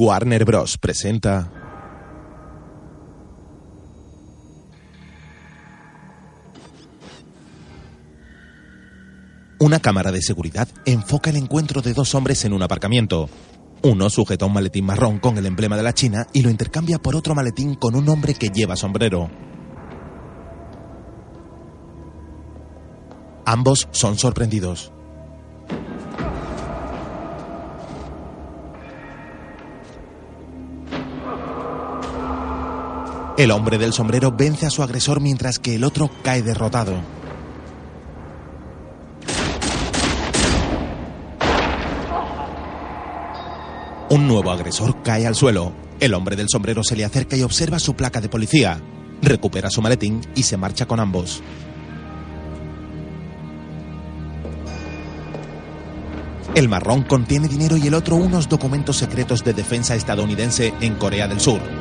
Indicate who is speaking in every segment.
Speaker 1: Warner Bros. presenta. Una cámara de seguridad enfoca el encuentro de dos hombres en un aparcamiento. Uno sujeta un maletín marrón con el emblema de la China y lo intercambia por otro maletín con un hombre que lleva sombrero. Ambos son sorprendidos. El hombre del sombrero vence a su agresor mientras que el otro cae derrotado. Un nuevo agresor cae al suelo. El hombre del sombrero se le acerca y observa su placa de policía. Recupera su maletín y se marcha con ambos. El marrón contiene dinero y el otro unos documentos secretos de defensa estadounidense en Corea del Sur.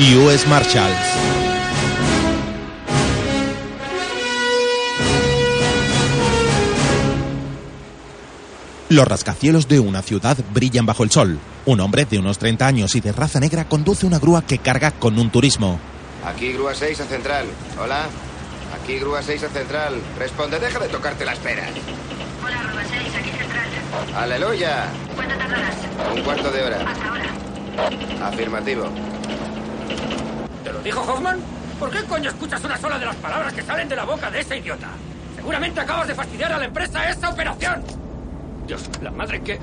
Speaker 1: US Marshals. Los rascacielos de una ciudad brillan bajo el sol. Un hombre de unos 30 años y de raza negra conduce una grúa que carga con un turismo.
Speaker 2: Aquí grúa 6 a central. Hola. Aquí grúa 6 a central. Responde, deja de tocarte las peras.
Speaker 3: Hola, Grúa 6, aquí central.
Speaker 2: Aleluya.
Speaker 3: ¿Cuánto tardarás?
Speaker 2: Un cuarto de hora.
Speaker 3: Hasta ahora.
Speaker 2: Afirmativo.
Speaker 4: ¿Te lo dijo Hoffman? ¿Por qué coño escuchas una sola de las palabras que salen de la boca de ese idiota? Seguramente acabas de fastidiar a la empresa esa operación. Dios, la madre que...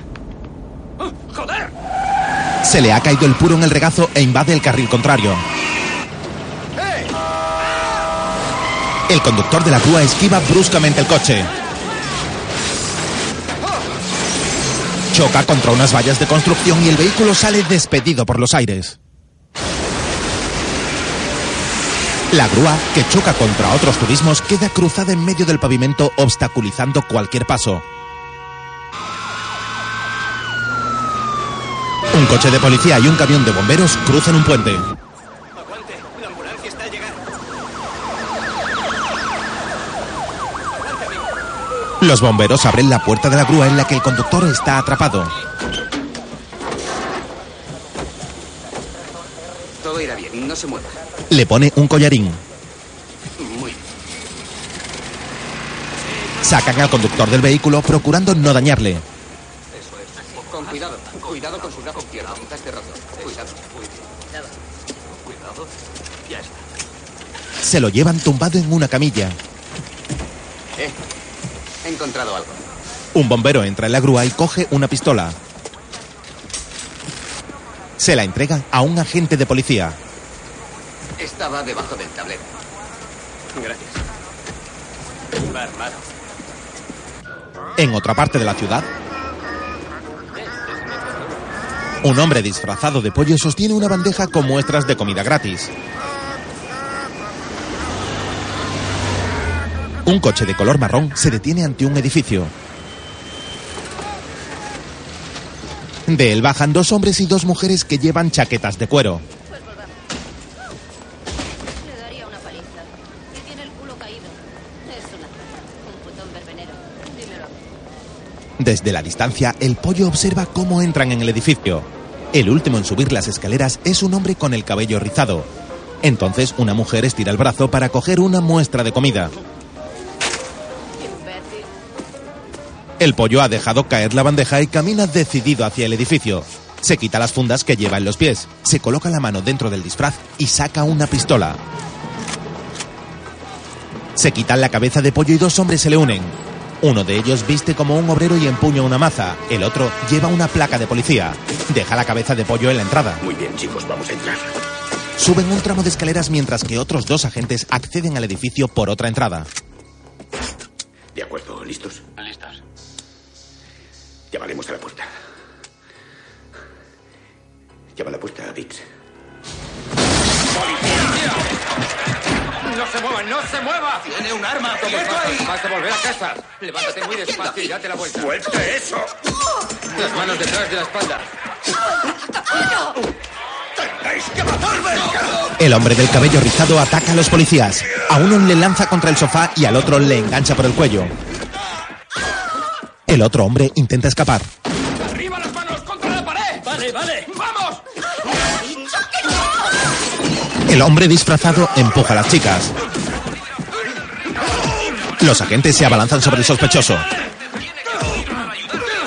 Speaker 4: ¡Oh, ¡Joder!
Speaker 1: Se le ha caído el puro en el regazo e invade el carril contrario. El conductor de la grúa esquiva bruscamente el coche. Choca contra unas vallas de construcción y el vehículo sale despedido por los aires. La grúa, que choca contra otros turismos, queda cruzada en medio del pavimento, obstaculizando cualquier paso. Un coche de policía y un camión de bomberos cruzan un puente.
Speaker 4: Aguante, la ambulancia está a llegar.
Speaker 1: Los bomberos abren la puerta de la grúa en la que el conductor está atrapado.
Speaker 2: No se mueva.
Speaker 1: Le pone un collarín.
Speaker 2: Muy bien.
Speaker 1: Sacan al conductor del vehículo procurando no dañarle.
Speaker 2: Eso es. Con cuidado. Cuidado con su izquierdo. Está este roto. Cuidado. Cuidado. Cuidado. Ya está.
Speaker 1: Se lo llevan tumbado en una camilla.
Speaker 2: Eh. He encontrado algo.
Speaker 1: Un bombero entra en la grúa y coge una pistola. Se la entrega a un agente de policía.
Speaker 2: Estaba debajo del tablero.
Speaker 4: Gracias. Va armado.
Speaker 1: En otra parte de la ciudad, un hombre disfrazado de pollo sostiene una bandeja con muestras de comida gratis. Un coche de color marrón se detiene ante un edificio. De él bajan dos hombres y dos mujeres que llevan chaquetas de cuero.
Speaker 3: Pues volvamos. Le daría una paliza. Y tiene el culo caído. Es una zorra. Un putón verbenero. Dímelo a mí.
Speaker 1: Desde la distancia, el pollo observa cómo entran en el edificio. El último en subir las escaleras es un hombre con el cabello rizado. Entonces, una mujer estira el brazo para coger una muestra de comida. El pollo ha dejado caer la bandeja y camina decidido hacia el edificio. Se quita las fundas que lleva en los pies, se coloca la mano dentro del disfraz y saca una pistola. Se quitan la cabeza de pollo y dos hombres se le unen. Uno de ellos viste como un obrero y empuña una maza. El otro lleva una placa de policía. Deja la cabeza de pollo en la entrada.
Speaker 5: Muy bien, chicos, vamos a entrar.
Speaker 1: Suben un tramo de escaleras mientras que otros dos agentes acceden al edificio por otra entrada.
Speaker 5: De acuerdo, ¿listos?
Speaker 4: Listos.
Speaker 5: Llamaremos a la puerta. Llama a la puerta a Bix.
Speaker 4: ¡No se mueva, no se mueva! ¡Tiene un arma! ¡Quieto ahí! Vas a volver a casa. Levántate muy despacio y date la vuelta.
Speaker 5: ¡Suelte eso!
Speaker 4: Las manos detrás de la espalda.
Speaker 5: ¡Tenéis que matarme!
Speaker 1: El hombre del cabello rizado ataca a los policías. A uno le lanza contra el sofá y al otro le engancha por el cuello. El otro hombre intenta escapar. El hombre disfrazado empuja a las chicas. Los agentes se abalanzan sobre el sospechoso.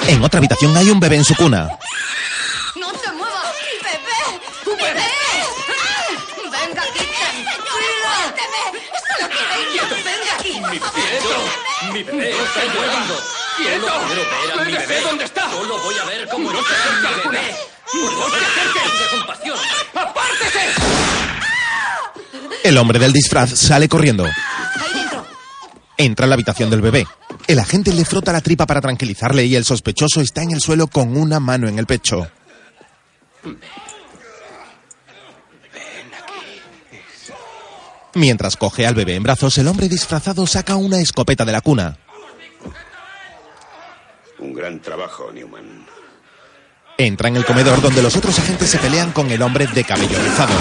Speaker 1: En otra habitación hay un bebé en su cuna.
Speaker 6: ¡No te muevas! ¡Bebé! ¡Bebé! ¡Venga aquí! ¡Suélteme! ¡Solo quiero ir! ¡Venga aquí!
Speaker 7: ¡Quieto! ¡Mi bebé está llorando! ¡Quieto! ¡Solo quiero ver a mi bebé! ¿Dónde está? Solo voy a ver cómo no se acerca mi bebé. ¡Por favor, de compasión! ¡Apártese!
Speaker 1: El hombre del disfraz sale corriendo. Entra en la habitación del bebé. El agente le frota la tripa para tranquilizarle y el sospechoso está en el suelo con una mano en el pecho. Mientras coge al bebé en brazos, el hombre disfrazado saca una escopeta de la cuna.
Speaker 5: Un gran trabajo, Newman.
Speaker 1: Entra en el comedor donde los otros agentes se pelean con el hombre de cabello rizado.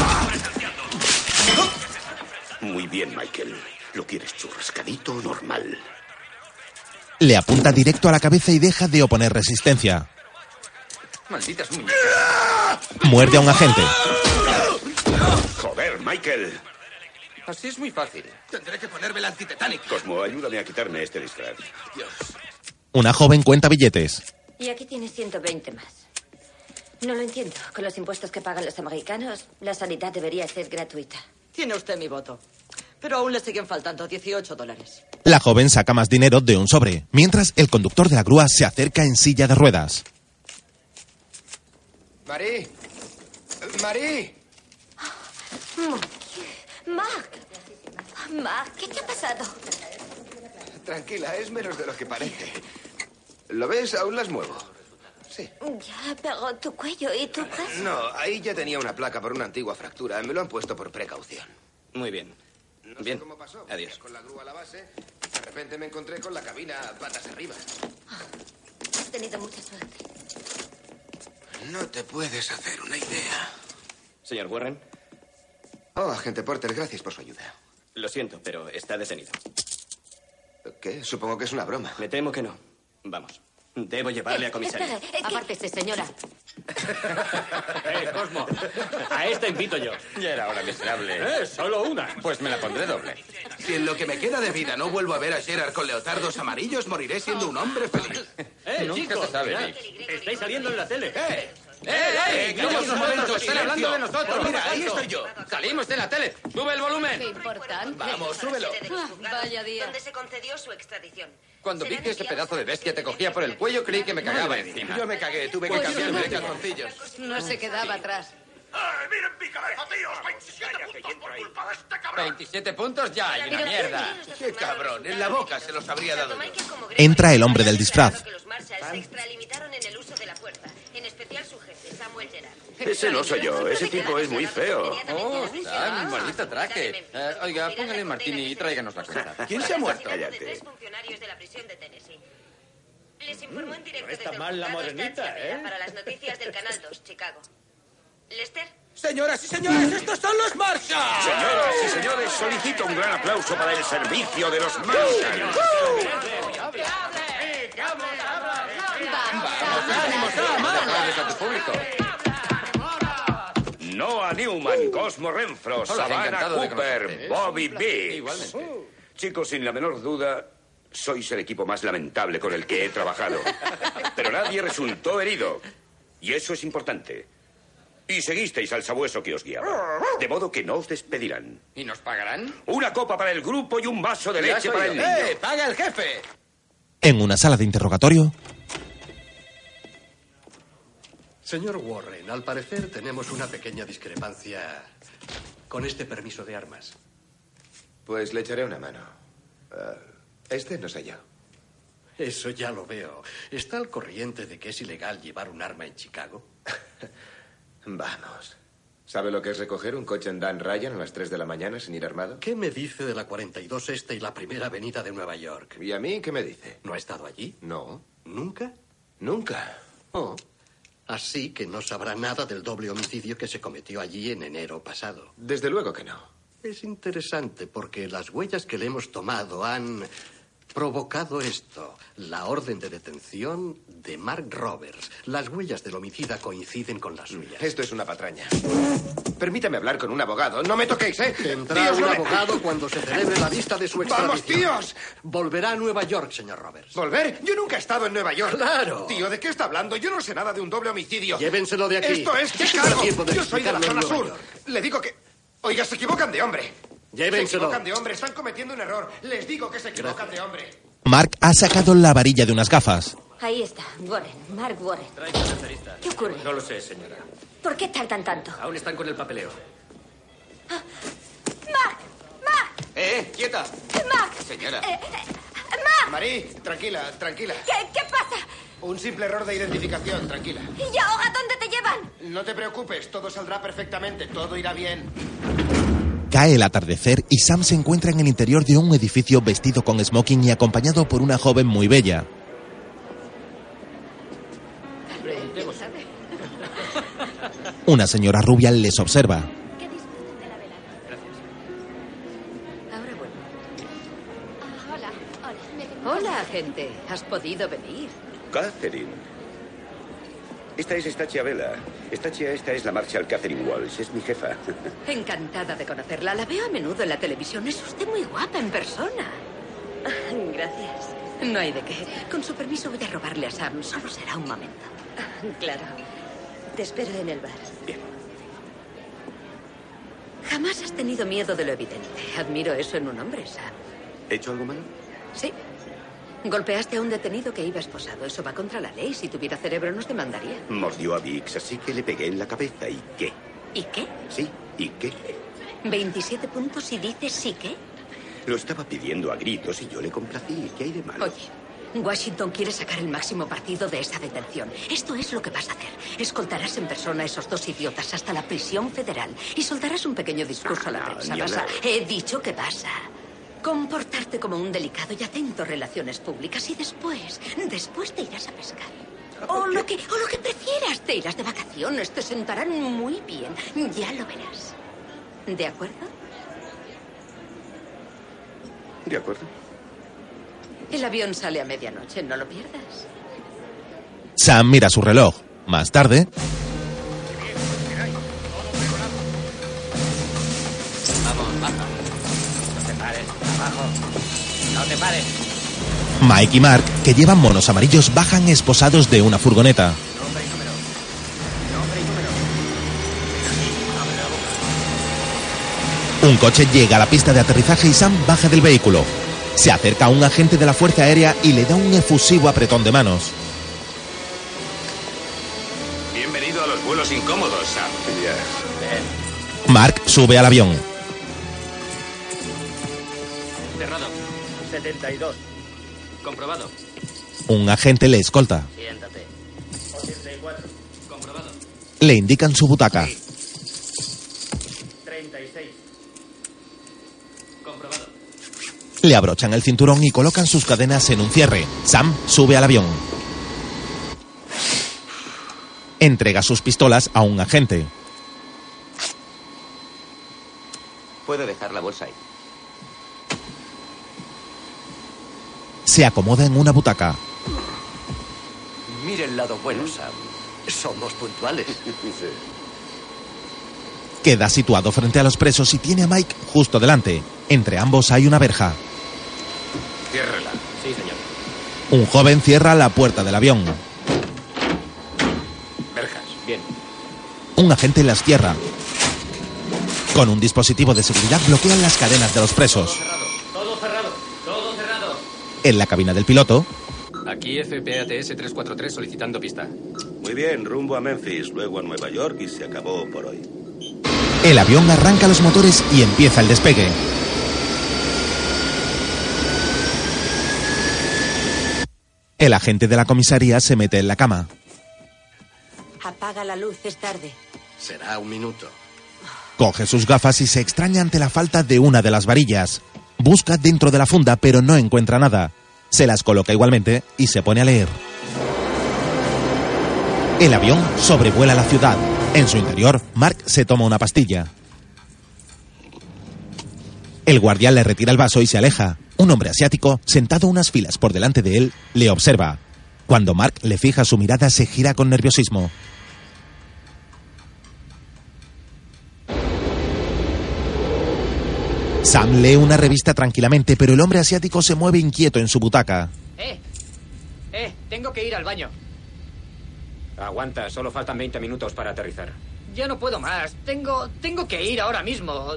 Speaker 5: Muy bien, Michael. ¿Lo quieres churrascadito o normal?
Speaker 1: Le apunta directo a la cabeza y deja de oponer resistencia.
Speaker 7: Malditas muñecas.
Speaker 1: Muerde a un agente.
Speaker 5: Joder, Michael.
Speaker 7: Así es muy fácil. Tendré que ponerme el antitetánico.
Speaker 5: Cosmo, ayúdame a quitarme este disfraz.
Speaker 1: Una joven cuenta billetes.
Speaker 8: Y aquí tienes 120 más. No lo entiendo. Con los impuestos que pagan los americanos, la sanidad debería ser gratuita.
Speaker 9: Tiene usted mi voto. Pero aún le siguen faltando 18 dólares.
Speaker 1: La joven saca más dinero de un sobre, mientras el conductor de la grúa se acerca en silla de ruedas.
Speaker 10: Marí. Marí.
Speaker 8: Mark. Mark, ¿qué te ha pasado?
Speaker 10: Tranquila, es menos de lo que parece. ¿Lo ves? Aún las muevo. Sí.
Speaker 8: Ya, pero tu cuello y tu brazo.
Speaker 10: No, ahí ya tenía una placa por una antigua fractura. Me lo han puesto por precaución.
Speaker 2: Muy bien.
Speaker 10: No
Speaker 2: Bien.
Speaker 10: sé cómo pasó.
Speaker 2: Adiós.
Speaker 10: Con la grúa a la base, de repente me encontré con la cabina patas arriba.
Speaker 8: Has tenido mucha suerte.
Speaker 10: No te puedes hacer una idea.
Speaker 2: Señor Warren,
Speaker 10: Oh, agente Porter, gracias por su ayuda.
Speaker 2: lo siento, pero está detenido.
Speaker 10: ¿Qué? Supongo que es una broma.
Speaker 2: Me temo que no. Vamos. Debo llevarle a comisaría.
Speaker 8: Espera, eh, ¿qué-
Speaker 6: Apártese, señora.
Speaker 7: ¡Eh, Cosmo! A esta invito yo.
Speaker 11: Ya era hora miserable.
Speaker 7: ¡Eh, solo una!
Speaker 11: Pues me la pondré doble.
Speaker 10: Si en lo que me queda de vida no vuelvo a ver a Gerard con leotardos amarillos, moriré siendo un hombre feliz.
Speaker 7: ¡Eh,
Speaker 11: Nunca
Speaker 7: chicos!
Speaker 11: se sabe, Nick.
Speaker 7: Estáis saliendo en la tele.
Speaker 10: ¡Eh!
Speaker 7: ¡Eh, eh!
Speaker 10: Callad un momento,
Speaker 11: Están hablando de nosotros.
Speaker 10: Mira, ahí estoy yo.
Speaker 11: Salimos en la tele. ¡Sube el volumen!
Speaker 6: Qué importante.
Speaker 10: Vamos, súbelo.
Speaker 6: Ah, vaya día.
Speaker 8: Donde se concedió su extradición.
Speaker 11: Cuando vi que ese pedazo de bestia te cogía por el cuello, creí que me cagaba encima.
Speaker 10: Yo me cagué, tuve que
Speaker 6: Pues
Speaker 10: cambiarme de calzoncillos.
Speaker 6: No se quedaba atrás.
Speaker 5: ¡Miren mi cabeza, tíos! 27 puntos por culpa de este cabrón.
Speaker 11: 27 puntos ya, y una mierda.
Speaker 10: Qué cabrón, en la boca se los habría dado yo.
Speaker 1: Entra el hombre del disfraz.
Speaker 8: Que los Marshalls se extralimitaron en el uso de la fuerza, en especial su jefe, Samuel Gerard.
Speaker 5: Ese no soy yo. Ese tipo es muy feo.
Speaker 11: Oh, está, mi maldito traje. Eh, oiga, póngale martini y tráiganos la cuenta.
Speaker 10: ¿Quién se ha muerto?
Speaker 8: De
Speaker 5: Cállate.
Speaker 8: tres funcionarios de la prisión de Tennessee. Les informó en directo
Speaker 7: no está
Speaker 8: desde el
Speaker 7: mal la
Speaker 8: juzgado
Speaker 7: morenita,
Speaker 8: Stanford
Speaker 7: ¿eh?
Speaker 8: Para las noticias del Canal 2, Chicago. Lester,
Speaker 10: Señoras y señores, estos son los Marshalls.
Speaker 5: Señoras y señores, solicito un gran aplauso para el servicio de los
Speaker 11: a tu público.
Speaker 5: Noah Newman, Cosmo Renfro,
Speaker 11: Hola,
Speaker 5: Savannah Cooper,
Speaker 11: ¿eh?
Speaker 5: Bobby Biggs. Chicos, sin la menor duda, sois el equipo más lamentable con el que he trabajado. Pero nadie resultó herido. Y eso es importante. Y seguisteis al sabueso que os guiaba. De modo que no os despedirán.
Speaker 11: ¿Y nos pagarán?
Speaker 5: Una copa para el grupo y un vaso de leche para el niño.
Speaker 10: ¡Eh, paga el jefe!
Speaker 1: En una sala de interrogatorio,
Speaker 12: Señor Warren, al parecer tenemos una pequeña discrepancia con este permiso de armas.
Speaker 10: Pues le echaré una mano. Ah, este no soy yo.
Speaker 12: Eso ya lo veo. ¿Está al corriente de que es ilegal llevar un arma en Chicago?
Speaker 10: Vamos. ¿Sabe lo que es recoger un coche en Dan Ryan a las 3 de la mañana sin ir armado?
Speaker 12: ¿Qué me dice de la 42 Este y la primera avenida de Nueva York?
Speaker 10: ¿Y a mí qué me dice?
Speaker 12: ¿No ha estado allí?
Speaker 10: No,
Speaker 12: ¿Nunca?
Speaker 10: nunca.
Speaker 12: Oh. Así que no sabrá nada del doble homicidio que se cometió allí en enero pasado.
Speaker 10: Desde luego que no.
Speaker 12: Es interesante porque las huellas que le hemos tomado han provocado esto. La orden de detención de Mark Roberts. Las huellas del homicida coinciden con las suyas.
Speaker 13: Esto es una patraña. Permítame hablar con un abogado. No me toquéis, ¿eh?
Speaker 12: Tendrá
Speaker 13: Tíos,
Speaker 12: un
Speaker 13: no me-
Speaker 12: abogado cuando se celebre la vista de su extradición.
Speaker 13: ¡Vamos, tíos!
Speaker 12: Volverá a Nueva York, señor Roberts.
Speaker 13: ¿Volver? Yo nunca he estado en Nueva York.
Speaker 12: Claro.
Speaker 13: Tío, ¿de qué está hablando? Yo no sé nada de un doble homicidio.
Speaker 12: Llévenselo de aquí.
Speaker 13: Esto es
Speaker 12: tiempo de
Speaker 13: Yo soy de la zona sur. Le digo que... Oiga, se equivocan de hombre. Se
Speaker 12: Llévenselo.
Speaker 13: equivocan de hombre. Están cometiendo un error. Les digo que se equivocan de hombre.
Speaker 1: Mark ha sacado la varilla de unas gafas.
Speaker 8: Ahí está, Warren, Mark Warren. ¿Qué ocurre?
Speaker 4: No lo sé, señora.
Speaker 8: ¿Por qué tardan tanto?
Speaker 4: Aún están con el papeleo.
Speaker 8: ¡Mark! ¡Mark!
Speaker 2: ¡Eh, eh! ¡Quieta!
Speaker 8: ¡Mark!
Speaker 2: Señora.
Speaker 8: Eh, eh, ¡Mark!
Speaker 13: Marí, tranquila, tranquila.
Speaker 8: ¿Qué, ¿Qué pasa?
Speaker 13: Un simple error de identificación, tranquila.
Speaker 8: ¿Y ahora dónde te llevan?
Speaker 13: No te preocupes, todo saldrá perfectamente, todo irá bien.
Speaker 1: Cae el atardecer y Sam se encuentra en el interior de un edificio vestido con smoking y acompañado por una joven muy bella. Una señora rubia les observa.
Speaker 3: Ahora vuelvo. hola, hola. Hola, gente. ¿Has podido venir?
Speaker 5: Catherine. Esta es Stachia Vela. Stachia, esta es la Marshal Catherine Walsh. Es mi jefa.
Speaker 3: Encantada de conocerla. La veo a menudo en la televisión. Es usted muy guapa en persona.
Speaker 8: Gracias.
Speaker 3: No hay de qué. Con su permiso voy a robarle a Sam. Solo será un momento.
Speaker 8: Claro. Te espero en el bar.
Speaker 3: Jamás has tenido miedo de lo evidente. Admiro eso en un hombre, Sam.
Speaker 5: ¿He hecho algo malo?
Speaker 3: Sí. Golpeaste a un detenido que iba esposado. Eso va contra la ley. Si tuviera cerebro nos demandaría.
Speaker 5: Mordió a Vix, así que le pegué en la cabeza. ¿Y qué?
Speaker 3: ¿Y qué?
Speaker 5: Sí, ¿y qué?
Speaker 3: 27 puntos y dices sí que.
Speaker 5: Lo estaba pidiendo a gritos y yo le complací. ¿Qué hay de malo?
Speaker 3: Oye, Washington quiere sacar el máximo partido de esa detención. Esto es lo que vas a hacer. Escoltarás en persona a esos dos idiotas hasta la prisión federal y soltarás un pequeño discurso a la
Speaker 5: Ah,
Speaker 3: prensa.
Speaker 5: ni
Speaker 3: Vas a... He dicho que vas a comportarte como un delicado y atento relaciones públicas y después, después te irás a pescar. O lo que, o lo que prefieras, te irás de vacaciones, te sentarán muy bien. Ya lo verás. ¿De acuerdo?
Speaker 5: De acuerdo.
Speaker 3: El avión sale a medianoche, no lo pierdas.
Speaker 1: Sam mira su reloj. Más tarde,
Speaker 14: No te pares.
Speaker 1: Mike y Mark, que llevan monos amarillos, bajan esposados de una furgoneta. Un coche llega a la pista de aterrizaje y Sam baja del vehículo. Se acerca a un agente de la Fuerza Aérea y le da un efusivo apretón de manos.
Speaker 5: Bienvenido a los vuelos incómodos, Sam.
Speaker 1: Mark sube al avión.
Speaker 4: 72. Comprobado.
Speaker 1: Un agente le escolta.
Speaker 4: Siéntate. 84. Comprobado.
Speaker 1: Le indican su butaca.
Speaker 4: 36. Comprobado.
Speaker 1: Le abrochan el cinturón y colocan sus cadenas en un cierre. Sam sube al avión. Entrega sus pistolas a un agente.
Speaker 2: Puede dejar la bolsa ahí.
Speaker 1: Se acomoda en una butaca.
Speaker 12: Mire el lado bueno, Sam. Somos puntuales.
Speaker 1: Queda situado frente a los presos y tiene a Mike justo delante. Entre ambos hay una verja.
Speaker 5: Ciérrala.
Speaker 4: Sí, señor.
Speaker 1: Un joven cierra la puerta del avión.
Speaker 5: Verjas.
Speaker 4: Bien.
Speaker 1: Un agente las cierra. Con un dispositivo de seguridad bloquean las cadenas de los presos.
Speaker 4: Todo cerrado. Todo cerrado.
Speaker 1: En la cabina del piloto,
Speaker 4: Aquí FPATS 343 solicitando pista.
Speaker 5: Muy bien, rumbo a Memphis, luego a Nueva York y se acabó por hoy.
Speaker 1: el avión arranca los motores y empieza el despegue. El agente de la comisaría se mete en la cama.
Speaker 9: Apaga la luz, es tarde.
Speaker 12: Será un minuto.
Speaker 1: Coge sus gafas y se extraña ante la falta de una de las varillas. Busca dentro de la funda, pero no encuentra nada. Se las coloca igualmente y se pone a leer. El avión sobrevuela la ciudad. En su interior, Mark se toma una pastilla. El guardia le retira el vaso y se aleja. Un hombre asiático, sentado unas filas por delante de él, le observa. Cuando Mark le fija su mirada, se gira con nerviosismo. Sam lee una revista tranquilamente, pero el hombre asiático se mueve inquieto en su butaca.
Speaker 15: Eh, eh, tengo que ir al baño.
Speaker 4: Aguanta, solo faltan 20 minutos para aterrizar.
Speaker 15: Ya no puedo más. Tengo, tengo que ir ahora mismo.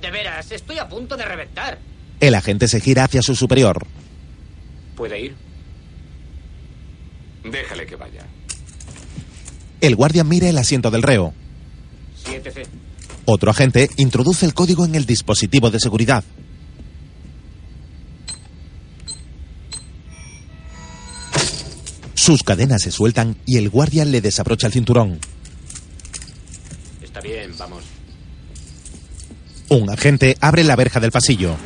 Speaker 15: De veras, estoy a punto de reventar.
Speaker 1: El agente se gira hacia su superior.
Speaker 4: ¿Puede ir?
Speaker 5: Déjale que vaya.
Speaker 1: El guardia mira el asiento del reo.
Speaker 4: 7C.
Speaker 1: Otro agente introduce el código en el dispositivo de seguridad. Sus cadenas se sueltan y el guardia le desabrocha el cinturón.
Speaker 4: Está bien, vamos.
Speaker 1: Un agente abre la verja del pasillo.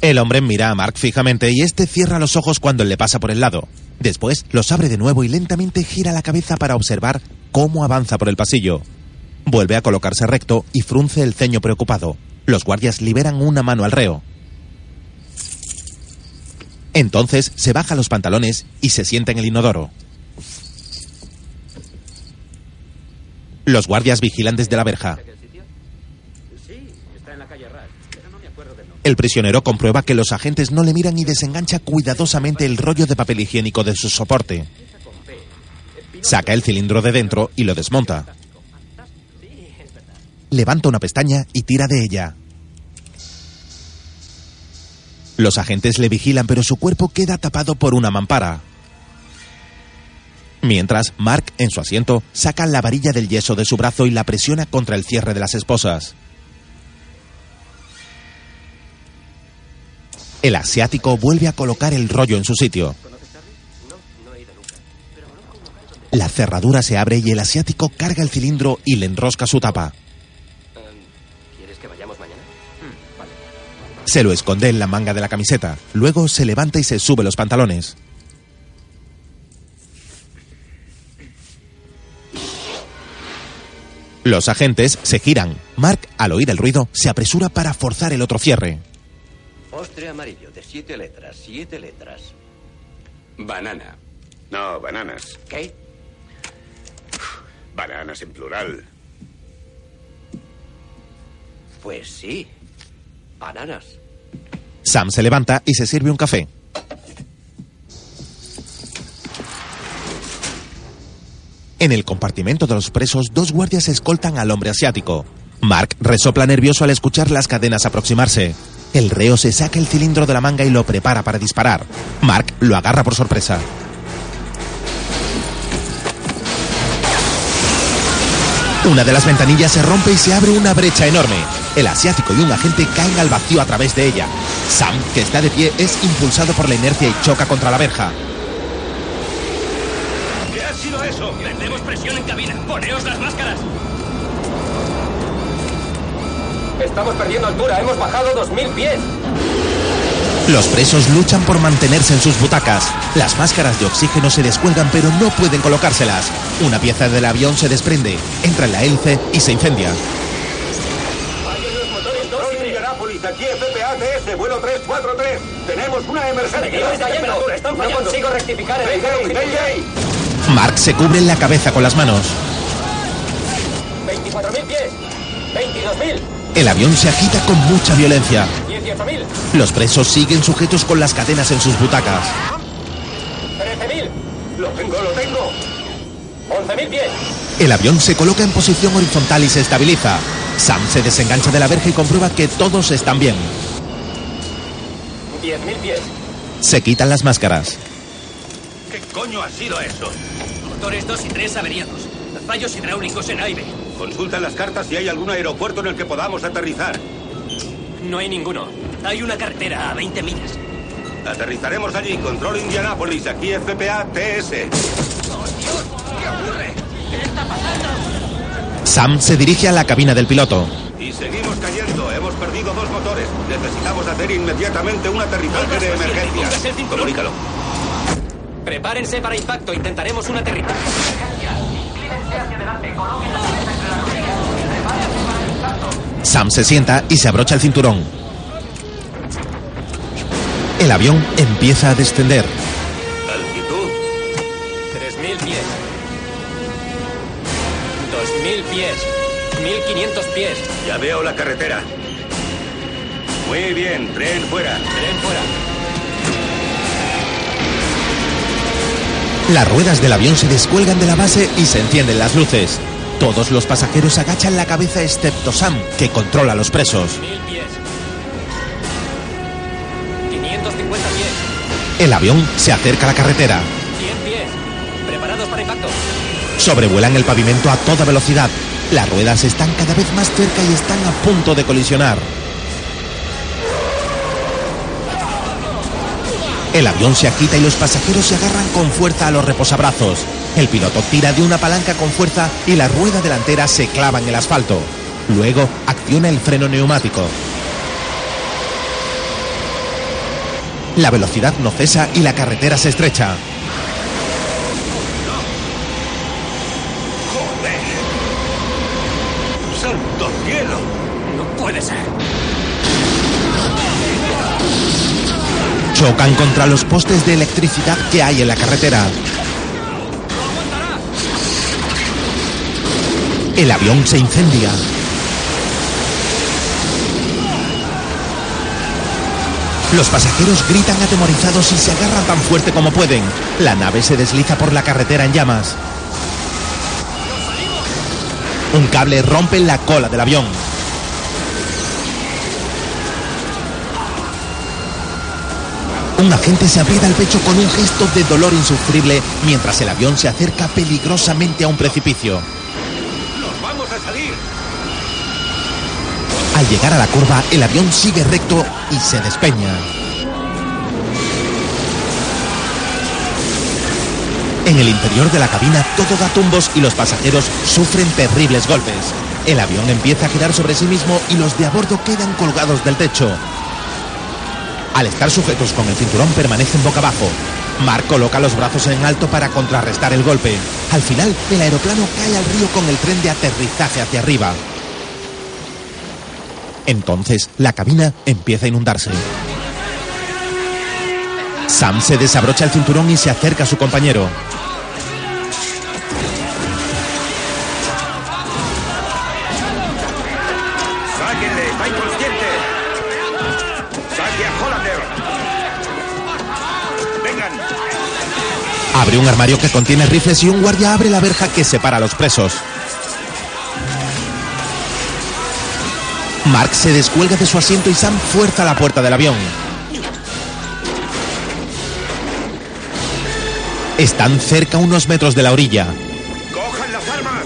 Speaker 1: El hombre mira a Mark fijamente y este cierra los ojos cuando le pasa por el lado. Después los abre de nuevo y lentamente gira la cabeza para observar cómo avanza por el pasillo. Vuelve a colocarse recto y frunce el ceño preocupado. Los guardias liberan una mano al reo. Entonces se baja los pantalones y se sienta en el inodoro. Los guardias vigilan desde la verja. El prisionero comprueba que los agentes no le miran y desengancha cuidadosamente el rollo de papel higiénico de su soporte. Saca el cilindro de dentro y lo desmonta. Levanta una pestaña y tira de ella. Los agentes le vigilan, pero su cuerpo queda tapado por una mampara. Mientras, Mark, en su asiento, saca la varilla del yeso de su brazo y la presiona contra el cierre de las esposas. El asiático vuelve a colocar el rollo en su sitio. La cerradura se abre y el asiático carga el cilindro y le enrosca su tapa. Se lo esconde en la manga de la camiseta. Luego se levanta y se sube los pantalones. Los agentes se giran. Mark, al oír el ruido, se apresura para forzar el otro cierre.
Speaker 14: Postre amarillo de siete letras, siete letras.
Speaker 5: Banana. No, bananas.
Speaker 14: ¿Qué?
Speaker 5: Bananas en plural.
Speaker 14: Pues sí. Bananas.
Speaker 1: Sam se levanta y se sirve un café. En el compartimento de los presos, dos guardias escoltan al hombre asiático. Mark resopla nervioso al escuchar las cadenas aproximarse. El reo se saca el cilindro de la manga y lo prepara para disparar. Mark lo agarra por sorpresa. Una de las ventanillas se rompe y se abre una brecha enorme. El asiático y un agente caen al vacío a través de ella. Sam, que está de pie, es impulsado por la inercia y choca contra la verja.
Speaker 7: ¿Qué ha sido eso? Perdemos presión en cabina. Poneos las máscaras.
Speaker 4: Estamos perdiendo altura, hemos bajado 2000 pies.
Speaker 1: Los presos luchan por mantenerse en sus butacas. Las máscaras de oxígeno se descuelgan pero no pueden colocárselas. Una pieza del avión se desprende, entra en la hélice y se incendia.
Speaker 7: Aquí FPATS, vuelo 343. Tenemos una emergencia. Están
Speaker 4: No
Speaker 7: fallando.
Speaker 4: consigo rectificar el.
Speaker 1: Mark se cubre en la cabeza con las manos.
Speaker 4: 24.000 pies. 22.000.
Speaker 1: El avión se agita con mucha violencia.
Speaker 4: 18.000.
Speaker 1: Los presos siguen sujetos con las cadenas en sus butacas.
Speaker 4: 13.000.
Speaker 7: Lo tengo, lo tengo.
Speaker 4: 11.000 pies.
Speaker 1: El avión se coloca en posición horizontal y se estabiliza. Sam se desengancha de la verja y comprueba que todos están bien.
Speaker 4: 10.000 pies.
Speaker 1: Se quitan las máscaras.
Speaker 7: ¿Qué coño ha sido eso?
Speaker 16: Motores 2 y 3 averiados. Fallos hidráulicos en aire.
Speaker 7: Consulta las cartas si hay algún aeropuerto en el que podamos aterrizar.
Speaker 16: No hay ninguno. Hay una carretera a 20 millas.
Speaker 7: Aterrizaremos allí. Control Indianápolis, aquí FPA-TS.
Speaker 1: Sam se dirige a la cabina del piloto.
Speaker 7: Y seguimos cayendo. Hemos perdido dos motores. Necesitamos hacer inmediatamente un aterrizaje de emergencia. Comunícalo.
Speaker 15: Prepárense para impacto. Intentaremos un aterrizaje.
Speaker 1: Sam se sienta y se abrocha el cinturón. El avión empieza a descender.
Speaker 17: Pies. 1.500 pies.
Speaker 7: Ya veo la carretera. Muy bien, tren fuera.
Speaker 17: Tren fuera.
Speaker 1: Las ruedas del avión se descuelgan de la base y se encienden las luces. Todos los pasajeros agachan la cabeza excepto Sam, que controla a los presos.
Speaker 17: 1.000 pies. 550 pies.
Speaker 1: El avión se acerca a la carretera.
Speaker 17: 100 pies. ¿Preparados para impacto?
Speaker 1: Sobrevuelan el pavimento a toda velocidad. Las ruedas están cada vez más cerca y están a punto de colisionar. El avión se agita y los pasajeros se agarran con fuerza a los reposabrazos. El piloto tira de una palanca con fuerza y la rueda delantera se clava en el asfalto. Luego acciona el freno neumático. La velocidad no cesa y la carretera se estrecha. Chocan contra los postes de electricidad que hay en la carretera. El avión se incendia. Los pasajeros gritan atemorizados y se agarran tan fuerte como pueden. La nave se desliza por la carretera en llamas. Un cable rompe la cola del avión. Un agente se aprieta el pecho con un gesto de dolor insufrible mientras el avión se acerca peligrosamente a un precipicio.
Speaker 7: ¡Nos vamos a salir!
Speaker 1: Al llegar a la curva, el avión sigue recto y se despeña. En el interior de la cabina todo da tumbos y los pasajeros sufren terribles golpes. El avión empieza a girar sobre sí mismo y los de a bordo quedan colgados del techo. Al estar sujetos con el cinturón permanecen boca abajo. Mark coloca los brazos en alto para contrarrestar el golpe. Al final, el aeroplano cae al río con el tren de aterrizaje hacia arriba. Entonces, la cabina empieza a inundarse. Sam se desabrocha el cinturón y se acerca a su compañero. Abre un armario que contiene rifles y un guardia abre la verja que separa a los presos. Mark se descuelga de su asiento y Sam fuerza la puerta del avión. Están cerca unos metros de la orilla.
Speaker 7: ¡Cojan las armas!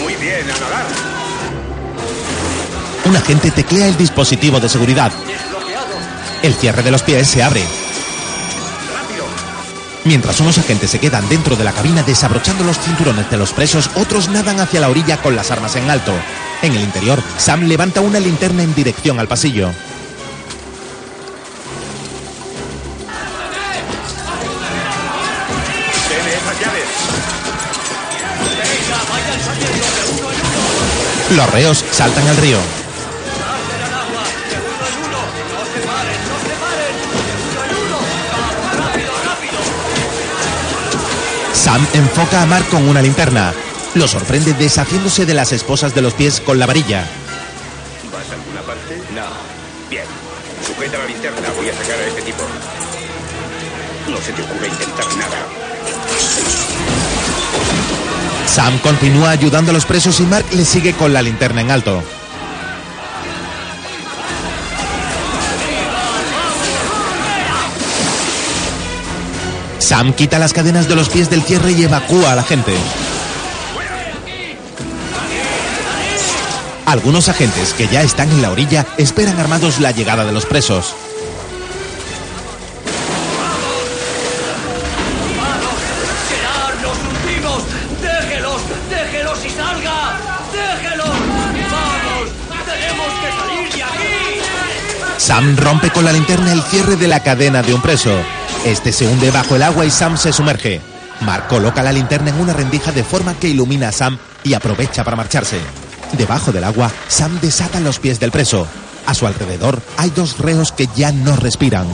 Speaker 7: Muy bien, a nadar.
Speaker 1: Un agente teclea el dispositivo de seguridad. El cierre de los pies se abre. Mientras unos agentes se quedan dentro de la cabina desabrochando los cinturones de los presos, otros nadan hacia la orilla con las armas en alto. En el interior, Sam levanta una linterna en dirección al pasillo. Los reos saltan al río. Sam enfoca a Mark con una linterna. Lo sorprende deshaciéndose de las esposas de los pies con la varilla.
Speaker 7: ¿Vas a alguna parte? No. Bien. Sujeta la linterna. Voy a sacar a este tipo. No se te ocurra intentar nada.
Speaker 1: Sam continúa ayudando a los presos y Mark le sigue con la linterna en alto. Sam quita las cadenas de los pies del cierre y evacúa a la gente. Algunos agentes que ya están en la orilla esperan armados la llegada de los presos. Sam rompe con la linterna el cierre de la cadena de un preso. Este se hunde bajo el agua y Sam se sumerge. Mark coloca la linterna en una rendija de forma que ilumina a Sam y aprovecha para marcharse. Debajo del agua, Sam desata los pies del preso. A su alrededor hay dos reos que ya no respiran.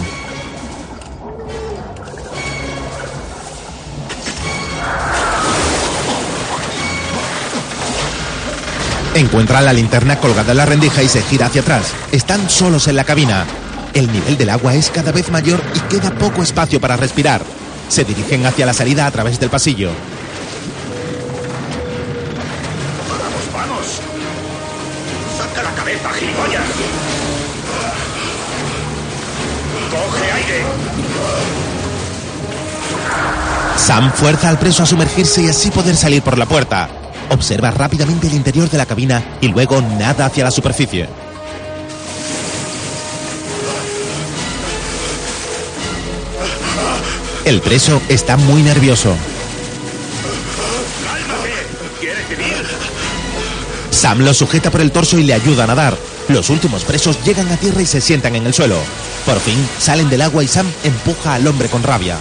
Speaker 1: Encuentra la linterna colgada en la rendija y se gira hacia atrás. Están solos en la cabina. El nivel del agua es cada vez mayor y queda poco espacio para respirar. Se dirigen hacia la salida a través del pasillo.
Speaker 7: ¡Vamos, vamos! ¡Saca la cabeza, gilipollas! ¡Coge aire!
Speaker 1: Sam fuerza al preso a sumergirse y así poder salir por la puerta. Observa rápidamente el interior de la cabina y luego nada hacia la superficie. El preso está muy nervioso. Sam lo sujeta por el torso y le ayuda a nadar. Los últimos presos llegan a tierra y se sientan en el suelo. Por fin salen del agua y Sam empuja al hombre con rabia.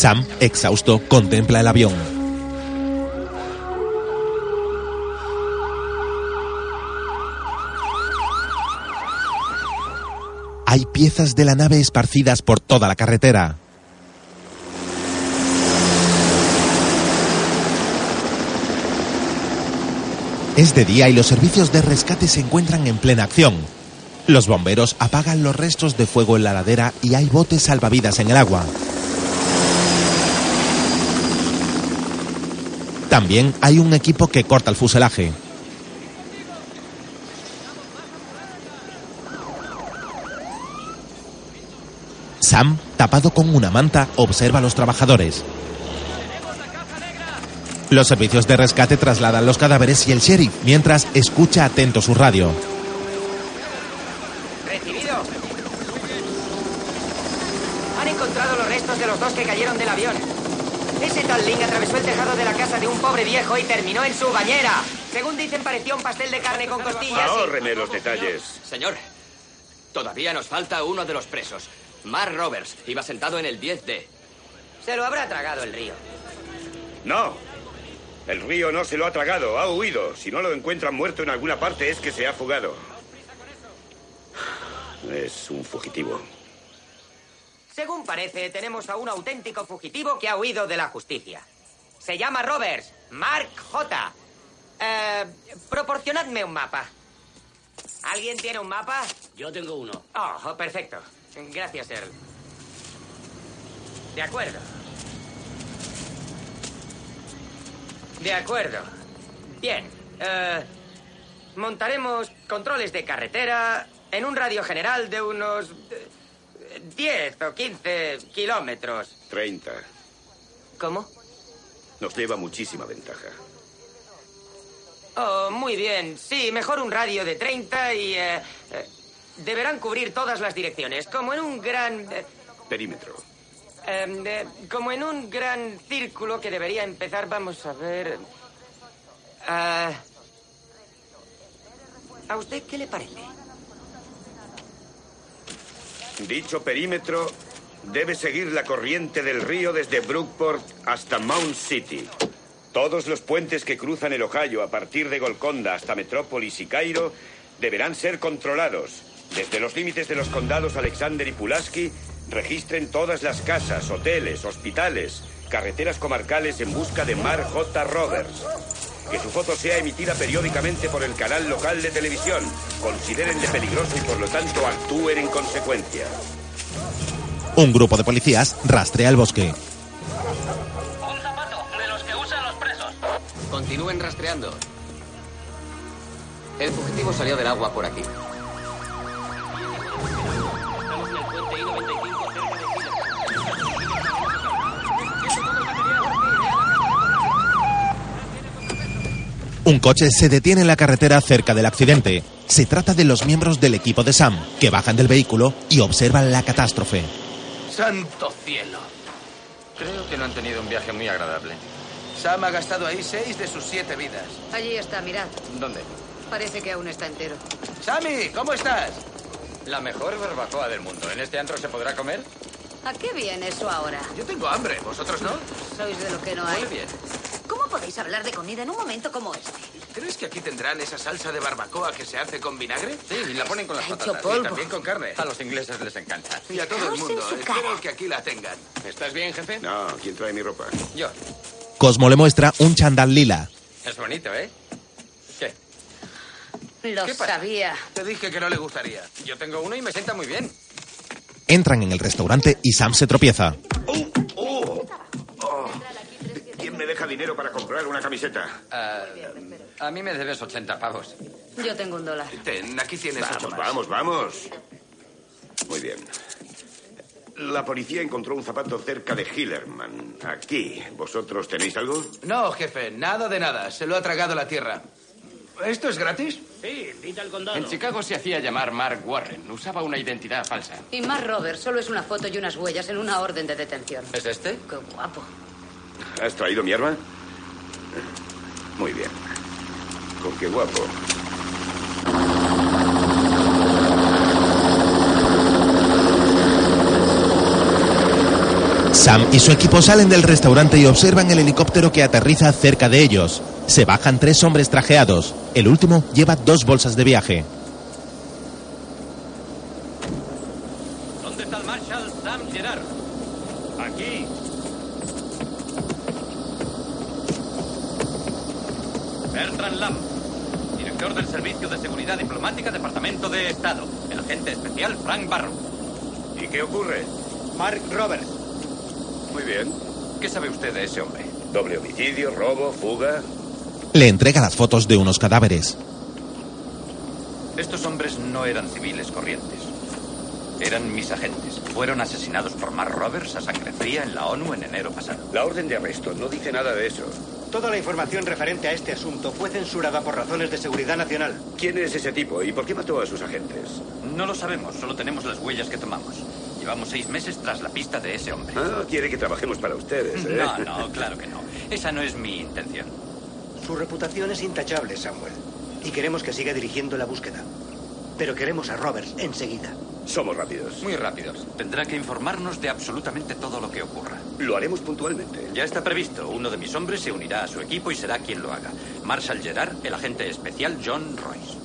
Speaker 1: Sam, exhausto, contempla el avión. Hay piezas de la nave esparcidas por toda la carretera. Es de día y los servicios de rescate se encuentran en plena acción. Los bomberos apagan los restos de fuego en la ladera y hay botes salvavidas en el agua. También hay un equipo que corta el fuselaje. Sam, tapado con una manta, observa a los trabajadores. Los servicios de rescate trasladan los cadáveres y el sheriff, mientras escucha atento su radio.
Speaker 18: Recibido. Han encontrado los restos de los dos que cayeron del avión. Ese tal Ling atravesó el tejado de la casa de un pobre viejo y terminó en su bañera. Según dicen, parecía un pastel de carne con costillas. y-
Speaker 5: Ahórreme los detalles.
Speaker 2: Señor, todavía nos falta uno de los presos. Mark Roberts iba sentado en el 10D.
Speaker 18: Se lo habrá tragado el río.
Speaker 5: No. El río no se lo ha tragado, ha huido. Si no lo encuentran muerto en alguna parte es que se ha fugado. Es un fugitivo.
Speaker 18: Según parece, tenemos a un auténtico fugitivo que ha huido de la justicia. Se llama Roberts, Mark J. Eh, proporcionadme un mapa. ¿Alguien tiene un mapa?
Speaker 14: Yo tengo uno.
Speaker 18: Oh, perfecto. Gracias, Earl. De acuerdo. De acuerdo. Bien. eh, montaremos controles de carretera en un radio general de unos 10 o 15 kilómetros.
Speaker 5: 30.
Speaker 18: ¿Cómo?
Speaker 5: Nos lleva muchísima ventaja.
Speaker 18: Oh, muy bien. Sí, mejor un radio de 30 y... eh, eh, deberán cubrir todas las direcciones, como en un gran... eh,
Speaker 5: Perímetro.
Speaker 18: Em, como en un gran círculo que debería empezar, vamos a ver. ¿A usted qué le parece?
Speaker 5: Dicho perímetro debe seguir la corriente del río desde Brookport hasta Mount City. Todos los puentes que cruzan el Ohio a partir de Golconda hasta Metrópolis y Cairo deberán ser controlados. Desde los límites de los condados Alexander y Pulaski, registren todas las casas, hoteles, hospitales, carreteras comarcales en busca de Mark J. Roberts. Que su foto sea emitida periódicamente por el canal local de televisión. Considérenle peligroso y por lo tanto actúen en consecuencia.
Speaker 1: Un grupo de policías rastrea el bosque.
Speaker 14: De los que usan los presos.
Speaker 2: Continúen rastreando. El fugitivo salió del agua por aquí.
Speaker 1: Un coche se detiene en la carretera cerca del accidente. Se trata de los miembros del equipo de Sam, que bajan del vehículo y observan la catástrofe.
Speaker 19: ¡Santo cielo!
Speaker 11: Creo que no han tenido un viaje muy agradable.
Speaker 10: Sam ha gastado ahí seis de sus siete vidas.
Speaker 6: Allí está, mirad.
Speaker 11: ¿Dónde?
Speaker 6: Parece que aún está entero.
Speaker 10: Sammy, ¿cómo estás?
Speaker 11: La mejor barbacoa del mundo. ¿En este antro se podrá comer?
Speaker 6: ¿A qué viene eso ahora?
Speaker 10: Yo tengo hambre, ¿vosotros no?
Speaker 6: Sois de lo que no hay.
Speaker 10: Muy bien.
Speaker 3: ¿Cómo podéis hablar de comida en un momento como este?
Speaker 10: ¿Crees que aquí tendrán esa salsa de barbacoa que se hace con vinagre?
Speaker 11: Sí, y la ponen con las patatas.
Speaker 3: polvo.
Speaker 10: Y también con carne.
Speaker 11: A los ingleses les encanta.
Speaker 10: Y a todo el mundo. Espero que aquí la tengan.
Speaker 11: ¿Estás bien, jefe?
Speaker 5: No, ¿quién trae mi ropa?
Speaker 11: Yo.
Speaker 1: Cosmo le muestra un chandal lila.
Speaker 11: Es bonito, ¿eh? ¿Qué?
Speaker 6: Lo sabía.
Speaker 10: Te dije que no le gustaría.
Speaker 11: Yo tengo uno y me sienta muy bien.
Speaker 1: Entran en el restaurante y Sam se tropieza.
Speaker 5: ¡Oh! ¿Quién me deja dinero para comprar una camiseta?
Speaker 11: Ah, a mí me debes 80 pavos.
Speaker 6: Yo tengo un dólar.
Speaker 10: Ten, aquí tienes ocho
Speaker 5: Vamos,
Speaker 10: más.
Speaker 5: vamos, vamos. Muy bien. La policía encontró un zapato cerca de Hillerman. Aquí. ¿Vosotros tenéis algo?
Speaker 10: No, jefe, nada de nada. Se lo ha tragado la tierra. ¿Esto es gratis?
Speaker 14: Sí, invita al condado.
Speaker 16: En Chicago se hacía llamar Mark Warren. Usaba una identidad falsa.
Speaker 6: Y más Robert, solo es una foto y unas huellas en una orden de detención.
Speaker 11: ¿Es este?
Speaker 6: Qué guapo.
Speaker 5: ¿Has traído mi arma? Muy bien. Con qué guapo.
Speaker 1: Sam y su equipo salen del restaurante y observan el helicóptero que aterriza cerca de ellos. Se bajan tres hombres trajeados. El último lleva dos bolsas de viaje.
Speaker 4: ¿Dónde está el Marshal Sam Gerard? Aquí. Bertrand Lam, director del Servicio de Seguridad Diplomática, El agente especial Frank Barrow.
Speaker 5: ¿Y qué ocurre?
Speaker 4: Mark Roberts.
Speaker 5: Muy bien.
Speaker 11: ¿Qué sabe usted de ese hombre?
Speaker 5: Doble homicidio, robo, fuga.
Speaker 1: Le entrega las fotos de unos cadáveres.
Speaker 4: Estos hombres no eran civiles corrientes. Eran mis agentes. Fueron asesinados por Mark Roberts a sangre fría en la ONU en enero pasado.
Speaker 5: La orden de arresto no dice nada de eso.
Speaker 20: Toda la información referente a este asunto fue censurada por razones de seguridad nacional.
Speaker 5: ¿Quién es ese tipo y por qué mató a sus agentes?
Speaker 4: No lo sabemos, solo tenemos las huellas que tomamos. Llevamos seis meses tras la pista de ese hombre.
Speaker 5: Ah, quiere que trabajemos para ustedes, ¿eh?
Speaker 4: No, no, claro que no. Esa no es mi intención.
Speaker 20: Su reputación es intachable, Samuel. Y queremos que siga dirigiendo la búsqueda. Pero queremos a Roberts enseguida.
Speaker 5: Somos rápidos.
Speaker 4: Muy rápidos. Tendrá que informarnos de absolutamente todo lo que ocurra.
Speaker 5: Lo haremos puntualmente.
Speaker 4: Ya está previsto. Uno de mis hombres se unirá a su equipo y será quien lo haga. Marshal Gerard, el agente especial John Royce.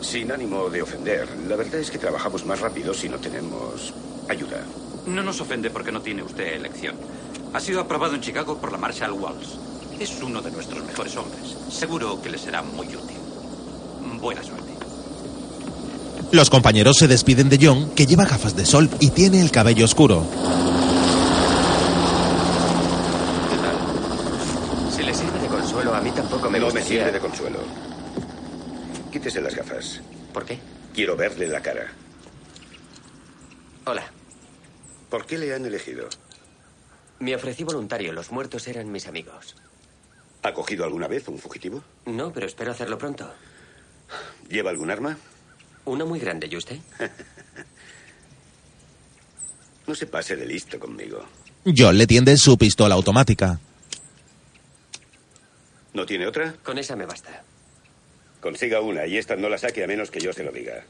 Speaker 5: Sin ánimo de ofender, la verdad es que trabajamos más rápido si no tenemos ayuda.
Speaker 4: No nos ofende porque no tiene usted elección. Ha sido aprobado en Chicago por la Marshal Walls. Es uno de nuestros mejores hombres. Seguro que le será muy útil. Buena suerte.
Speaker 1: Los compañeros se despiden de John, que lleva gafas de sol y tiene el cabello oscuro.
Speaker 2: Si le sirve de consuelo, a mí tampoco me
Speaker 5: no me
Speaker 2: gustaría-
Speaker 5: sirve de consuelo. Quítese las gafas.
Speaker 2: ¿Por qué?
Speaker 5: Quiero verle la cara.
Speaker 2: Hola.
Speaker 5: ¿Por qué le han elegido?
Speaker 2: Me ofrecí voluntario. Los muertos eran mis amigos.
Speaker 5: ¿Ha cogido alguna vez un fugitivo?
Speaker 2: No, pero espero hacerlo pronto.
Speaker 5: ¿Lleva algún arma?
Speaker 2: Uno muy grande, ¿y usted?
Speaker 5: No se pase de listo conmigo.
Speaker 1: John le tiende su pistola automática.
Speaker 5: ¿No tiene otra?
Speaker 2: Con esa me basta.
Speaker 5: Consiga una y esta no la saque a menos que yo se lo diga.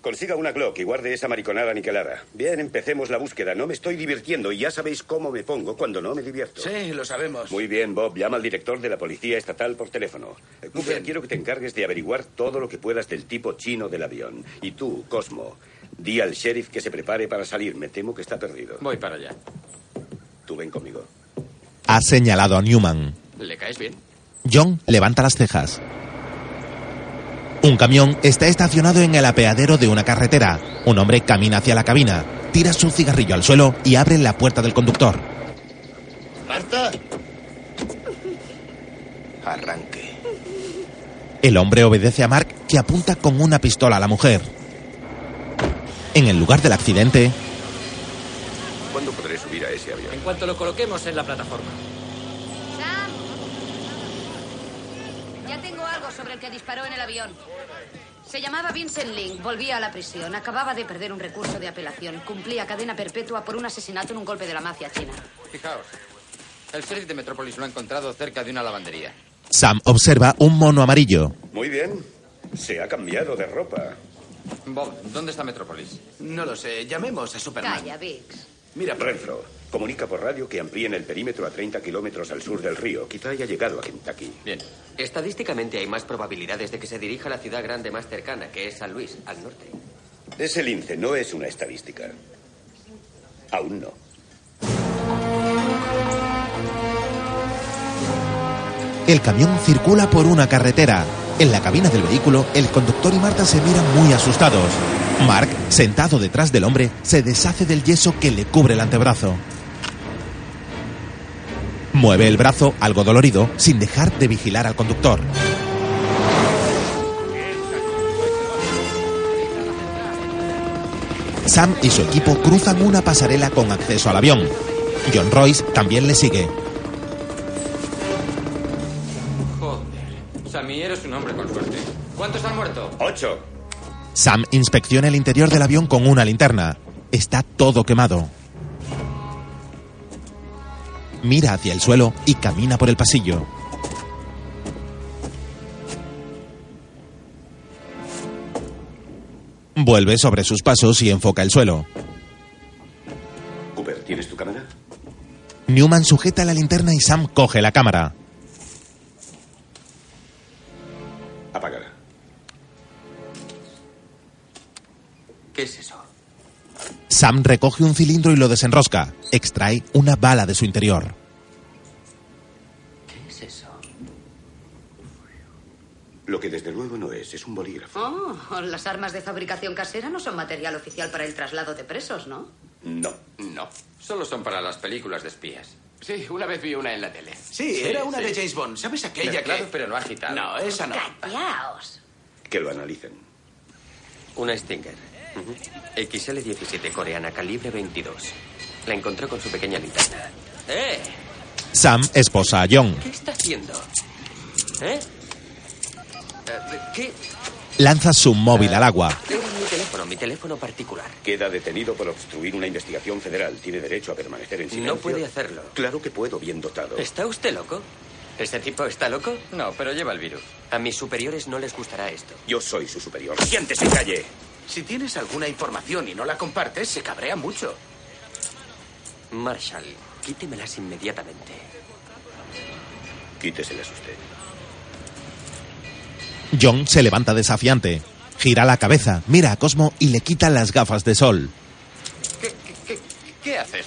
Speaker 5: Consiga una Glock y guarde esa mariconada aniquilada. Bien, empecemos la búsqueda. No me estoy divirtiendo y ya sabéis cómo me pongo cuando no me divierto.
Speaker 10: Sí, lo sabemos.
Speaker 5: Muy bien, Bob. Llama al director de la Policía Estatal por teléfono. Eh, Cooper,
Speaker 10: Bien.
Speaker 5: quiero que te encargues de averiguar todo lo que puedas del tipo chino del avión. Y tú, Cosmo, di al sheriff que se prepare para salir. Me temo que está perdido.
Speaker 11: Voy para allá.
Speaker 5: Tú ven conmigo.
Speaker 1: Ha señalado a Newman.
Speaker 11: ¿Le caes bien?
Speaker 1: John levanta las cejas. Un camión está estacionado en el apeadero de una carretera. Un hombre camina hacia la cabina, tira su cigarrillo al suelo y abre la puerta del conductor.
Speaker 13: ¡Marta! Arranque.
Speaker 1: El hombre obedece a Mark, que apunta con una pistola a la mujer. En el lugar del accidente,
Speaker 5: ¿Cuándo podré subir a ese avión?
Speaker 17: En cuanto lo coloquemos en la plataforma.
Speaker 8: Sam.
Speaker 6: Ya tengo algo sobre el que disparó en el avión. Se llamaba Vincent Link, volvía a la prisión, acababa de perder un recurso de apelación, cumplía cadena perpetua por un asesinato en un golpe de la mafia china.
Speaker 11: Fijaos, el sheriff de Metrópolis lo ha encontrado cerca de una lavandería.
Speaker 1: Sam observa un mono amarillo.
Speaker 5: Muy bien. Se ha cambiado de ropa.
Speaker 11: Bob, ¿dónde está Metrópolis?
Speaker 7: No lo sé. Llamemos a Superman.
Speaker 6: Calla, Vix.
Speaker 5: Mira, Renfro, comunica por radio que amplíen el perímetro a 30 kilómetros al sur del río. Quizá haya llegado a Kentucky.
Speaker 11: Bien.
Speaker 21: Estadísticamente hay más probabilidades de que se dirija a la ciudad grande más cercana, que es San Luis, al norte.
Speaker 5: Ese lince no es una estadística. Aún no.
Speaker 1: El camión circula por una carretera. En la cabina del vehículo, el conductor y Marta se miran muy asustados. Mark, sentado detrás del hombre, se deshace del yeso que le cubre el antebrazo. Mueve el brazo, algo dolorido, sin dejar de vigilar al conductor. Sam y su equipo cruzan una pasarela con acceso al avión. John Royce también le sigue.
Speaker 11: Joder. Sammy, eres un hombre con suerte. ¿Cuántos han muerto?
Speaker 5: Ocho.
Speaker 1: Sam inspecciona el interior del avión con una linterna. Está todo quemado. Mira hacia el suelo y camina por el pasillo. Vuelve sobre sus pasos y enfoca el suelo.
Speaker 5: Cooper, ¿tienes tu cámara?
Speaker 1: Newman sujeta la linterna y Sam coge la cámara.
Speaker 21: ¿Qué es eso?
Speaker 1: Sam recoge un cilindro y lo desenrosca. Extrae una bala de su interior.
Speaker 21: ¿Qué es eso?
Speaker 5: Lo que desde luego no es, es un bolígrafo.
Speaker 6: Oh, las armas de fabricación casera no son material oficial para el traslado de presos, ¿no?
Speaker 5: No.
Speaker 11: No. Solo son para las películas de espías.
Speaker 7: Sí, una vez vi una en la tele. Sí,
Speaker 11: Sí,
Speaker 7: era una
Speaker 11: sí.
Speaker 7: de James Bond. ¿Sabes aquella
Speaker 11: Mezclado,
Speaker 7: que...?
Speaker 11: pero no agitado.
Speaker 7: No, esa no.
Speaker 6: Callaos.
Speaker 5: Que lo analicen.
Speaker 21: Una Stinger. Ujú. XL-17 coreana, calibre 22. La encontró con su pequeña linterna. ¡Eh!
Speaker 1: Sam esposa a John.
Speaker 21: ¿Qué está haciendo? ¿Eh? Eh, ¿Qué?
Speaker 1: Lanza su móvil al agua.
Speaker 21: Mi teléfono, mi teléfono particular.
Speaker 5: Queda detenido por obstruir una investigación federal. Tiene derecho a permanecer en silencio.
Speaker 21: No puede hacerlo.
Speaker 5: Claro que puedo, bien dotado.
Speaker 21: ¿Está usted loco? ¿Ese tipo está loco?
Speaker 11: No, pero lleva el virus.
Speaker 21: A mis superiores no les gustará esto.
Speaker 5: Yo soy su superior. ¡Siéntese, calle!
Speaker 7: Si tienes alguna información y no la compartes, se cabrea mucho.
Speaker 21: Marshall, quítemelas inmediatamente.
Speaker 5: Quíteselas usted.
Speaker 1: John se levanta desafiante. Gira la cabeza, mira a Cosmo y le quita las gafas de sol.
Speaker 11: ¿Qué, qué, qué haces?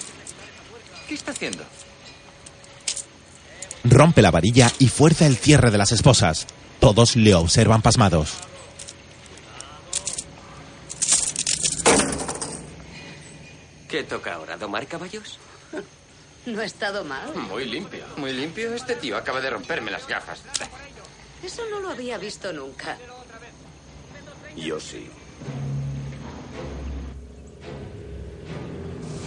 Speaker 11: ¿Qué está haciendo?
Speaker 1: Rompe la varilla y fuerza el cierre de las esposas. Todos le observan pasmados.
Speaker 21: ¿Qué toca ahora? ¿Domar caballos?
Speaker 6: No ha estado mal.
Speaker 11: Muy limpio. Muy limpio. Este tío acaba de romperme las gafas.
Speaker 6: Eso no lo había visto nunca.
Speaker 5: Yo sí.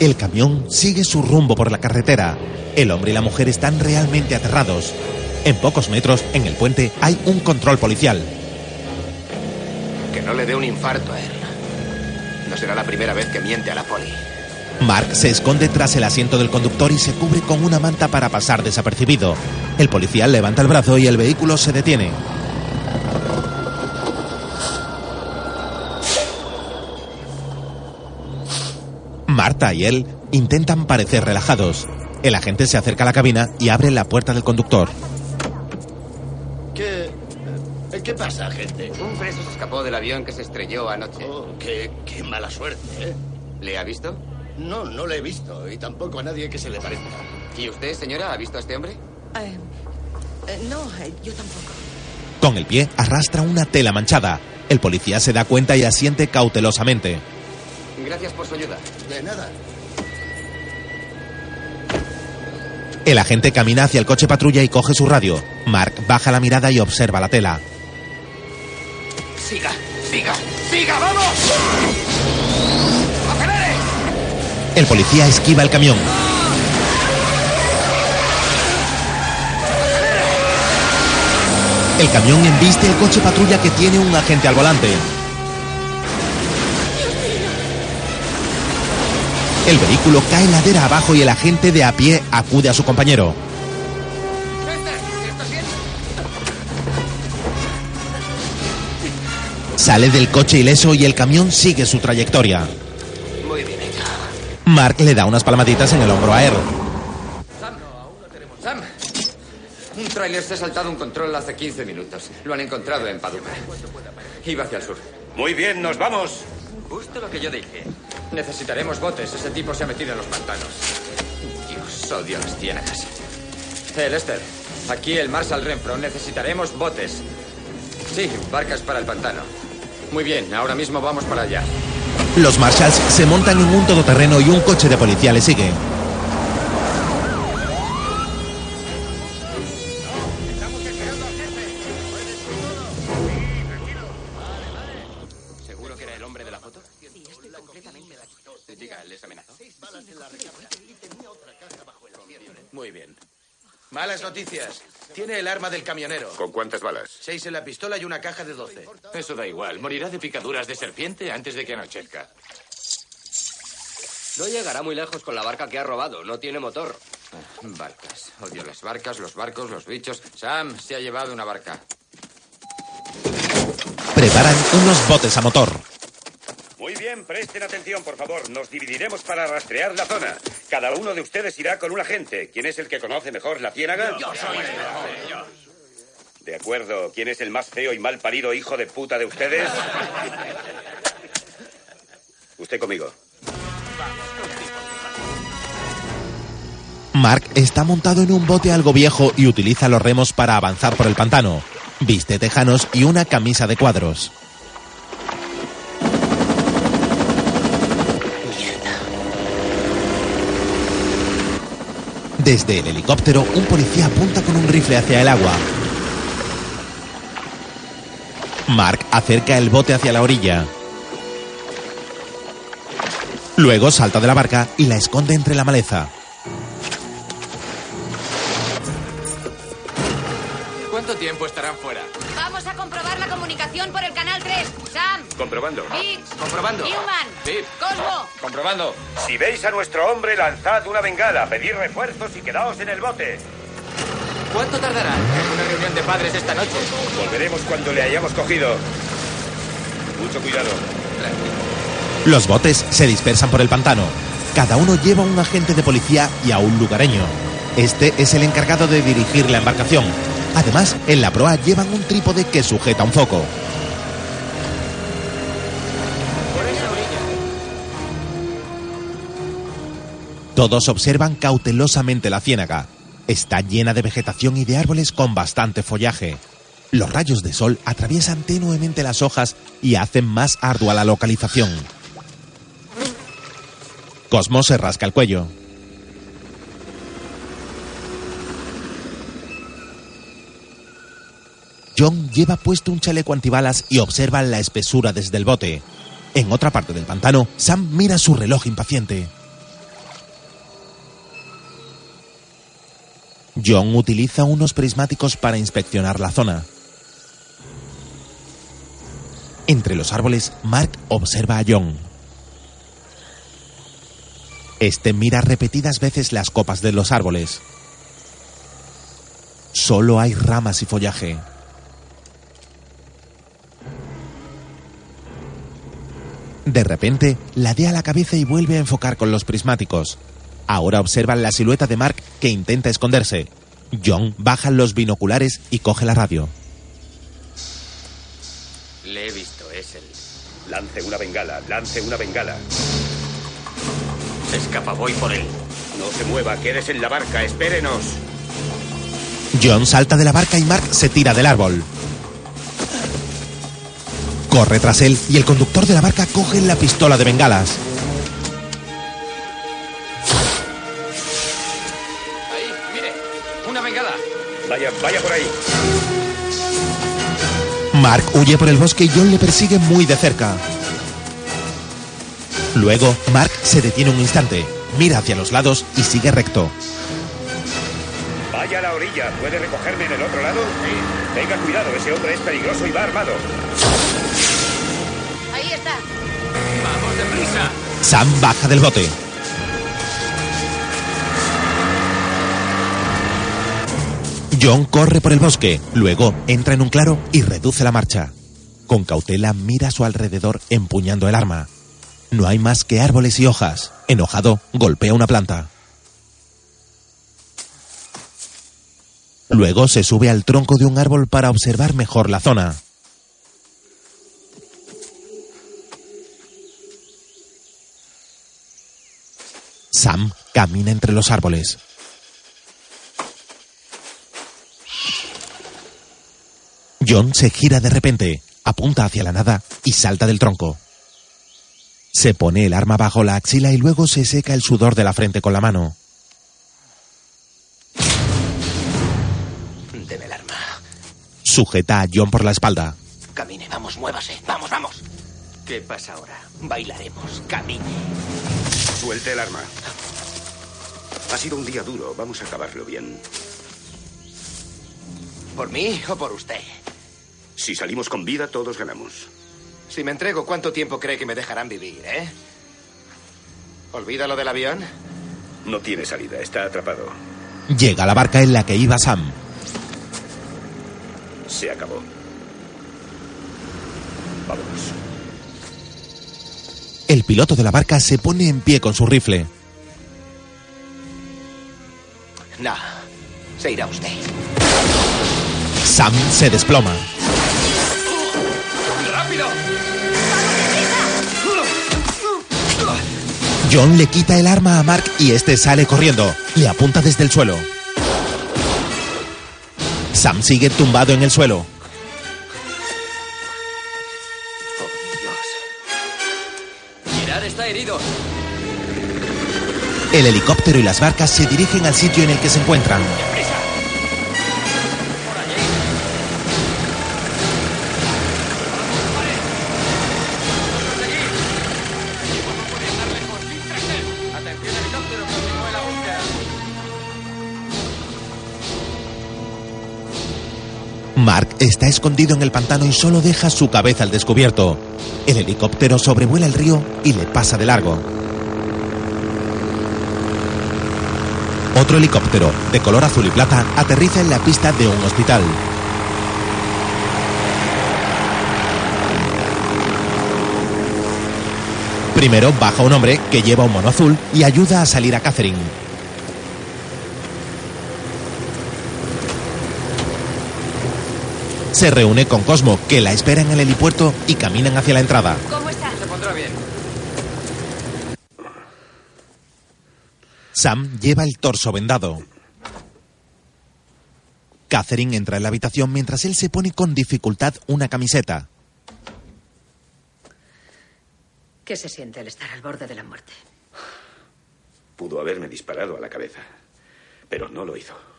Speaker 1: El camión sigue su rumbo por la carretera. El hombre y la mujer están realmente aterrados. En pocos metros, en el puente, hay un control policial.
Speaker 7: Que no le dé un infarto a él. No será la primera vez que miente a la poli.
Speaker 1: Mark se esconde tras el asiento del conductor y se cubre con una manta para pasar desapercibido. El policía levanta el brazo y el vehículo se detiene. Marta y él intentan parecer relajados. El agente se acerca a la cabina y abre la puerta del conductor.
Speaker 22: ¿Qué, eh, ¿Qué pasa, gente?
Speaker 21: Un preso se escapó del avión que se estrelló anoche.
Speaker 22: Oh, qué, qué mala suerte, ¿eh?
Speaker 21: ¿Le ha visto?
Speaker 22: No, no le he visto y tampoco a nadie que se le parezca.
Speaker 21: ¿Y usted, señora, ha visto a este hombre?
Speaker 2: Eh, eh, no, eh, yo tampoco.
Speaker 1: Con el pie arrastra una tela manchada. El policía se da cuenta y asiente cautelosamente.
Speaker 21: Gracias por su ayuda.
Speaker 22: De nada.
Speaker 1: El agente camina hacia el coche patrulla y coge su radio. Mark baja la mirada y observa la tela.
Speaker 7: Siga, siga, siga, vamos.
Speaker 1: El policía esquiva el camión. El camión embiste el coche patrulla que tiene un agente al volante. El vehículo cae ladera abajo y el agente de a pie acude a su compañero. Sale del coche ileso y el camión sigue su trayectoria. Mark le da unas palmaditas en el hombro a Earl.
Speaker 11: Sam, un tráiler se ha saltado un control hace 15 minutos. Lo han encontrado en Paducah. Iba hacia el sur.
Speaker 5: Muy bien, nos vamos.
Speaker 11: Justo lo que yo dije. Necesitaremos botes. Ese tipo se ha metido en los pantanos. Dios, odio las ciénagas. Eh, Lester, aquí el Marshal Renfro. Necesitaremos botes. Sí, barcas para el pantano. Muy bien, ahora mismo vamos para allá.
Speaker 1: Los Marshalls se montan en un todoterreno y un coche de policía le sigue.
Speaker 10: ¿Seguro que era el hombre de la foto? Sí, estoy completamente Diga, ¿les amenazó?
Speaker 14: Muy bien. Malas noticias. Tiene el arma del camionero.
Speaker 5: ¿Con cuántas balas?
Speaker 14: Seis en la pistola y una caja de doce.
Speaker 10: Eso da igual. Morirá de picaduras de serpiente antes de que anochezca.
Speaker 2: No llegará muy lejos con la barca que ha robado. No tiene motor.
Speaker 11: Barcas. Odio las barcas, los barcos, los bichos. Sam se ha llevado una barca.
Speaker 1: Preparan unos botes a motor.
Speaker 5: Bien, presten atención, por favor. Nos dividiremos para rastrear la zona. Cada uno de ustedes irá con un agente. ¿Quién es el que conoce mejor la ciénaga?
Speaker 19: Yo soy el.
Speaker 5: De acuerdo. ¿Quién es el más feo y mal parido hijo de puta de ustedes? Usted conmigo.
Speaker 1: Mark está montado en un bote algo viejo y utiliza los remos para avanzar por el pantano. Viste tejanos y una camisa de cuadros. Desde el helicóptero, un policía apunta con un rifle hacia el agua. Mark acerca el bote hacia la orilla. Luego salta de la barca y la esconde entre la maleza.
Speaker 10: Tiempo estarán fuera?
Speaker 6: Vamos a comprobar la comunicación por el canal 3. Sam,
Speaker 5: Comprobando.
Speaker 6: Higgs,
Speaker 5: Comprobando.
Speaker 6: Newman, Cosmo.
Speaker 5: Comprobando. Si veis a nuestro hombre, lanzad una bengala, pedid refuerzos y quedaos en el bote.
Speaker 10: ¿Cuánto tardará en una reunión de padres esta noche?
Speaker 5: Volveremos cuando le hayamos cogido. Mucho cuidado.
Speaker 1: Los botes se dispersan por el pantano. Cada uno lleva un agente de policía y a un lugareño. Este es el encargado de dirigir la embarcación. Además, en la proa llevan un trípode que sujeta un foco. Todos observan cautelosamente la ciénaga. Está llena de vegetación y de árboles con bastante follaje. Los rayos de sol atraviesan tenuemente las hojas y hacen más ardua la localización. Cosmo se rasca el cuello. John lleva puesto un chaleco antibalas y observa la espesura desde el bote. En otra parte del pantano, Sam mira su reloj impaciente. John utiliza unos prismáticos para inspeccionar la zona. Entre los árboles, Mark observa a John. Este mira repetidas veces las copas de los árboles. Solo hay ramas y follaje. De repente, ladea la cabeza y vuelve a enfocar con los prismáticos. Ahora observan la silueta de Mark que intenta esconderse. John baja los binoculares y coge la radio.
Speaker 5: Le he visto, es él. Lance una bengala, lance una bengala.
Speaker 10: Se escapa, voy por él.
Speaker 5: No se mueva, quédese en la barca, espérenos.
Speaker 1: John salta de la barca y Mark se tira del árbol. Corre tras él y el conductor de la barca coge la pistola de bengalas.
Speaker 11: Ahí, mire. Una bengala.
Speaker 5: Vaya, vaya por ahí.
Speaker 1: Mark huye por el bosque y John le persigue muy de cerca. Luego, Mark se detiene un instante, mira hacia los lados y sigue recto.
Speaker 5: Vaya a la orilla. ¿Puede recogerme en el otro lado? Sí. Tenga cuidado, ese hombre es peligroso y va armado.
Speaker 1: Sam baja del bote. John corre por el bosque, luego entra en un claro y reduce la marcha. Con cautela mira a su alrededor empuñando el arma. No hay más que árboles y hojas. Enojado, golpea una planta. Luego se sube al tronco de un árbol para observar mejor la zona. Sam camina entre los árboles. John se gira de repente, apunta hacia la nada y salta del tronco. Se pone el arma bajo la axila y luego se seca el sudor de la frente con la mano.
Speaker 10: Deme el arma.
Speaker 1: Sujeta a John por la espalda.
Speaker 10: Camine, vamos, muévase. Vamos, vamos. ¿Qué pasa ahora? Bailaremos. Camine.
Speaker 5: Suelte el arma. Ha sido un día duro. Vamos a acabarlo bien.
Speaker 10: ¿Por mí o por usted?
Speaker 5: Si salimos con vida, todos ganamos.
Speaker 10: Si me entrego, ¿cuánto tiempo cree que me dejarán vivir, eh? ¿Olvida lo del avión?
Speaker 5: No tiene salida. Está atrapado.
Speaker 1: Llega a la barca en la que iba Sam.
Speaker 5: Se acabó. Vámonos.
Speaker 1: El piloto de la barca se pone en pie con su rifle.
Speaker 10: No. Se irá usted.
Speaker 1: Sam se desploma.
Speaker 14: ¡Rápido!
Speaker 1: John le quita el arma a Mark y este sale corriendo. Le apunta desde el suelo. Sam sigue tumbado en el suelo. El helicóptero y las barcas se dirigen al sitio en el que se encuentran. Mark está escondido en el pantano y solo deja su cabeza al descubierto. El helicóptero sobrevuela el río y le pasa de largo. Otro helicóptero, de color azul y plata, aterriza en la pista de un hospital. Primero baja un hombre que lleva un mono azul y ayuda a salir a Catherine. Se reúne con Cosmo, que la espera en el helipuerto y caminan hacia la entrada.
Speaker 6: ¿Cómo está?
Speaker 14: Se pondrá bien.
Speaker 1: Sam lleva el torso vendado. Catherine entra en la habitación mientras él se pone con dificultad una camiseta.
Speaker 3: ¿Qué se siente al estar al borde de la muerte?
Speaker 5: Pudo haberme disparado a la cabeza, pero no lo hizo.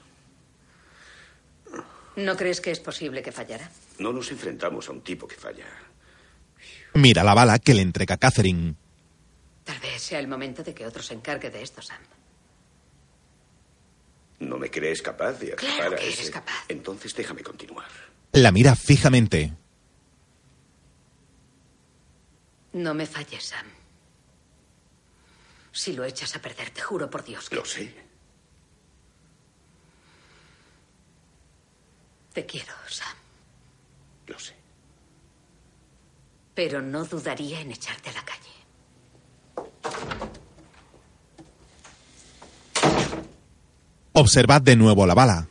Speaker 3: ¿No crees que es posible que fallara?
Speaker 5: No nos enfrentamos a un tipo que falla.
Speaker 1: Mira la bala que le entrega Catherine.
Speaker 3: Tal vez sea el momento de que otro se encargue de esto, Sam.
Speaker 5: ¿No me crees capaz de atrapar
Speaker 3: Claro
Speaker 5: a
Speaker 3: que
Speaker 5: ese?
Speaker 3: eres capaz.
Speaker 5: Entonces déjame continuar.
Speaker 1: La mira fijamente.
Speaker 3: No me falles, Sam. Si lo echas a perder, te juro por Dios que
Speaker 5: Lo sé.
Speaker 3: Te quiero, Sam.
Speaker 5: Lo sé.
Speaker 3: Pero no dudaría en echarte a la calle.
Speaker 1: Observad de nuevo la bala.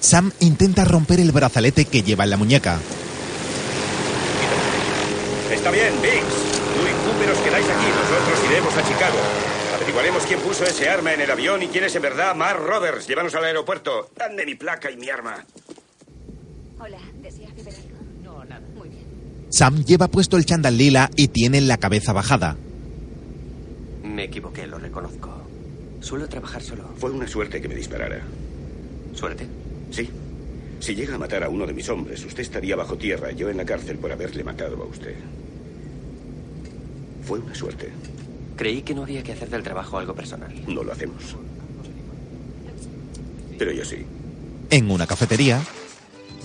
Speaker 1: Sam intenta romper el brazalete que lleva en la muñeca.
Speaker 5: Está bien, Biggs. Tú y Cooper os quedáis aquí. Nosotros iremos a Chicago. Averiguaremos quién puso ese arma en el avión y quién es en verdad Mark Roberts. Llévanos al aeropuerto. Dame mi placa y mi arma.
Speaker 8: Hola, ¿deseas beber algo?
Speaker 15: No, nada.
Speaker 8: Muy bien.
Speaker 1: Sam lleva puesto el chándal lila y tiene la cabeza bajada.
Speaker 2: Me equivoqué, lo reconozco. Suelo trabajar solo.
Speaker 5: Fue una suerte que me disparara.
Speaker 2: ¿Suerte?
Speaker 5: Sí. Si llega a matar a uno de mis hombres, usted estaría bajo tierra, yo en la cárcel por haberle matado a usted. Fue una suerte.
Speaker 2: Creí que no había que hacer del trabajo algo personal.
Speaker 5: No lo hacemos. Pero yo sí.
Speaker 1: En una cafetería,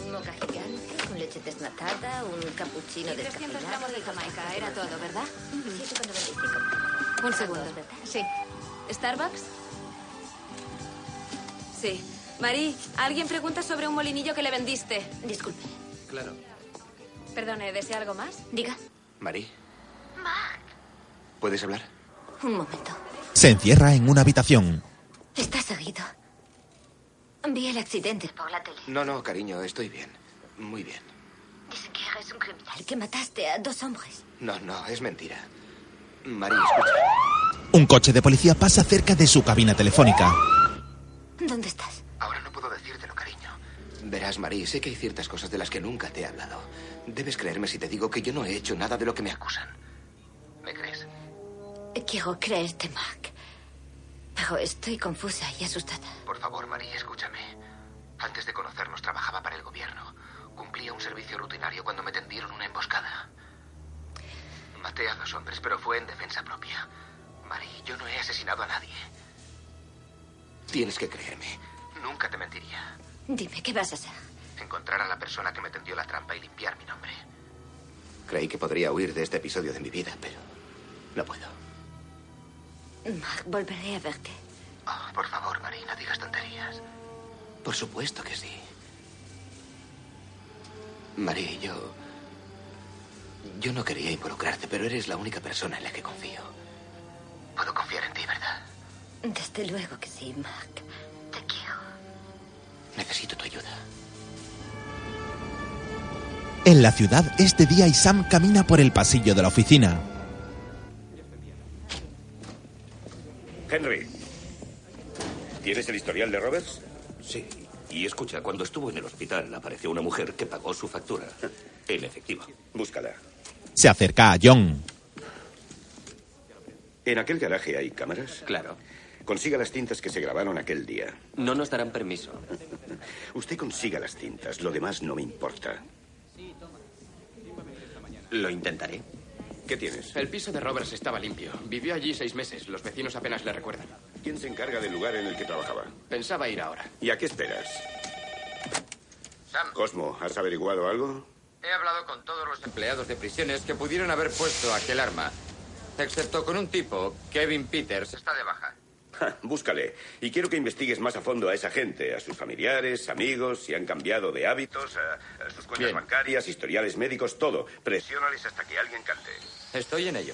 Speaker 8: Un moca gigante con leche desnatada, un cappuccino
Speaker 6: 300 gramos de Jamaica, era todo, ¿verdad?
Speaker 8: 7,95.
Speaker 6: Un segundo. Sí. ¿Starbucks? Sí. Marí, alguien pregunta sobre un molinillo que le vendiste.
Speaker 8: Disculpe.
Speaker 10: Claro.
Speaker 6: Perdone, ¿desea algo más?
Speaker 8: Diga.
Speaker 10: Marí. ¿Puedes hablar?
Speaker 8: Un momento.
Speaker 1: se encierra en una habitación.
Speaker 8: ¿Estás seguido? Vi el accidente por la tele.
Speaker 10: No, no, cariño, estoy bien. Muy bien.
Speaker 8: Dicen que eres un criminal, que mataste a dos hombres.
Speaker 10: No, no, es mentira. Marí, escucha.
Speaker 1: Un coche de policía pasa cerca de su cabina telefónica.
Speaker 8: ¿Dónde estás?
Speaker 10: Ahora no puedo decírtelo, cariño. Verás, Marí, sé que hay ciertas cosas de las que nunca te he hablado. Debes creerme si te digo que yo no he hecho nada de lo que me acusan.
Speaker 8: Quiero creerte, Mark. Pero estoy confusa y asustada.
Speaker 10: Por favor, Marí, escúchame. Antes de conocernos trabajaba para el gobierno. Cumplía un servicio rutinario cuando me tendieron una emboscada. Maté a dos hombres, pero fue en defensa propia. Marí, yo no he asesinado a nadie. Tienes que creerme. Nunca te mentiría.
Speaker 8: Dime, ¿qué vas a hacer?
Speaker 10: Encontrar a la persona que me tendió la trampa y limpiar mi nombre. Creí que podría huir de este episodio de mi vida, pero no puedo.
Speaker 8: Mark, volveré a verte.
Speaker 10: Oh, por favor, Marí, no digas tonterías. Por supuesto que sí. Marí, yo... Yo no quería involucrarte, pero eres la única persona en la que confío. Puedo confiar en ti, ¿verdad?
Speaker 8: Desde luego que sí, Mark. Te quiero.
Speaker 10: Necesito tu ayuda.
Speaker 1: En la ciudad es de día y Sam camina por el pasillo de la oficina.
Speaker 5: Henry, ¿tienes el historial de Roberts?
Speaker 7: Sí. Y escucha, cuando estuvo en el hospital apareció una mujer que pagó su factura. En efectivo.
Speaker 5: Búscala.
Speaker 1: Se acerca a John.
Speaker 5: ¿En aquel garaje hay cámaras?
Speaker 2: Claro.
Speaker 5: Consiga las cintas que se grabaron aquel día.
Speaker 2: No nos darán permiso.
Speaker 5: Usted consiga las cintas, lo demás no me importa.
Speaker 2: Lo intentaré.
Speaker 5: ¿Qué tienes?
Speaker 10: El piso de Roberts estaba limpio. Vivió allí seis meses. Los vecinos apenas le recuerdan.
Speaker 5: ¿Quién se encarga del lugar en el que trabajaba?
Speaker 10: Pensaba ir ahora.
Speaker 5: ¿Y a qué esperas?
Speaker 11: Sam,
Speaker 5: Cosmo, ¿has averiguado algo?
Speaker 11: he hablado con todos los empleados de prisiones que pudieron haber puesto aquel arma. Excepto con un tipo, Kevin Peters, está de baja.
Speaker 5: Ja, búscale. Y quiero que investigues más a fondo a esa gente, a sus familiares, amigos, si han cambiado de hábitos, a, a sus cuentas
Speaker 11: Bien.
Speaker 5: bancarias, historiales médicos, todo. Presiónales hasta que alguien cante.
Speaker 11: Estoy en ello.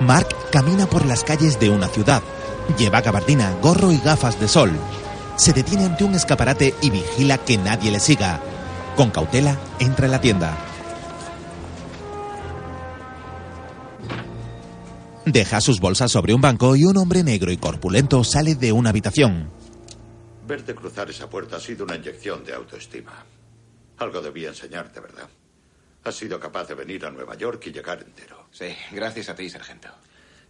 Speaker 1: Mark camina por las calles de una ciudad. Lleva gabardina, gorro y gafas de sol. Se detiene ante un escaparate y vigila que nadie le siga. Con cautela, entra en la tienda. Deja sus bolsas sobre un banco y un hombre negro y corpulento sale de una habitación.
Speaker 23: Verte cruzar esa puerta ha sido una inyección de autoestima. Algo debía enseñarte, ¿verdad? Has sido capaz de venir a Nueva York y llegar entero.
Speaker 10: Sí, gracias a ti, sargento.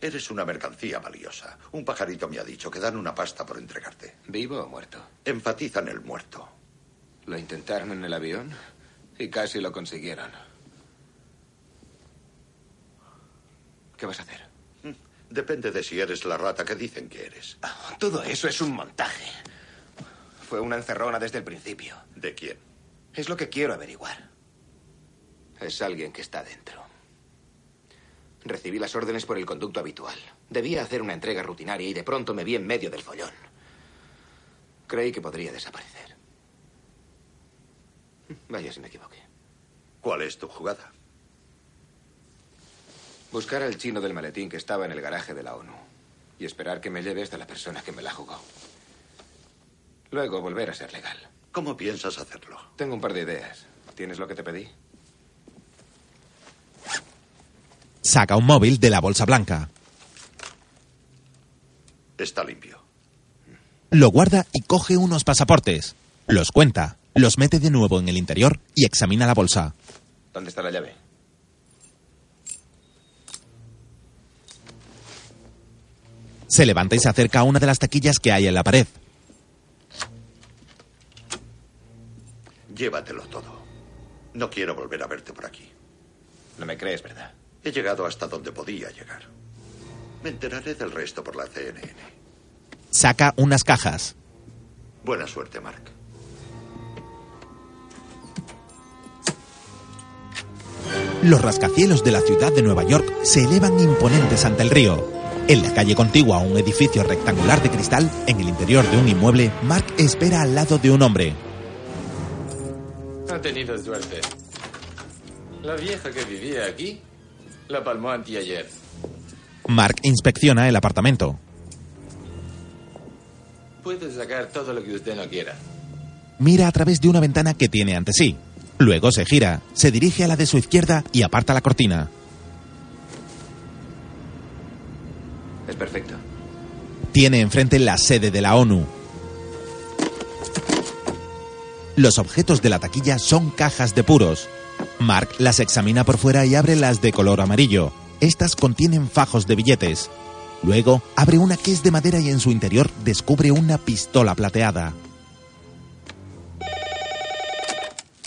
Speaker 23: Eres una mercancía valiosa. Un pajarito me ha dicho que dan una pasta por entregarte.
Speaker 10: ¿Vivo o muerto?
Speaker 23: Enfatizan el muerto.
Speaker 10: Lo intentaron en el avión y casi lo consiguieron. ¿Qué vas a hacer?
Speaker 23: Depende de si eres la rata que dicen que eres.
Speaker 10: Todo eso es un montaje. Fue una encerrona desde el principio.
Speaker 23: ¿De quién?
Speaker 10: Es lo que quiero averiguar. Es alguien que está dentro. Recibí las órdenes por el conducto habitual. Debía hacer una entrega rutinaria y de pronto me vi en medio del follón. Creí que podría desaparecer. Vaya si me equivoqué.
Speaker 23: ¿Cuál es tu jugada?
Speaker 10: Buscar al chino del maletín que estaba en el garaje de la ONU y esperar que me lleve hasta la persona que me la jugó. Luego volver a ser legal.
Speaker 23: ¿Cómo piensas hacerlo?
Speaker 10: Tengo un par de ideas. ¿Tienes lo que te pedí?
Speaker 1: Saca un móvil de la bolsa blanca.
Speaker 23: Está limpio.
Speaker 1: Lo guarda y coge unos pasaportes. Los cuenta, los mete de nuevo en el interior y examina la bolsa.
Speaker 10: ¿Dónde está la llave?
Speaker 1: Se levanta y se acerca a una de las taquillas que hay en la pared.
Speaker 23: Llévatelo todo. No quiero volver a verte por aquí.
Speaker 10: No me crees, ¿verdad?
Speaker 23: He llegado hasta donde podía llegar. Me enteraré del resto por la CNN.
Speaker 1: Saca unas cajas.
Speaker 23: Buena suerte, Mark.
Speaker 1: Los rascacielos de la ciudad de Nueva York se elevan imponentes ante el río. En la calle contigua a un edificio rectangular de cristal, en el interior de un inmueble, Mark espera al lado de un hombre.
Speaker 11: Ha tenido suerte. La vieja que vivía aquí la palmó anteayer.
Speaker 1: Mark inspecciona el apartamento.
Speaker 11: Puede sacar todo lo que usted no quiera.
Speaker 1: Mira a través de una ventana que tiene ante sí. Luego se gira, se dirige a la de su izquierda y aparta la cortina.
Speaker 2: Perfecto.
Speaker 1: Tiene enfrente la sede de la ONU. Los objetos de la taquilla son cajas de puros. Mark las examina por fuera y abre las de color amarillo. Estas contienen fajos de billetes. Luego abre una que es de madera y en su interior descubre una pistola plateada.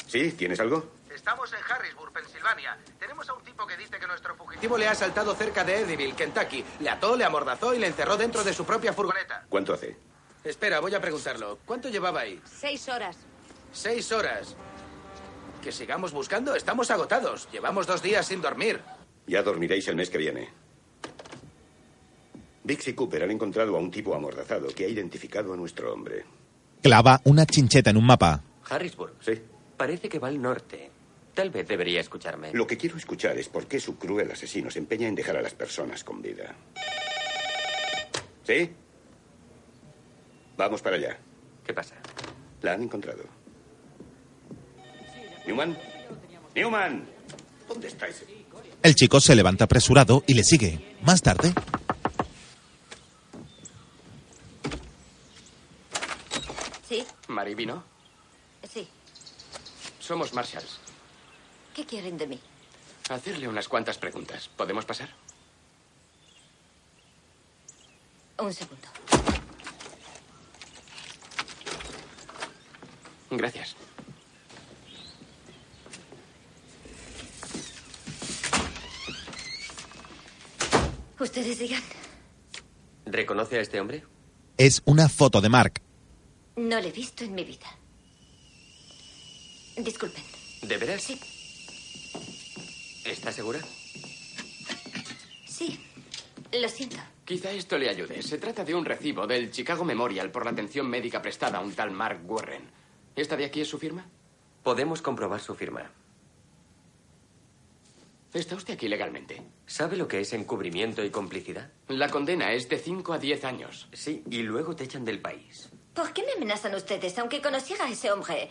Speaker 5: ¿Sí? ¿Tienes algo?
Speaker 13: Estamos en Harrisburg, Pensilvania. Tenemos a un dice que nuestro fugitivo le ha asaltado cerca de Eddyville, Kentucky. Le ató, le amordazó y le encerró dentro de su propia furgoneta.
Speaker 5: ¿Cuánto hace?
Speaker 13: Espera, voy a preguntarlo. ¿Cuánto llevaba ahí?
Speaker 6: Seis horas.
Speaker 13: Seis horas. Que sigamos buscando, estamos agotados. Llevamos dos días sin dormir.
Speaker 5: Ya dormiréis el mes que viene. Bix y Cooper han encontrado a un tipo amordazado que ha identificado a nuestro hombre.
Speaker 1: Clava una chincheta en un mapa.
Speaker 2: Harrisburg.
Speaker 5: Sí.
Speaker 2: Parece que va al norte. Tal vez debería escucharme.
Speaker 5: Lo que quiero escuchar es por qué su cruel asesino se empeña en dejar a las personas con vida. ¿Sí? Vamos para allá.
Speaker 2: ¿Qué pasa?
Speaker 5: La han encontrado. Newman. Newman. ¿Dónde está ese?
Speaker 1: El chico se levanta apresurado y le sigue. Más tarde,
Speaker 8: ¿Sí?
Speaker 2: ¿Mari vino?
Speaker 8: Sí.
Speaker 2: Somos Marshalls.
Speaker 8: ¿Qué quieren de mí?
Speaker 2: Hacerle unas cuantas preguntas. ¿Podemos pasar?
Speaker 8: Un segundo.
Speaker 2: Gracias.
Speaker 8: Ustedes digan.
Speaker 2: ¿Reconoce a este hombre?
Speaker 1: es una foto de Mark.
Speaker 8: No le he visto en mi vida. Disculpen.
Speaker 2: ¿De veras?
Speaker 8: Sí.
Speaker 2: ¿Está segura?
Speaker 8: Sí. Lo siento.
Speaker 2: Quizá esto le ayude. Se trata de un recibo del Chicago Memorial por la atención médica prestada a un tal Mark Warren. ¿Esta de aquí es su firma?
Speaker 21: Podemos comprobar su firma.
Speaker 2: Está usted aquí legalmente.
Speaker 21: ¿Sabe lo que es encubrimiento y complicidad?
Speaker 2: La condena es de 5 a 10 años.
Speaker 21: Sí, y luego te echan del país.
Speaker 8: ¿Por qué me amenazan ustedes? Aunque conociera a ese hombre,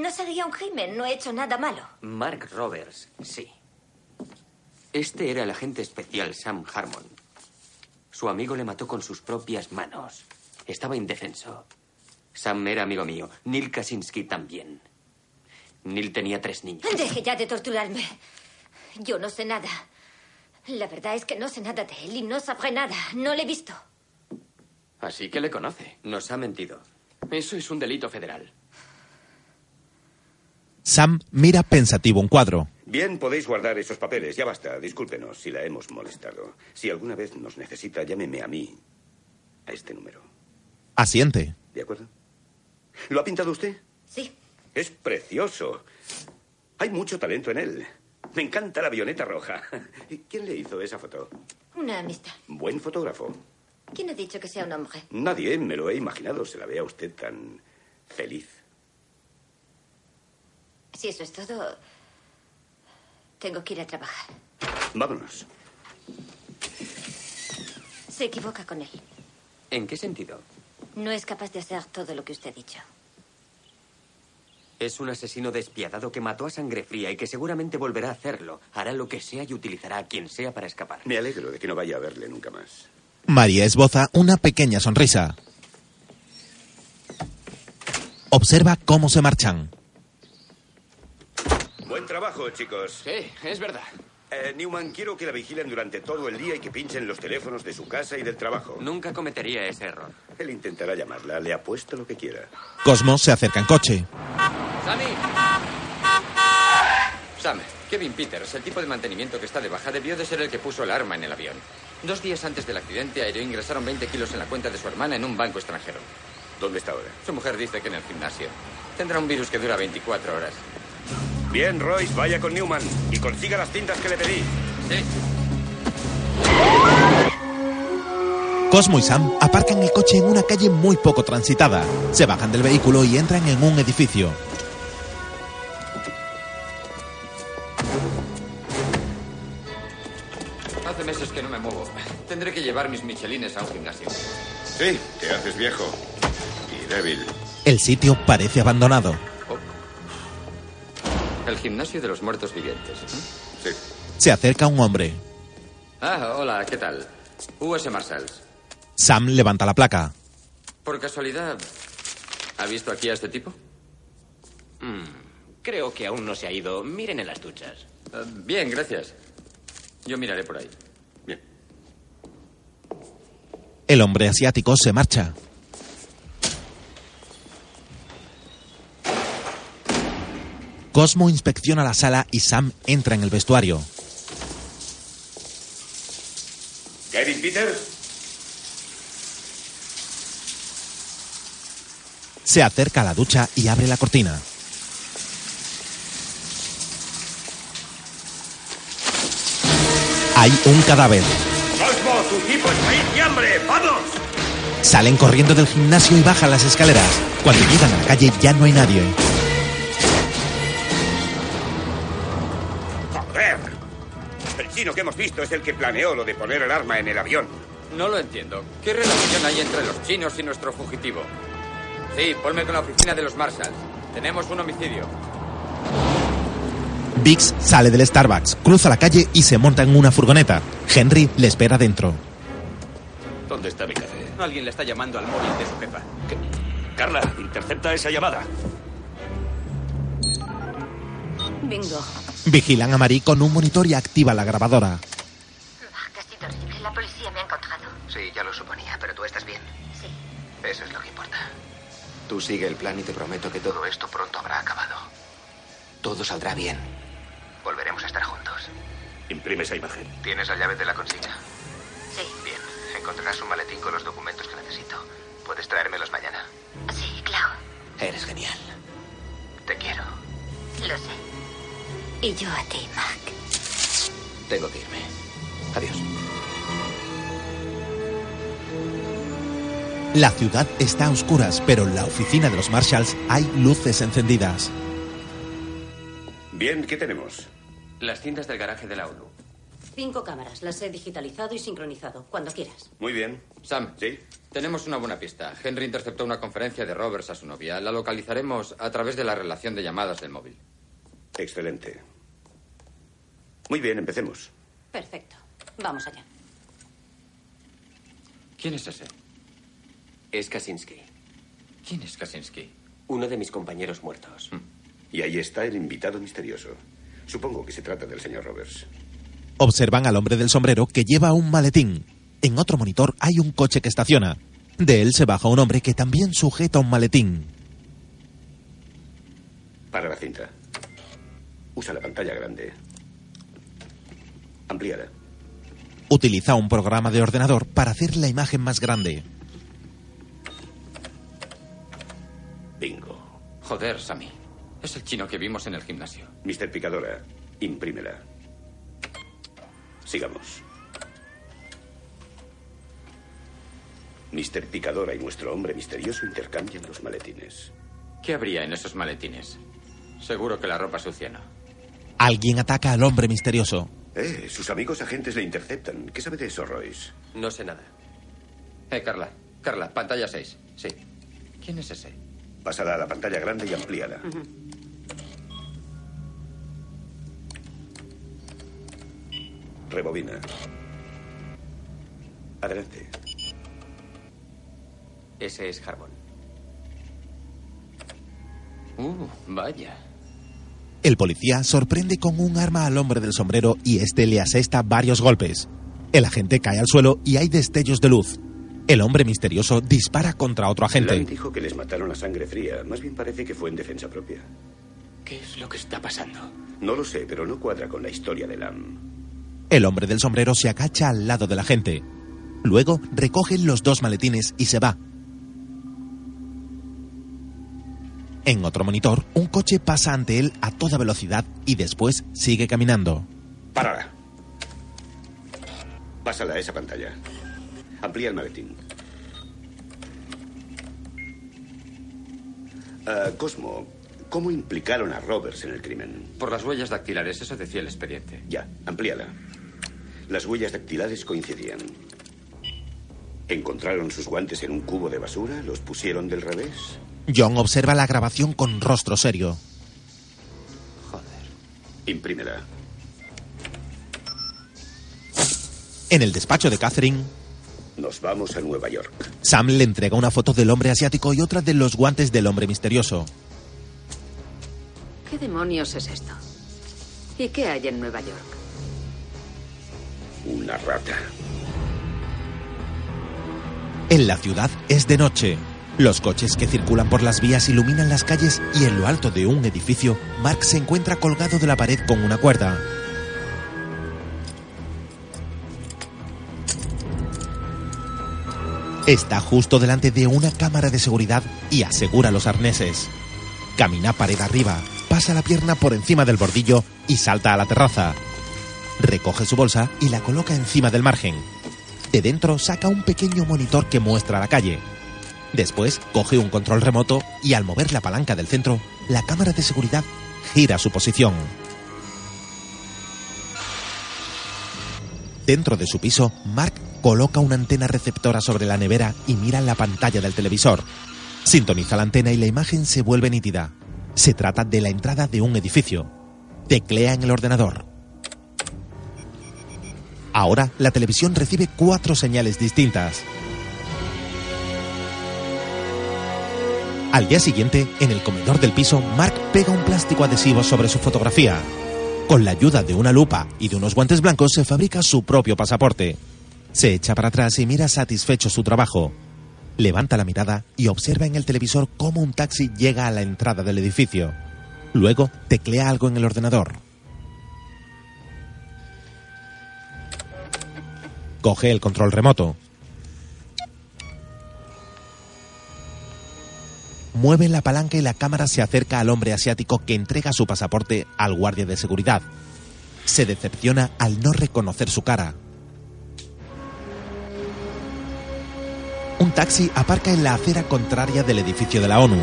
Speaker 8: no sería un crimen. No he hecho nada malo.
Speaker 21: Mark Roberts, sí. Este era el agente especial Sam Harmon. Su amigo le mató con sus propias manos. Estaba indefenso. Sam era amigo mío. Neil Kaczynski también. Neil tenía tres niños.
Speaker 8: Deje ya de torturarme. Yo no sé nada. La verdad es que no sé nada de él y no sabré nada. No le he visto.
Speaker 2: Así que le conoce.
Speaker 21: Nos ha mentido.
Speaker 2: Eso es un delito federal.
Speaker 1: Sam mira pensativo un cuadro.
Speaker 5: Bien, podéis guardar esos papeles. Ya basta. Discúlpenos si la hemos molestado. Si alguna vez nos necesita, llámeme a mí. A este número.
Speaker 1: Asiente.
Speaker 5: ¿De acuerdo? ¿Lo ha pintado usted?
Speaker 8: Sí.
Speaker 5: Es precioso. Hay mucho talento en él. Me encanta la avioneta roja. ¿Quién le hizo esa foto?
Speaker 8: Una amistad.
Speaker 5: Buen fotógrafo.
Speaker 8: ¿Quién ha dicho que sea un hombre?
Speaker 5: Nadie me lo he imaginado. Se la ve a usted tan feliz.
Speaker 8: Si eso es todo, tengo que ir a trabajar.
Speaker 5: Vámonos.
Speaker 8: Se equivoca con él.
Speaker 21: ¿En qué sentido?
Speaker 8: No es capaz de hacer todo lo que usted ha dicho.
Speaker 21: Es un asesino despiadado que mató a sangre fría y que seguramente volverá a hacerlo. Hará lo que sea y utilizará a quien sea para escapar.
Speaker 5: Me alegro de que no vaya a verle nunca más.
Speaker 1: María esboza una pequeña sonrisa. Observa cómo se marchan.
Speaker 5: Trabajo, chicos.
Speaker 2: Sí, es verdad.
Speaker 5: Eh, Newman, quiero que la vigilen durante todo el día y que pinchen los teléfonos de su casa y del trabajo.
Speaker 21: Nunca cometería ese error.
Speaker 5: Él intentará llamarla. Le apuesto lo que quiera.
Speaker 1: Cosmo se acerca en coche.
Speaker 2: ¡Sammy! Sam,
Speaker 11: Kevin Peters, el tipo de mantenimiento que está de baja, debió de ser el que puso el arma en el avión. Dos días antes del accidente aéreo ingresaron 20 kilos en la cuenta de su hermana en un banco extranjero.
Speaker 5: ¿Dónde está ahora?
Speaker 11: Su mujer dice que en el gimnasio. Tendrá un virus que dura 24 horas.
Speaker 5: Bien, Royce, vaya con Newman y consiga las cintas que le pedí.
Speaker 11: Sí.
Speaker 1: Cosmo y Sam aparcan el coche en una calle muy poco transitada. Se bajan del vehículo y entran en un edificio.
Speaker 11: Hace meses que no me muevo. Tendré que llevar mis michelines a un gimnasio.
Speaker 7: Sí, te haces viejo. Y débil.
Speaker 1: El sitio parece abandonado.
Speaker 11: El gimnasio de los muertos vivientes.
Speaker 7: Sí.
Speaker 1: Se acerca un hombre.
Speaker 11: Ah, hola, ¿qué tal? US Marshalls.
Speaker 1: Sam levanta la placa.
Speaker 11: Por casualidad, ¿ha visto aquí a este tipo?
Speaker 14: Mm, creo que aún no se ha ido. Miren en las duchas.
Speaker 11: Ah, bien, gracias. Yo miraré por ahí.
Speaker 7: Bien.
Speaker 1: El hombre asiático se marcha. Cosmo inspecciona la sala y Sam entra en el vestuario.
Speaker 5: ¿Kevin Peters?
Speaker 1: Se acerca a la ducha y abre la cortina. Hay un cadáver.
Speaker 5: ¡Cosmo, tu tipo está ahí, y hambre! ¡Vamos!
Speaker 1: Salen corriendo del gimnasio y bajan las escaleras. Cuando llegan a la calle ya no hay nadie.
Speaker 5: Chino que hemos visto es el que planeó lo de poner el arma en el avión.
Speaker 11: No lo entiendo. ¿Qué relación hay entre los chinos y nuestro fugitivo? Sí, ponme con la oficina de los Marshalls. Tenemos un homicidio.
Speaker 1: Biggs sale del Starbucks, cruza la calle y se monta en una furgoneta. Henry le espera dentro.
Speaker 14: ¿Dónde está mi café?
Speaker 13: Alguien le está llamando al móvil de su jefa.
Speaker 14: Carla, intercepta esa llamada.
Speaker 3: Bingo.
Speaker 1: Vigilan a Marie con un monitor y activa la grabadora.
Speaker 8: Ha sido horrible. La policía me ha encontrado.
Speaker 10: Sí, ya lo suponía, pero tú estás bien.
Speaker 8: Sí.
Speaker 10: Eso es lo que importa. Tú sigue el plan y te prometo que todo esto pronto habrá acabado. Todo saldrá bien. Volveremos a estar juntos.
Speaker 14: Imprime esa imagen.
Speaker 10: ¿Tienes la llave de la consigna?
Speaker 8: Sí.
Speaker 10: Bien. Encontrarás un maletín con los documentos que necesito. Puedes traérmelos mañana.
Speaker 8: Sí, claro.
Speaker 10: Eres genial. Te quiero.
Speaker 8: Lo sé. Y yo a ti, Mac.
Speaker 10: Tengo que irme. Adiós.
Speaker 1: La ciudad está a oscuras, pero en la oficina de los Marshalls hay luces encendidas.
Speaker 5: Bien, ¿qué tenemos?
Speaker 21: Las cintas del garaje de la ONU.
Speaker 24: Cinco cámaras. Las he digitalizado y sincronizado. Cuando quieras.
Speaker 5: Muy bien.
Speaker 11: Sam.
Speaker 5: Sí.
Speaker 11: Tenemos una buena pista. Henry interceptó una conferencia de Roberts a su novia. La localizaremos a través de la relación de llamadas del móvil.
Speaker 5: Excelente. Muy bien, empecemos.
Speaker 24: Perfecto. Vamos allá.
Speaker 11: ¿Quién es ese?
Speaker 21: Es Kaczynski.
Speaker 11: ¿Quién es Kaczynski?
Speaker 21: Uno de mis compañeros muertos.
Speaker 5: Y ahí está el invitado misterioso. Supongo que se trata del señor Roberts.
Speaker 1: Observan al hombre del sombrero que lleva un maletín. En otro monitor hay un coche que estaciona. De él se baja un hombre que también sujeta un maletín.
Speaker 5: Para la cinta. Usa la pantalla grande.
Speaker 1: Utiliza un programa de ordenador para hacer la imagen más grande.
Speaker 5: Bingo.
Speaker 11: Joder, Sammy. Es el chino que vimos en el gimnasio.
Speaker 5: Mr. Picadora, imprímela. Sigamos. Mr. Picadora y nuestro hombre misterioso intercambian los maletines.
Speaker 11: ¿Qué habría en esos maletines? Seguro que la ropa sucia no.
Speaker 1: Alguien ataca al hombre misterioso.
Speaker 5: Eh, sus amigos agentes le interceptan. ¿Qué sabe de eso, Royce?
Speaker 21: No sé nada.
Speaker 11: Eh, Carla. Carla, pantalla 6. Sí. ¿Quién es ese?
Speaker 5: Pásala a la pantalla grande y amplíala. Rebobina. Adelante.
Speaker 21: Ese es Harmon.
Speaker 11: Uh, vaya.
Speaker 1: El policía sorprende con un arma al hombre del sombrero y este le asesta varios golpes. El agente cae al suelo y hay destellos de luz. El hombre misterioso dispara contra otro agente.
Speaker 5: Lang dijo que les mataron a sangre fría. Más bien parece que fue en defensa propia.
Speaker 14: ¿Qué es lo que está pasando?
Speaker 5: No lo sé, pero no cuadra con la historia de Lam.
Speaker 1: El hombre del sombrero se agacha al lado de la gente. Luego recoge los dos maletines y se va. En otro monitor, un coche pasa ante él a toda velocidad y después sigue caminando.
Speaker 5: Párala. Pásala a esa pantalla. Amplía el maletín. Ah, Cosmo, ¿cómo implicaron a Roberts en el crimen?
Speaker 4: Por las huellas dactilares, eso decía el expediente.
Speaker 5: Ya, amplíala. Las huellas dactilares coincidían. ¿Encontraron sus guantes en un cubo de basura? ¿Los pusieron del revés?
Speaker 1: John observa la grabación con rostro serio.
Speaker 5: Imprímela.
Speaker 1: En el despacho de Catherine,
Speaker 5: Nos vamos a Nueva York.
Speaker 1: Sam le entrega una foto del hombre asiático y otra de los guantes del hombre misterioso.
Speaker 3: ¿Qué demonios es esto? ¿Y qué hay en Nueva York?
Speaker 5: Una rata.
Speaker 1: En la ciudad es de noche. Los coches que circulan por las vías iluminan las calles y en lo alto de un edificio, Mark se encuentra colgado de la pared con una cuerda. Está justo delante de una cámara de seguridad y asegura los arneses. Camina pared arriba, pasa la pierna por encima del bordillo y salta a la terraza. Recoge su bolsa y la coloca encima del margen. De dentro saca un pequeño monitor que muestra la calle. Después coge un control remoto y al mover la palanca del centro, la cámara de seguridad gira su posición. Dentro de su piso, Mark coloca una antena receptora sobre la nevera y mira la pantalla del televisor. Sintoniza la antena y la imagen se vuelve nítida. Se trata de la entrada de un edificio. Teclea en el ordenador. Ahora la televisión recibe cuatro señales distintas. Al día siguiente, en el comedor del piso, Mark pega un plástico adhesivo sobre su fotografía. Con la ayuda de una lupa y de unos guantes blancos se fabrica su propio pasaporte. Se echa para atrás y mira satisfecho su trabajo. Levanta la mirada y observa en el televisor cómo un taxi llega a la entrada del edificio. Luego teclea algo en el ordenador. Coge el control remoto. Mueve la palanca y la cámara se acerca al hombre asiático que entrega su pasaporte al guardia de seguridad. Se decepciona al no reconocer su cara. Un taxi aparca en la acera contraria del edificio de la ONU.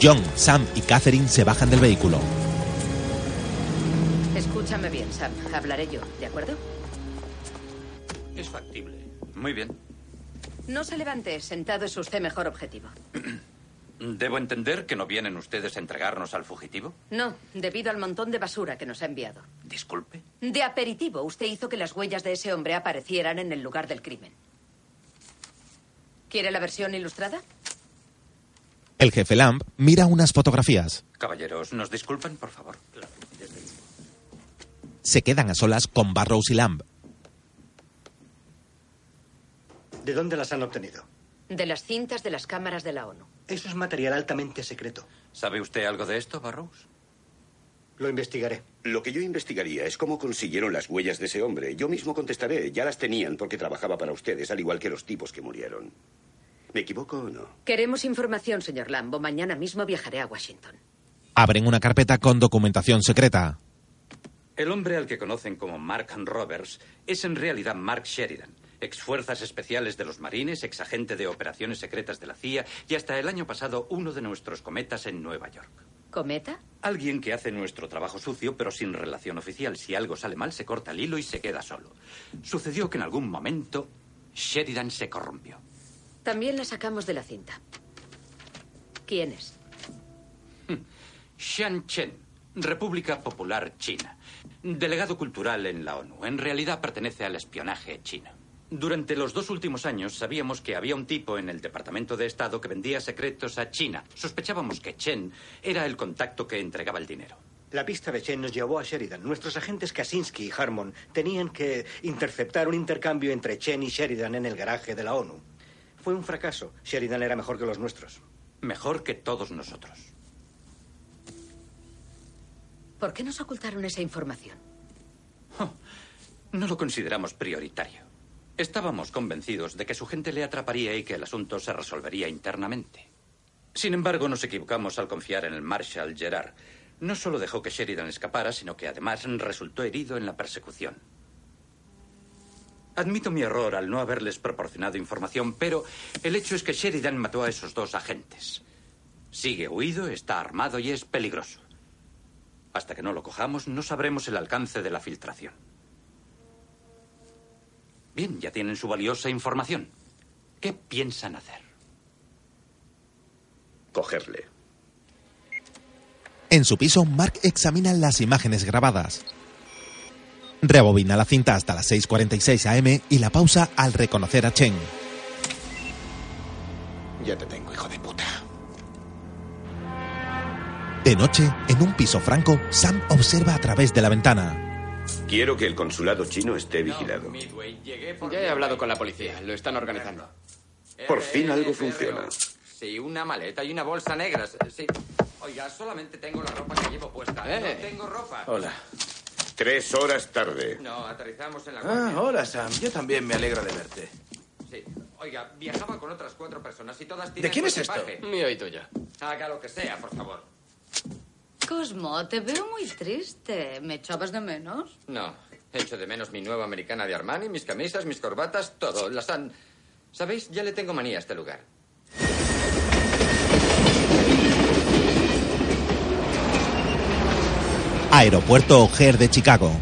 Speaker 1: John, Sam y Catherine se bajan del vehículo.
Speaker 3: Escúchame bien, Sam. Hablaré yo, ¿de acuerdo?
Speaker 4: Es factible. Muy bien.
Speaker 3: No se levante. Sentado es usted mejor objetivo.
Speaker 4: ¿Debo entender que no vienen ustedes a entregarnos al fugitivo?
Speaker 3: No, debido al montón de basura que nos ha enviado.
Speaker 4: Disculpe.
Speaker 3: De aperitivo, usted hizo que las huellas de ese hombre aparecieran en el lugar del crimen. ¿Quiere la versión ilustrada?
Speaker 1: El jefe Lamb mira unas fotografías.
Speaker 4: Caballeros, ¿nos disculpan, por favor?
Speaker 1: Se quedan a solas con Barrows y Lamb.
Speaker 20: ¿De dónde las han obtenido?
Speaker 3: De las cintas de las cámaras de la ONU.
Speaker 20: Eso es material altamente secreto.
Speaker 4: ¿Sabe usted algo de esto, Barrows?
Speaker 20: Lo investigaré.
Speaker 5: Lo que yo investigaría es cómo consiguieron las huellas de ese hombre. Yo mismo contestaré. Ya las tenían porque trabajaba para ustedes, al igual que los tipos que murieron. ¿Me equivoco o no?
Speaker 3: Queremos información, señor Lambo. Mañana mismo viajaré a Washington.
Speaker 1: Abren una carpeta con documentación secreta.
Speaker 4: El hombre al que conocen como Mark Roberts es en realidad Mark Sheridan, ex fuerzas especiales de los marines, ex agente de operaciones secretas de la CIA y hasta el año pasado uno de nuestros cometas en Nueva York.
Speaker 3: ¿Cometa?
Speaker 4: Alguien que hace nuestro trabajo sucio pero sin relación oficial. Si algo sale mal, se corta el hilo y se queda solo. Sucedió que en algún momento Sheridan se corrompió.
Speaker 3: También la sacamos de la cinta. ¿Quién es?
Speaker 4: Xian Chen, República Popular China. Delegado cultural en la ONU. En realidad pertenece al espionaje chino. Durante los dos últimos años sabíamos que había un tipo en el Departamento de Estado que vendía secretos a China. Sospechábamos que Chen era el contacto que entregaba el dinero.
Speaker 20: La pista de Chen nos llevó a Sheridan. Nuestros agentes Kaczynski y Harmon tenían que interceptar un intercambio entre Chen y Sheridan en el garaje de la ONU. Fue un fracaso. Sheridan era mejor que los nuestros.
Speaker 11: Mejor que todos nosotros.
Speaker 3: ¿Por qué nos ocultaron esa información?
Speaker 11: No lo consideramos prioritario. Estábamos convencidos de que su gente le atraparía y que el asunto se resolvería internamente. Sin embargo, nos equivocamos al confiar en el Marshal Gerard. No solo dejó que Sheridan escapara, sino que además resultó herido en la persecución. Admito mi error al no haberles proporcionado información, pero el hecho es que Sheridan mató a esos dos agentes. Sigue huido, está armado y es peligroso. Hasta que no lo cojamos, no sabremos el alcance de la filtración. Bien, ya tienen su valiosa información. ¿Qué piensan hacer?
Speaker 5: Cogerle.
Speaker 1: En su piso, Mark examina las imágenes grabadas. Rebobina la cinta hasta las 6.46 am y la pausa al reconocer a Chen.
Speaker 13: Ya te tengo, hijo de puta.
Speaker 1: De noche, en un piso franco, Sam observa a través de la ventana.
Speaker 5: Quiero que el consulado chino esté vigilado.
Speaker 21: Ya he hablado con la policía. Lo están organizando.
Speaker 5: Por fin algo funciona.
Speaker 11: Sí, una maleta y una bolsa negra. Sí. Oiga, solamente tengo la ropa que llevo puesta.
Speaker 5: Eh.
Speaker 11: No tengo ropa.
Speaker 13: Hola.
Speaker 5: Tres horas tarde.
Speaker 11: No, aterrizamos en la
Speaker 13: Ah,
Speaker 11: guardia.
Speaker 13: hola, Sam. Yo también me alegro de verte.
Speaker 11: Sí. Oiga, viajaba con otras cuatro personas y todas
Speaker 13: ¿De
Speaker 11: tienen
Speaker 13: quién
Speaker 11: su
Speaker 13: es esto?
Speaker 11: equipaje.
Speaker 21: Mío y tuyo.
Speaker 11: Haga lo que sea, por favor.
Speaker 6: Cosmo, te veo muy triste. ¿Me echabas de menos?
Speaker 11: No, echo de menos mi nueva americana de Armani, mis camisas, mis corbatas, todo. Las han... ¿Sabéis? Ya le tengo manía a este lugar.
Speaker 1: Aeropuerto O'Hare de Chicago.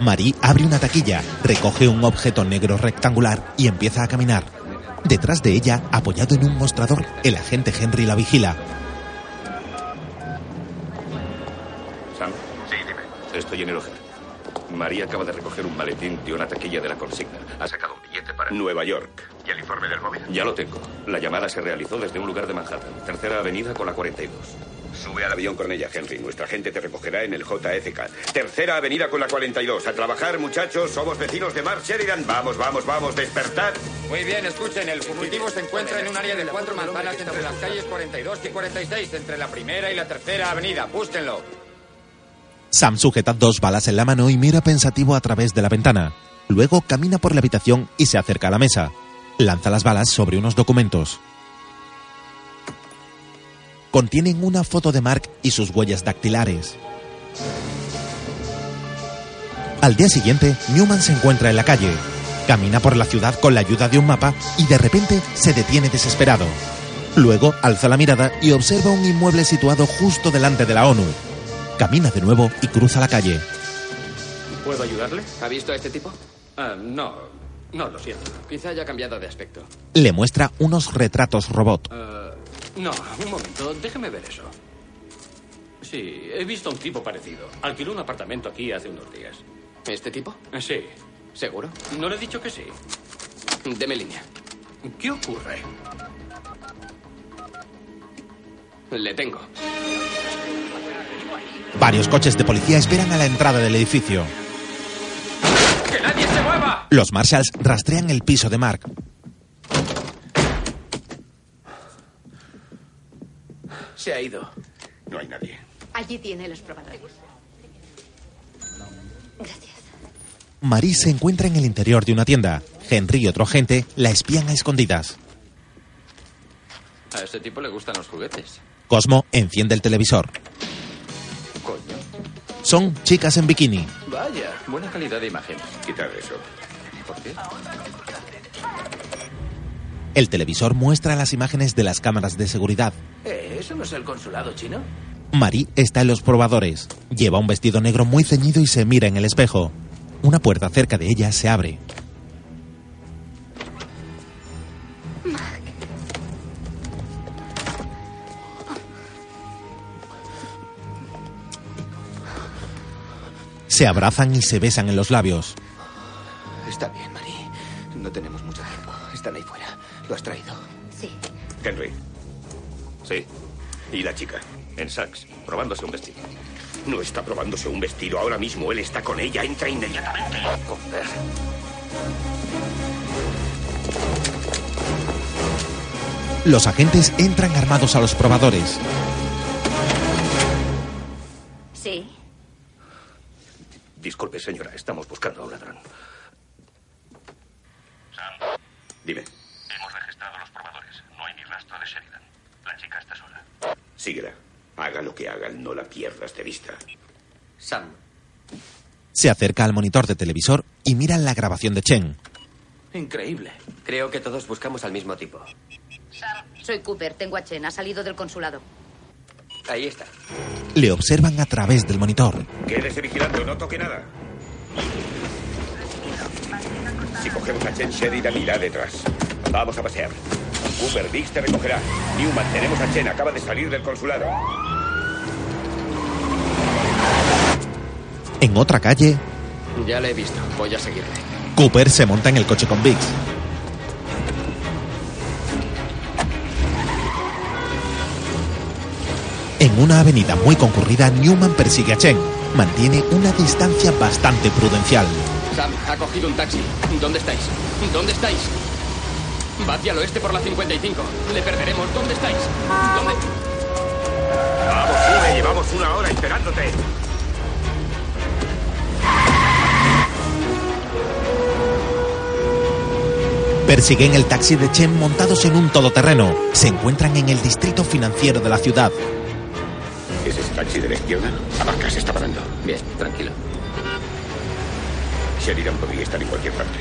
Speaker 1: Marie abre una taquilla, recoge un objeto negro rectangular y empieza a caminar. Detrás de ella, apoyado en un mostrador, el agente Henry la vigila.
Speaker 5: Sam. Sí, dime. Estoy en el O'Hare. María acaba de recoger un maletín de una taquilla de la consigna. Ha sacado un billete para Nueva York.
Speaker 10: ¿Y el informe del móvil?
Speaker 5: Ya lo tengo. La llamada se realizó desde un lugar de Manhattan, tercera avenida con la 42. Sube al avión con ella, Henry. Nuestra gente te recogerá en el JFK. Tercera avenida con la 42. A trabajar, muchachos. Somos vecinos de Mark Sheridan. Vamos, vamos, vamos. Despertad.
Speaker 11: Muy bien, escuchen. El fugitivo se encuentra en un área de cuatro manzanas entre las calles 42 y 46, entre la primera y la tercera avenida. Búsquenlo.
Speaker 1: Sam sujeta dos balas en la mano y mira pensativo a través de la ventana. Luego camina por la habitación y se acerca a la mesa. Lanza las balas sobre unos documentos. Contienen una foto de Mark y sus huellas dactilares. Al día siguiente, Newman se encuentra en la calle. Camina por la ciudad con la ayuda de un mapa y de repente se detiene desesperado. Luego alza la mirada y observa un inmueble situado justo delante de la ONU. Camina de nuevo y cruza la calle.
Speaker 21: ¿Puedo ayudarle? ¿Ha visto a este tipo?
Speaker 4: Ah, no, no, lo siento.
Speaker 21: Quizá haya cambiado de aspecto.
Speaker 1: Le muestra unos retratos robot.
Speaker 4: Ah, no, un momento, déjeme ver eso. Sí, he visto a un tipo parecido. Alquiló un apartamento aquí hace unos días.
Speaker 21: ¿Este tipo?
Speaker 4: Sí.
Speaker 21: ¿Seguro?
Speaker 4: ¿No le he dicho que sí?
Speaker 21: Deme línea.
Speaker 4: ¿Qué ocurre?
Speaker 21: Le tengo.
Speaker 1: Varios coches de policía esperan a la entrada del edificio.
Speaker 11: ¡Que nadie mueva!
Speaker 1: Los Marshalls rastrean el piso de Mark.
Speaker 13: Se ha ido.
Speaker 5: No hay nadie.
Speaker 3: Allí tiene los probadores.
Speaker 1: Marie se encuentra en el interior de una tienda. Henry y otro agente la espían a escondidas.
Speaker 11: A ese tipo le gustan los juguetes.
Speaker 1: Cosmo enciende el televisor.
Speaker 11: Coño.
Speaker 1: Son chicas en bikini.
Speaker 11: Vaya, buena calidad de imagen.
Speaker 5: Quitar eso.
Speaker 11: ¿Por qué?
Speaker 1: El televisor muestra las imágenes de las cámaras de seguridad.
Speaker 13: Eh, ¿Eso no es el consulado chino?
Speaker 1: Marie está en los probadores. Lleva un vestido negro muy ceñido y se mira en el espejo. Una puerta cerca de ella se abre. Se abrazan y se besan en los labios.
Speaker 10: Está bien, Marie. No tenemos mucho tiempo. Están ahí fuera. ¿Lo has traído?
Speaker 3: Sí.
Speaker 5: Henry. Sí. ¿Y la chica? En Saks, probándose un vestido. No está probándose un vestido ahora mismo. Él está con ella. Entra inmediatamente. Joder.
Speaker 1: Los agentes entran armados a los probadores. Se acerca al monitor de televisor y mira la grabación de Chen.
Speaker 21: Increíble. Creo que todos buscamos al mismo tipo.
Speaker 6: Sam, soy Cooper. Tengo a Chen. Ha salido del consulado.
Speaker 21: Ahí está.
Speaker 1: Le observan a través del monitor.
Speaker 5: Quédese vigilando, no toque nada. Si cogemos a Chen Sheridan, irá detrás. Vamos a pasear. Cooper Dix te recogerá. Newman, tenemos a Chen, acaba de salir del consulado.
Speaker 1: En otra calle,
Speaker 21: Ya le he visto. Voy a seguirle.
Speaker 1: Cooper se monta en el coche con Biggs. En una avenida muy concurrida, Newman persigue a Chen. Mantiene una distancia bastante prudencial.
Speaker 21: Sam, ha cogido un taxi. ¿Dónde estáis? ¿Dónde estáis? Va hacia el oeste por la 55. Le perderemos. ¿Dónde estáis? ¿Dónde?
Speaker 5: Vamos, sube, llevamos una hora esperándote.
Speaker 1: Persiguen el taxi de Chen montados en un todoterreno. Se encuentran en el distrito financiero de la ciudad.
Speaker 5: ¿Es ese taxi de la izquierda? Acá se está parando.
Speaker 21: Bien, tranquilo.
Speaker 5: Sheridan podría estar en cualquier parte.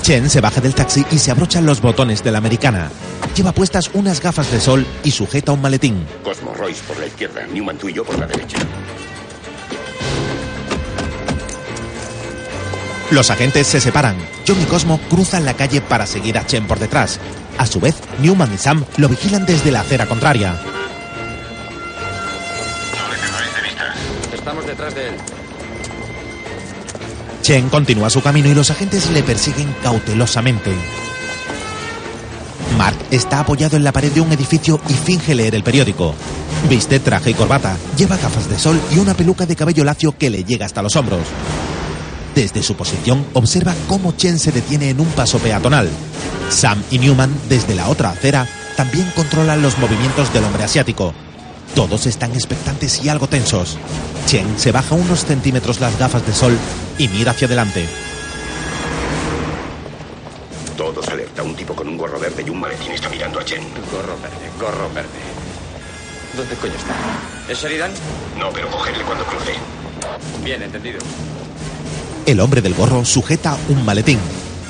Speaker 1: Chen se baja del taxi y se abrochan los botones de la americana. Lleva puestas unas gafas de sol y sujeta un maletín.
Speaker 5: Cosmo Royce por la izquierda, Newman tú y yo por la derecha.
Speaker 1: Los agentes se separan. John y Cosmo cruzan la calle para seguir a Chen por detrás. A su vez, Newman y Sam lo vigilan desde la acera contraria.
Speaker 21: Estamos detrás de él.
Speaker 1: Chen continúa su camino y los agentes le persiguen cautelosamente. Mark está apoyado en la pared de un edificio y finge leer el periódico. Viste traje y corbata, lleva gafas de sol y una peluca de cabello lacio que le llega hasta los hombros. Desde su posición observa cómo Chen se detiene en un paso peatonal. Sam y Newman, desde la otra acera, también controlan los movimientos del hombre asiático. Todos están expectantes y algo tensos. Chen se baja unos centímetros las gafas de sol y mira hacia adelante.
Speaker 5: Todos alerta. Un tipo con un gorro verde y un maletín está mirando a Chen.
Speaker 11: Gorro verde, gorro verde. ¿Dónde coño está? ¿Es Sheridan?
Speaker 5: No, pero cogerle cuando cruce.
Speaker 11: Bien, entendido.
Speaker 1: El hombre del gorro sujeta un maletín.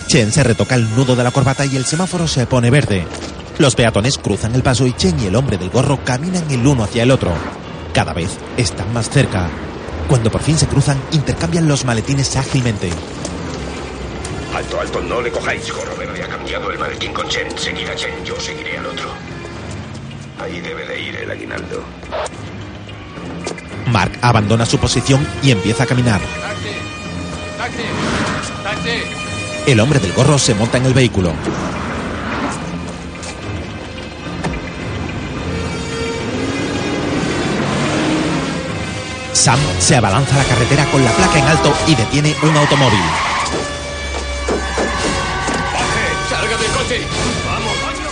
Speaker 1: Chen se retoca el nudo de la corbata y el semáforo se pone verde. Los peatones cruzan el paso y Chen y el hombre del gorro caminan el uno hacia el otro. Cada vez están más cerca. Cuando por fin se cruzan, intercambian los maletines ágilmente.
Speaker 5: Alto, alto, no le cojáis. Gorro verde ha cambiado el maletín con Chen. Seguir a Chen, yo seguiré al otro. Ahí debe de ir el aguinaldo.
Speaker 1: Mark abandona su posición y empieza a caminar.
Speaker 11: ¡Taxi! ¡Taxi!
Speaker 1: El hombre del gorro se monta en el vehículo. Sam se abalanza a la carretera con la placa en alto y detiene un automóvil.
Speaker 11: ¡Salga del coche! ¡Vamos, coño!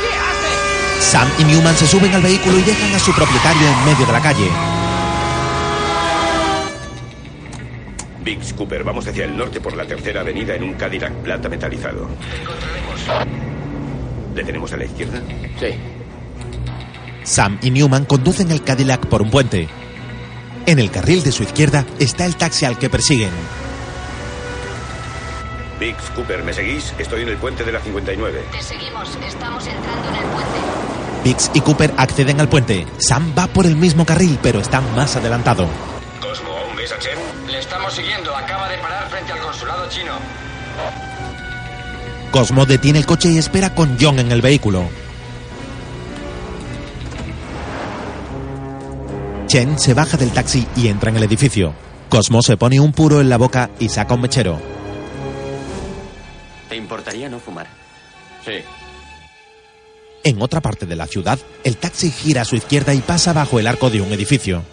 Speaker 11: ¿Qué hace?
Speaker 1: Sam y Newman se suben al vehículo y dejan a su propietario en medio de la calle.
Speaker 5: Biggs Cooper, vamos hacia el norte por la tercera avenida en un Cadillac plata metalizado. ¿Le tenemos a la izquierda?
Speaker 21: Sí.
Speaker 1: Sam y Newman conducen el Cadillac por un puente. En el carril de su izquierda está el taxi al que persiguen.
Speaker 5: Biggs Cooper, ¿me seguís? Estoy en el puente de la 59.
Speaker 6: Te seguimos. Estamos entrando en el puente.
Speaker 1: Biggs y Cooper acceden al puente. Sam va por el mismo carril, pero está más adelantado.
Speaker 5: Cosmo,
Speaker 21: siguiendo. Acaba de parar frente al consulado chino.
Speaker 1: Cosmo detiene el coche y espera con John en el vehículo. Chen se baja del taxi y entra en el edificio. Cosmo se pone un puro en la boca y saca un mechero.
Speaker 21: ¿Te importaría no fumar?
Speaker 11: Sí.
Speaker 1: En otra parte de la ciudad, el taxi gira a su izquierda y pasa bajo el arco de un edificio.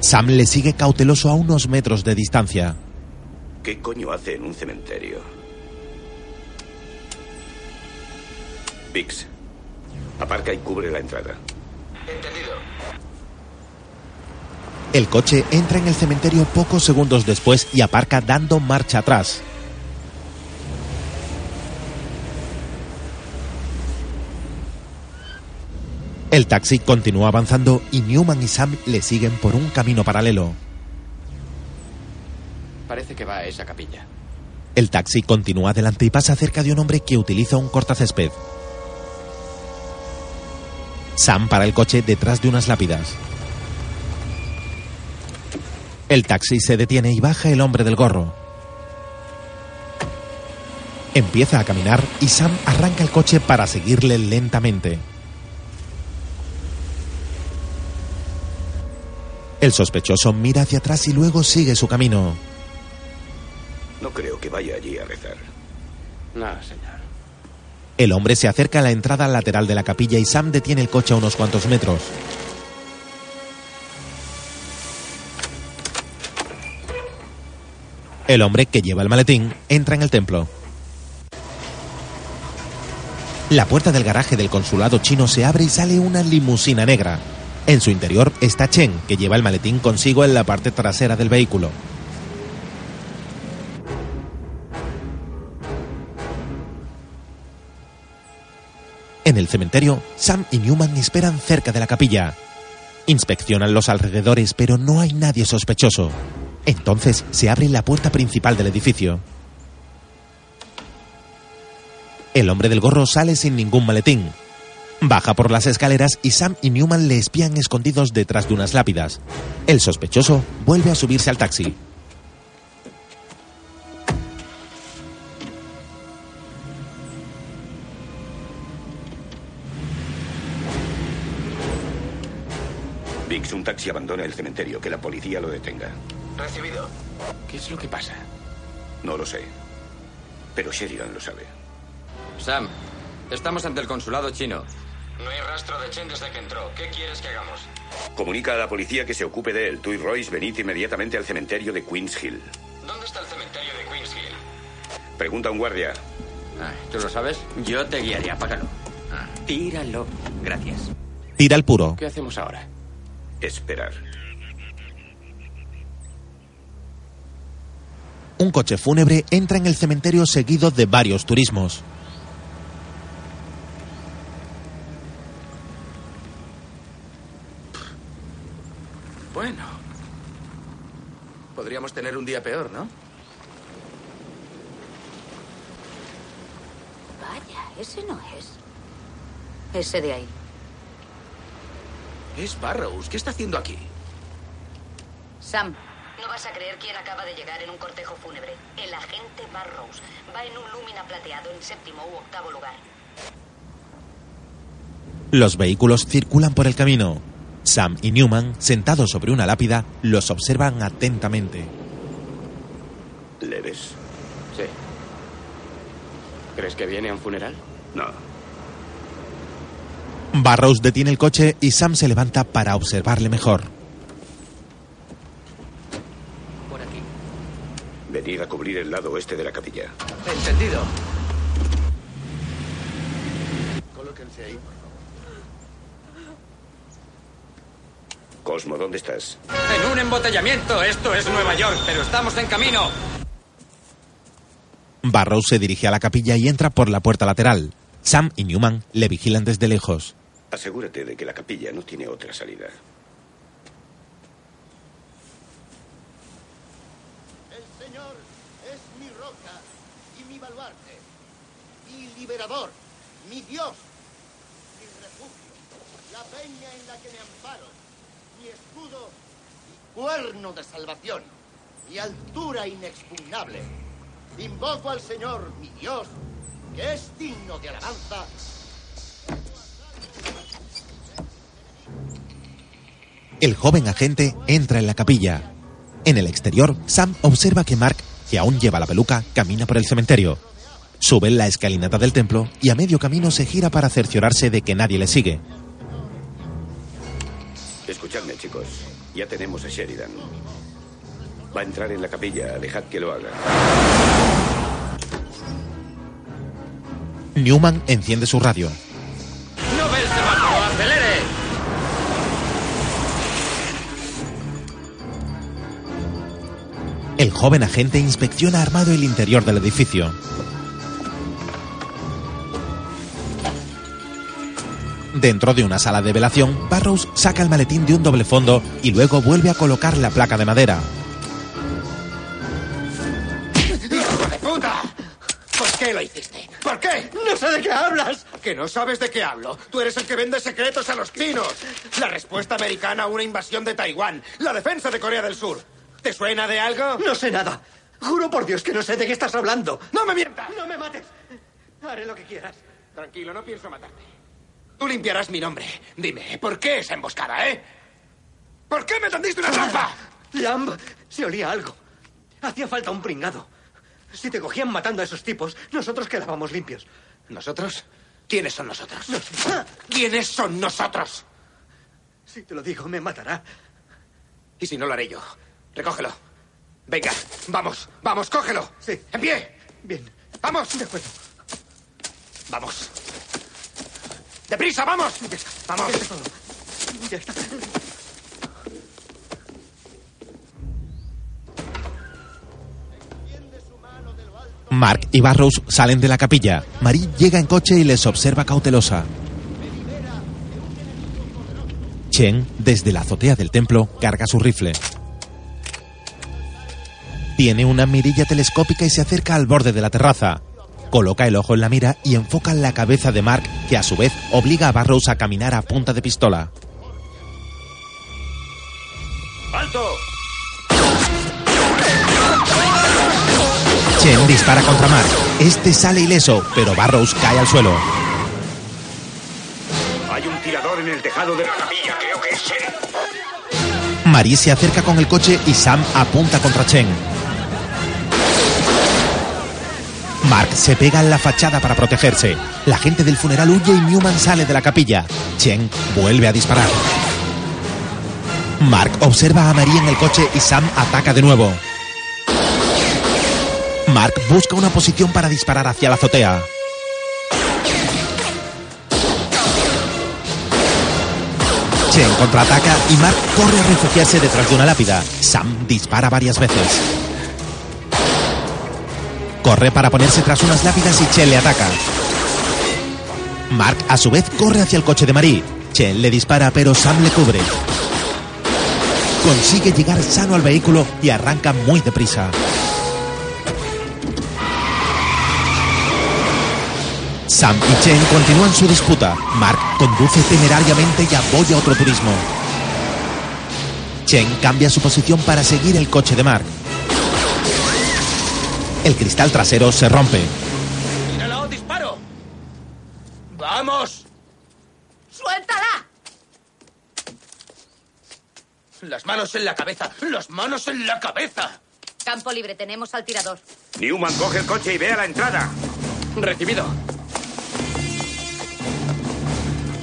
Speaker 1: Sam le sigue cauteloso a unos metros de distancia.
Speaker 5: ¿Qué coño hace en un cementerio? Vix, aparca y cubre la entrada.
Speaker 10: Entendido.
Speaker 1: El coche entra en el cementerio pocos segundos después y aparca dando marcha atrás. El taxi continúa avanzando y Newman y Sam le siguen por un camino paralelo.
Speaker 11: Parece que va a esa capilla.
Speaker 1: El taxi continúa adelante y pasa cerca de un hombre que utiliza un cortacésped. Sam para el coche detrás de unas lápidas. El taxi se detiene y baja el hombre del gorro. Empieza a caminar y Sam arranca el coche para seguirle lentamente. El sospechoso mira hacia atrás y luego sigue su camino.
Speaker 5: No creo que vaya allí a rezar.
Speaker 11: No, señor.
Speaker 1: El hombre se acerca a la entrada lateral de la capilla y Sam detiene el coche a unos cuantos metros. El hombre que lleva el maletín entra en el templo. La puerta del garaje del consulado chino se abre y sale una limusina negra. En su interior está Chen, que lleva el maletín consigo en la parte trasera del vehículo. En el cementerio, Sam y Newman esperan cerca de la capilla. Inspeccionan los alrededores, pero no hay nadie sospechoso. Entonces se abre la puerta principal del edificio. El hombre del gorro sale sin ningún maletín. Baja por las escaleras y Sam y Newman le espían escondidos detrás de unas lápidas. El sospechoso vuelve a subirse al taxi.
Speaker 5: Vix, un taxi abandona el cementerio. Que la policía lo detenga.
Speaker 10: Recibido.
Speaker 11: ¿Qué es lo que pasa?
Speaker 5: No lo sé. Pero Sheridan lo sabe.
Speaker 11: Sam, estamos ante el consulado chino.
Speaker 10: No hay rastro de Chen desde que entró. ¿Qué quieres que hagamos?
Speaker 5: Comunica a la policía que se ocupe de él. Tú y Royce venid inmediatamente al cementerio de Queens Hill.
Speaker 10: ¿Dónde está el cementerio de Queens Hill?
Speaker 5: Pregunta a un guardia.
Speaker 11: Ah, ¿Tú lo sabes?
Speaker 21: Yo te guiaré, apágalo. Tíralo. Gracias.
Speaker 1: Tira el puro.
Speaker 11: ¿Qué hacemos ahora?
Speaker 5: Esperar.
Speaker 1: Un coche fúnebre entra en el cementerio seguido de varios turismos.
Speaker 13: Bueno. Podríamos tener un día peor, ¿no?
Speaker 3: Vaya, ese no es. Ese de ahí.
Speaker 13: Es Barrows. ¿Qué está haciendo aquí?
Speaker 6: Sam,
Speaker 3: No vas a creer quién acaba de llegar en un cortejo fúnebre. El agente Barrows. Va en un Lumina plateado en séptimo u octavo lugar.
Speaker 1: Los vehículos circulan por el camino. Sam y Newman, sentados sobre una lápida, los observan atentamente.
Speaker 11: Sí. ¿Crees que viene a un funeral?
Speaker 5: No.
Speaker 1: Barrows detiene el coche y Sam se levanta para observarle mejor.
Speaker 2: Por aquí.
Speaker 5: Venid a cubrir el lado oeste de la capilla.
Speaker 13: Entendido.
Speaker 23: Colóquense ahí, por
Speaker 5: Cosmo, ¿dónde estás?
Speaker 11: En un embotellamiento. Esto es Nueva York, pero estamos en camino.
Speaker 1: Barrows se dirige a la capilla y entra por la puerta lateral. Sam y Newman le vigilan desde lejos.
Speaker 5: Asegúrate de que la capilla no tiene otra salida.
Speaker 22: El Señor es mi roca y mi baluarte, mi liberador, mi Dios, mi refugio, la peña en la que me amparo, mi escudo y cuerno de salvación, mi altura inexpugnable. Invoco al Señor, mi Dios, que es digno de alabanza.
Speaker 1: El joven agente entra en la capilla. En el exterior, Sam observa que Mark, que aún lleva la peluca, camina por el cementerio. Sube la escalinata del templo y a medio camino se gira para cerciorarse de que nadie le sigue.
Speaker 5: Escuchadme, chicos. Ya tenemos a Sheridan. Va a entrar en la capilla. Dejad que lo haga.
Speaker 1: Newman enciende su radio.
Speaker 11: ¡No ve el semáforo! ¡Acelere!
Speaker 1: El joven agente inspecciona armado el interior del edificio. Dentro de una sala de velación, Barrows saca el maletín de un doble fondo y luego vuelve a colocar la placa de madera.
Speaker 13: ¿Por qué.
Speaker 19: No sé de qué hablas.
Speaker 13: Que no sabes de qué hablo. Tú eres el que vende secretos a los chinos. La respuesta americana a una invasión de Taiwán. La defensa de Corea del Sur. ¿Te suena de algo?
Speaker 19: No sé nada. Juro por Dios que no sé de qué estás hablando.
Speaker 13: ¡No me mientas!
Speaker 19: No me mates. Haré lo que quieras.
Speaker 13: Tranquilo, no pienso matarte. Tú limpiarás mi nombre. Dime, ¿por qué esa emboscada, eh? ¿Por qué me tendiste una trampa?
Speaker 19: Lamb, se olía algo. Hacía falta un pringado. Si te cogían matando a esos tipos, nosotros quedábamos limpios.
Speaker 13: ¿Nosotros? ¿Quiénes son nosotros? ¿Quiénes son nosotros?
Speaker 19: Si te lo digo, me matará.
Speaker 13: ¿Y si no lo haré yo? Recógelo. Venga, vamos, vamos, cógelo.
Speaker 19: Sí.
Speaker 13: En pie.
Speaker 19: Bien.
Speaker 13: Vamos.
Speaker 19: De acuerdo.
Speaker 13: Vamos. ¡Deprisa, vamos! ¡Vamos!
Speaker 19: Ya está.
Speaker 1: Mark y Barrows salen de la capilla. Marie llega en coche y les observa cautelosa. Chen, desde la azotea del templo, carga su rifle. Tiene una mirilla telescópica y se acerca al borde de la terraza. Coloca el ojo en la mira y enfoca en la cabeza de Mark, que a su vez obliga a Barrows a caminar a punta de pistola.
Speaker 5: ¡Alto!
Speaker 1: Chen dispara contra Mark. Este sale ileso, pero Barrows cae al suelo.
Speaker 5: Hay un tirador en el tejado de la capilla. Creo que es Chen.
Speaker 1: Marie se acerca con el coche y Sam apunta contra Chen. Mark se pega en la fachada para protegerse. La gente del funeral huye y Newman sale de la capilla. Chen vuelve a disparar. Mark observa a Marie en el coche y Sam ataca de nuevo. Mark busca una posición para disparar hacia la azotea. Chen contraataca y Mark corre a refugiarse detrás de una lápida. Sam dispara varias veces. Corre para ponerse tras unas lápidas y Chen le ataca. Mark a su vez corre hacia el coche de Marie. Chen le dispara pero Sam le cubre. Consigue llegar sano al vehículo y arranca muy deprisa. Sam y Chen continúan su disputa. Mark conduce temerariamente y apoya otro turismo. Chen cambia su posición para seguir el coche de Mark. El cristal trasero se rompe.
Speaker 13: ¡Míralo! ¡Disparo! ¡Vamos!
Speaker 3: ¡Suéltala!
Speaker 13: Las manos en la cabeza. Las manos en la cabeza.
Speaker 6: Campo libre, tenemos al tirador.
Speaker 5: Newman, coge el coche y ve a la entrada.
Speaker 11: Recibido.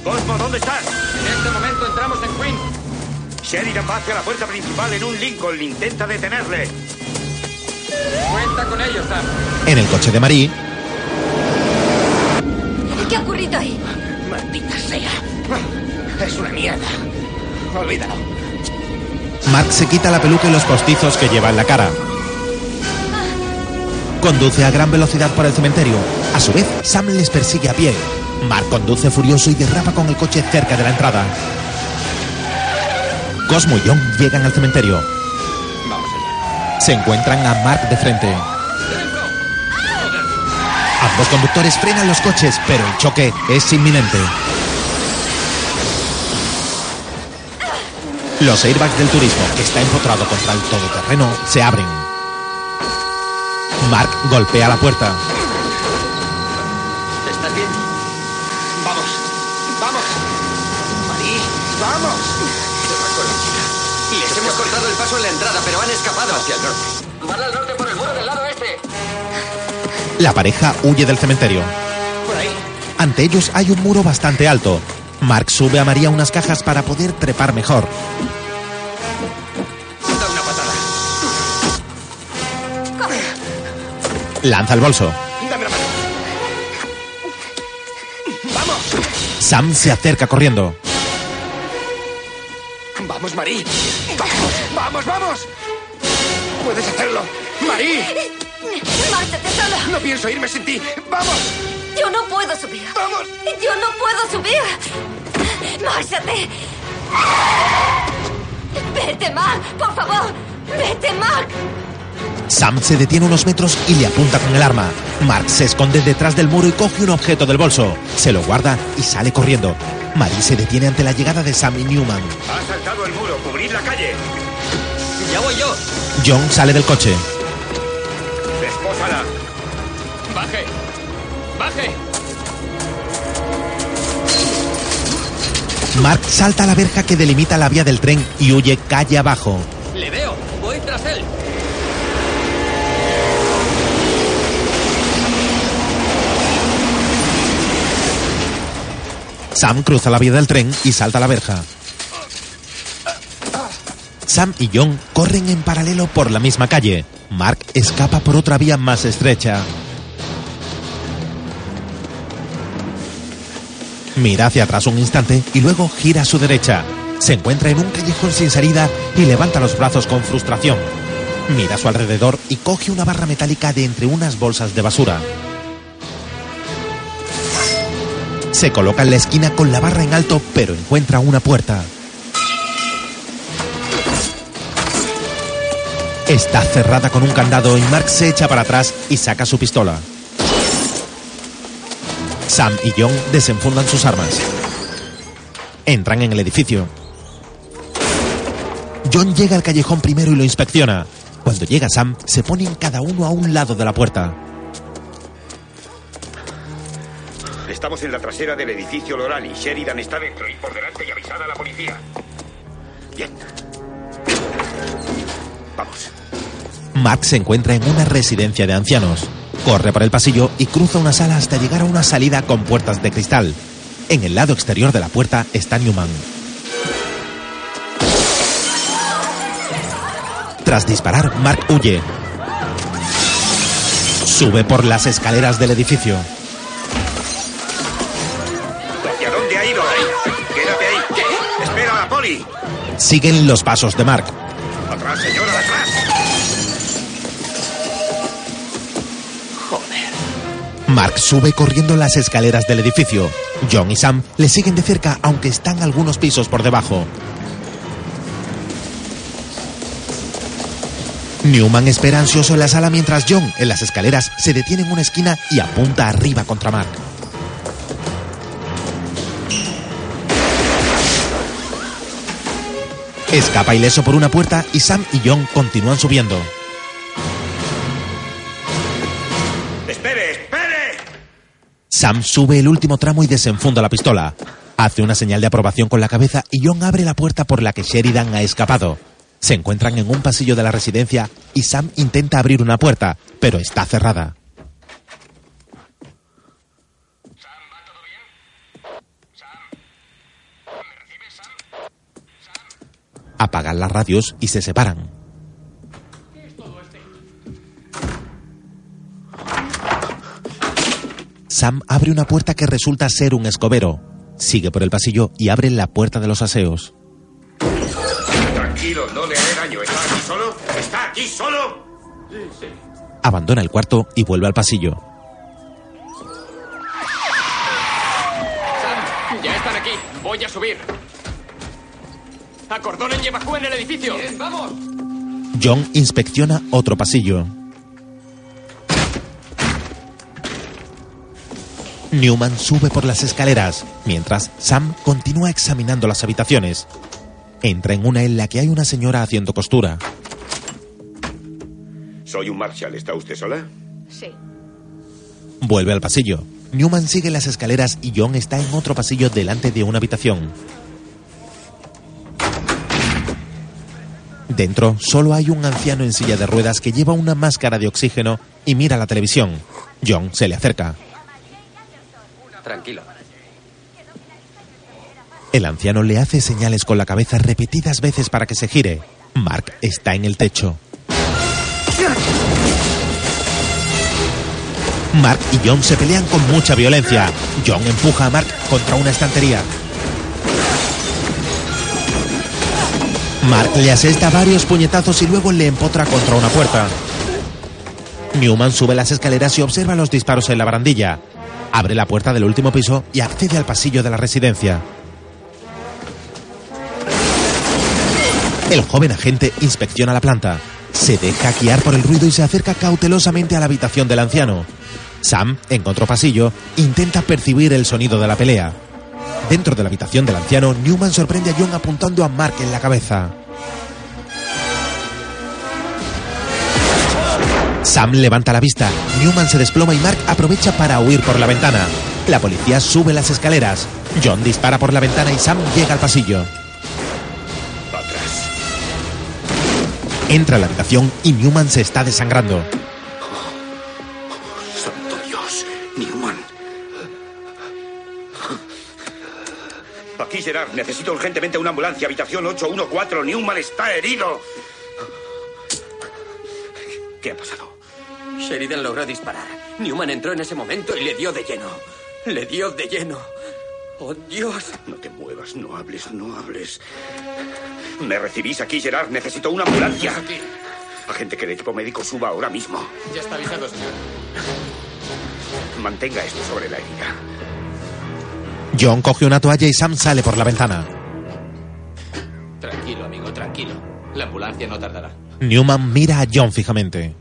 Speaker 5: Cosmo, ¿dónde estás?
Speaker 11: En este momento entramos en Queen.
Speaker 5: Sheridan va hacia la puerta principal en un Lincoln. Intenta detenerle.
Speaker 11: Cuenta con ellos, Sam.
Speaker 1: En el coche de Marie,
Speaker 3: ¿Qué ha ocurrido ahí?
Speaker 13: Maldita sea. Es una mierda. Olvídalo.
Speaker 1: Mark se quita la peluca y los postizos que lleva en la cara. Conduce a gran velocidad por el cementerio. A su vez, Sam les persigue a pie. Mark conduce furioso y derrapa con el coche cerca de la entrada. Cosmo y John llegan al cementerio. Se encuentran a Mark de frente. Ambos conductores frenan los coches, pero el choque es inminente. Los airbags del turismo, que está empotrado contra el todoterreno, se abren. Mark golpea la puerta.
Speaker 19: ¿Estás bien?
Speaker 13: Vamos. Vamos. Marí, vamos.
Speaker 19: Les hemos cortado el paso en la entrada, pero han escapado.
Speaker 11: Hacia el norte.
Speaker 19: Van al norte por el muro del lado este.
Speaker 1: La pareja huye del cementerio.
Speaker 13: Por ahí.
Speaker 1: Ante ellos hay un muro bastante alto. Mark sube a María unas cajas para poder trepar mejor.
Speaker 13: Da una patada.
Speaker 1: Lanza el bolso.
Speaker 13: Dame la mano.
Speaker 1: Sam se acerca corriendo.
Speaker 14: Vamos, Marí. Vamos, vamos, vamos. Puedes hacerlo. Marí.
Speaker 8: ¡Márchate sola!
Speaker 14: No pienso irme sin ti. Vamos.
Speaker 8: Yo no puedo subir.
Speaker 14: ¡Vamos!
Speaker 8: Yo no puedo subir. ¡Márchate! ¡Vete, Mark! ¡Por favor! ¡Vete, Mark!
Speaker 1: Sam se detiene unos metros y le apunta con el arma. Mark se esconde detrás del muro y coge un objeto del bolso. Se lo guarda y sale corriendo. Marie se detiene ante la llegada de Sam y Newman.
Speaker 5: Ha saltado el muro. Cubrid la calle.
Speaker 11: Ya voy yo.
Speaker 1: John sale del coche.
Speaker 5: Despósala.
Speaker 11: Baje. Baje.
Speaker 1: Mark salta a la verja que delimita la vía del tren y huye calle abajo. Sam cruza la vía del tren y salta a la verja. Sam y John corren en paralelo por la misma calle. Mark escapa por otra vía más estrecha. Mira hacia atrás un instante y luego gira a su derecha. Se encuentra en un callejón sin salida y levanta los brazos con frustración. Mira a su alrededor y coge una barra metálica de entre unas bolsas de basura. Se coloca en la esquina con la barra en alto, pero encuentra una puerta. Está cerrada con un candado y Mark se echa para atrás y saca su pistola. Sam y John desenfundan sus armas. Entran en el edificio. John llega al callejón primero y lo inspecciona. Cuando llega Sam, se ponen cada uno a un lado de la puerta.
Speaker 5: Estamos en la trasera del edificio Lorali. Sheridan está dentro y por delante y avisada a la policía. Bien. Vamos.
Speaker 1: Mark se encuentra en una residencia de ancianos. Corre por el pasillo y cruza una sala hasta llegar a una salida con puertas de cristal. En el lado exterior de la puerta está Newman. Tras disparar, Mark huye. Sube por las escaleras del edificio. Siguen los pasos de Mark.
Speaker 5: Atrás, señora, atrás.
Speaker 1: Mark sube corriendo las escaleras del edificio. John y Sam le siguen de cerca, aunque están algunos pisos por debajo. Newman espera ansioso en la sala mientras John, en las escaleras, se detiene en una esquina y apunta arriba contra Mark. Escapa ileso por una puerta y Sam y John continúan subiendo.
Speaker 5: ¡Espere, espere!
Speaker 1: Sam sube el último tramo y desenfunda la pistola. Hace una señal de aprobación con la cabeza y John abre la puerta por la que Sheridan ha escapado. Se encuentran en un pasillo de la residencia y Sam intenta abrir una puerta, pero está cerrada. Apagan las radios y se separan. Sam abre una puerta que resulta ser un escobero. Sigue por el pasillo y abre la puerta de los aseos.
Speaker 5: Tranquilo, no le haré daño. ¿Está aquí solo? ¿Está aquí solo?
Speaker 14: Sí, sí.
Speaker 1: Abandona el cuarto y vuelve al pasillo.
Speaker 11: Sam, ya están aquí. Voy a subir. Acordonen y evacúen el edificio. vamos.
Speaker 1: John inspecciona otro pasillo. Newman sube por las escaleras, mientras Sam continúa examinando las habitaciones. Entra en una en la que hay una señora haciendo costura.
Speaker 5: Soy un Marshall. ¿Está usted sola?
Speaker 6: Sí.
Speaker 1: Vuelve al pasillo. Newman sigue las escaleras y John está en otro pasillo delante de una habitación. Dentro solo hay un anciano en silla de ruedas que lleva una máscara de oxígeno y mira la televisión. John se le acerca.
Speaker 21: Tranquilo.
Speaker 1: El anciano le hace señales con la cabeza repetidas veces para que se gire. Mark está en el techo. Mark y John se pelean con mucha violencia. John empuja a Mark contra una estantería. Mark le asesta varios puñetazos y luego le empotra contra una puerta. Newman sube las escaleras y observa los disparos en la barandilla. Abre la puerta del último piso y accede al pasillo de la residencia. El joven agente inspecciona la planta. Se deja guiar por el ruido y se acerca cautelosamente a la habitación del anciano. Sam, en pasillo, intenta percibir el sonido de la pelea. Dentro de la habitación del anciano, Newman sorprende a John apuntando a Mark en la cabeza. Sam levanta la vista, Newman se desploma y Mark aprovecha para huir por la ventana. La policía sube las escaleras. John dispara por la ventana y Sam llega al pasillo. Entra a la habitación y Newman se está desangrando.
Speaker 5: Santo Dios, Newman. Aquí, Gerard. Necesito urgentemente una ambulancia. Habitación 814. Newman está herido. ¿Qué ha pasado?
Speaker 21: Sheridan logró disparar. Newman entró en ese momento y le dio de lleno. Le dio de lleno. ¡Oh, Dios!
Speaker 5: No te muevas, no hables, no hables. ¿Me recibís aquí, Gerard? Necesito una ambulancia.
Speaker 14: Aquí.
Speaker 5: Agente que el equipo médico suba ahora mismo.
Speaker 14: Ya está avisado, señor.
Speaker 5: Mantenga esto sobre la herida.
Speaker 1: John coge una toalla y Sam sale por la ventana.
Speaker 14: Tranquilo, amigo, tranquilo. La ambulancia no tardará.
Speaker 1: Newman mira a John fijamente.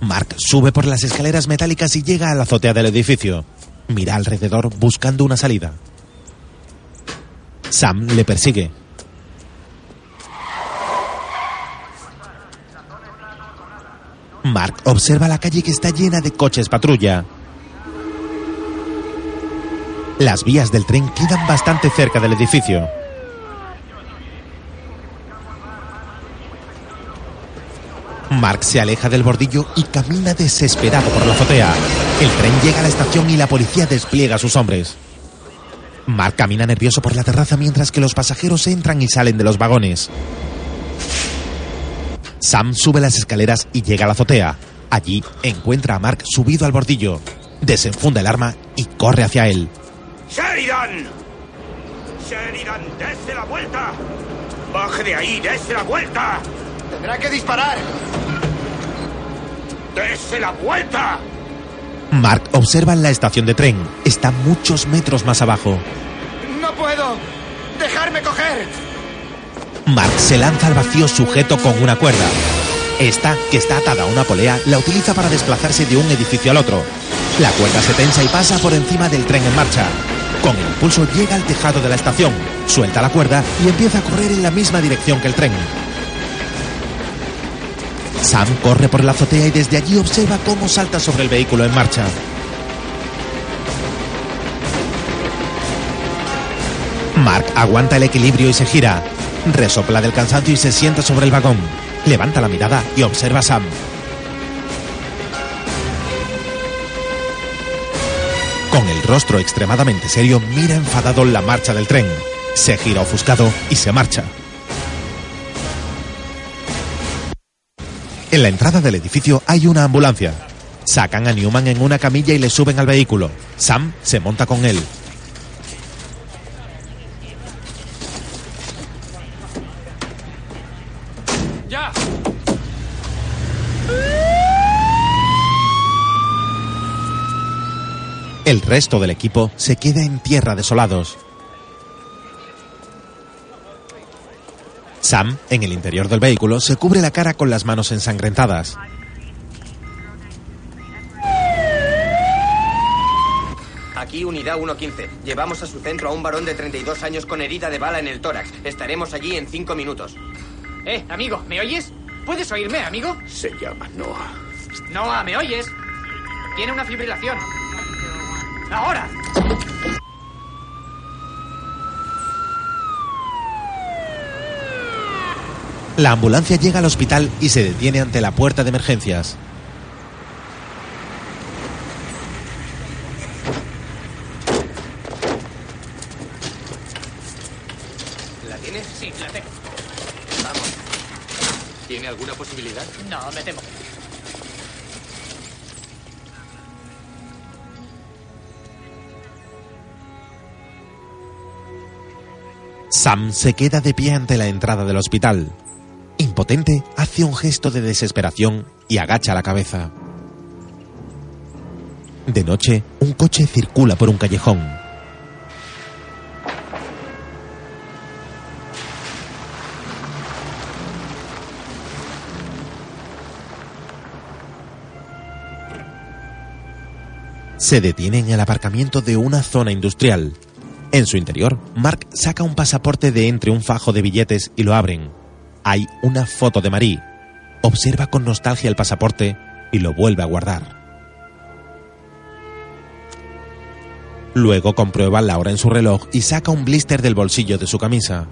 Speaker 1: Mark sube por las escaleras metálicas y llega a la azotea del edificio. Mira alrededor buscando una salida. Sam le persigue. Mark observa la calle que está llena de coches patrulla. Las vías del tren quedan bastante cerca del edificio. Mark se aleja del bordillo y camina desesperado por la azotea. El tren llega a la estación y la policía despliega a sus hombres. Mark camina nervioso por la terraza mientras que los pasajeros entran y salen de los vagones. Sam sube las escaleras y llega a la azotea. Allí encuentra a Mark subido al bordillo. Desenfunda el arma y corre hacia él.
Speaker 5: ¡Sheridan! ¡Sheridan, dése la vuelta! ¡Baje de ahí, dése la vuelta!
Speaker 13: Tendrá que disparar.
Speaker 5: ¡Dése la vuelta!
Speaker 1: Mark observa la estación de tren. Está muchos metros más abajo.
Speaker 13: No puedo. Dejarme coger.
Speaker 1: Mark se lanza al vacío sujeto con una cuerda. Esta, que está atada a una polea, la utiliza para desplazarse de un edificio al otro. La cuerda se tensa y pasa por encima del tren en marcha. Con el impulso llega al tejado de la estación, suelta la cuerda y empieza a correr en la misma dirección que el tren. Sam corre por la azotea y desde allí observa cómo salta sobre el vehículo en marcha. Mark aguanta el equilibrio y se gira. Resopla del cansancio y se sienta sobre el vagón. Levanta la mirada y observa a Sam. Con el rostro extremadamente serio, mira enfadado la marcha del tren. Se gira ofuscado y se marcha. En la entrada del edificio hay una ambulancia. Sacan a Newman en una camilla y le suben al vehículo. Sam se monta con él.
Speaker 14: ¡Ya!
Speaker 1: El resto del equipo se queda en tierra desolados. Sam, en el interior del vehículo, se cubre la cara con las manos ensangrentadas.
Speaker 21: Aquí unidad 115. Llevamos a su centro a un varón de 32 años con herida de bala en el tórax. Estaremos allí en cinco minutos.
Speaker 15: Eh, amigo, ¿me oyes? ¿Puedes oírme, amigo?
Speaker 5: Se llama Noah.
Speaker 15: Noah, ¿me oyes? Tiene una fibrilación. ¡Ahora!
Speaker 1: La ambulancia llega al hospital y se detiene ante la puerta de emergencias.
Speaker 11: ¿La tienes?
Speaker 15: Sí, la tengo.
Speaker 11: Vamos. ¿Tiene alguna posibilidad?
Speaker 15: No, me temo
Speaker 1: Sam se queda de pie ante la entrada del hospital. Impotente, hace un gesto de desesperación y agacha la cabeza. De noche, un coche circula por un callejón. Se detiene en el aparcamiento de una zona industrial. En su interior, Mark saca un pasaporte de entre un fajo de billetes y lo abren. Hay una foto de Marie. Observa con nostalgia el pasaporte y lo vuelve a guardar. Luego comprueba la hora en su reloj y saca un blister del bolsillo de su camisa.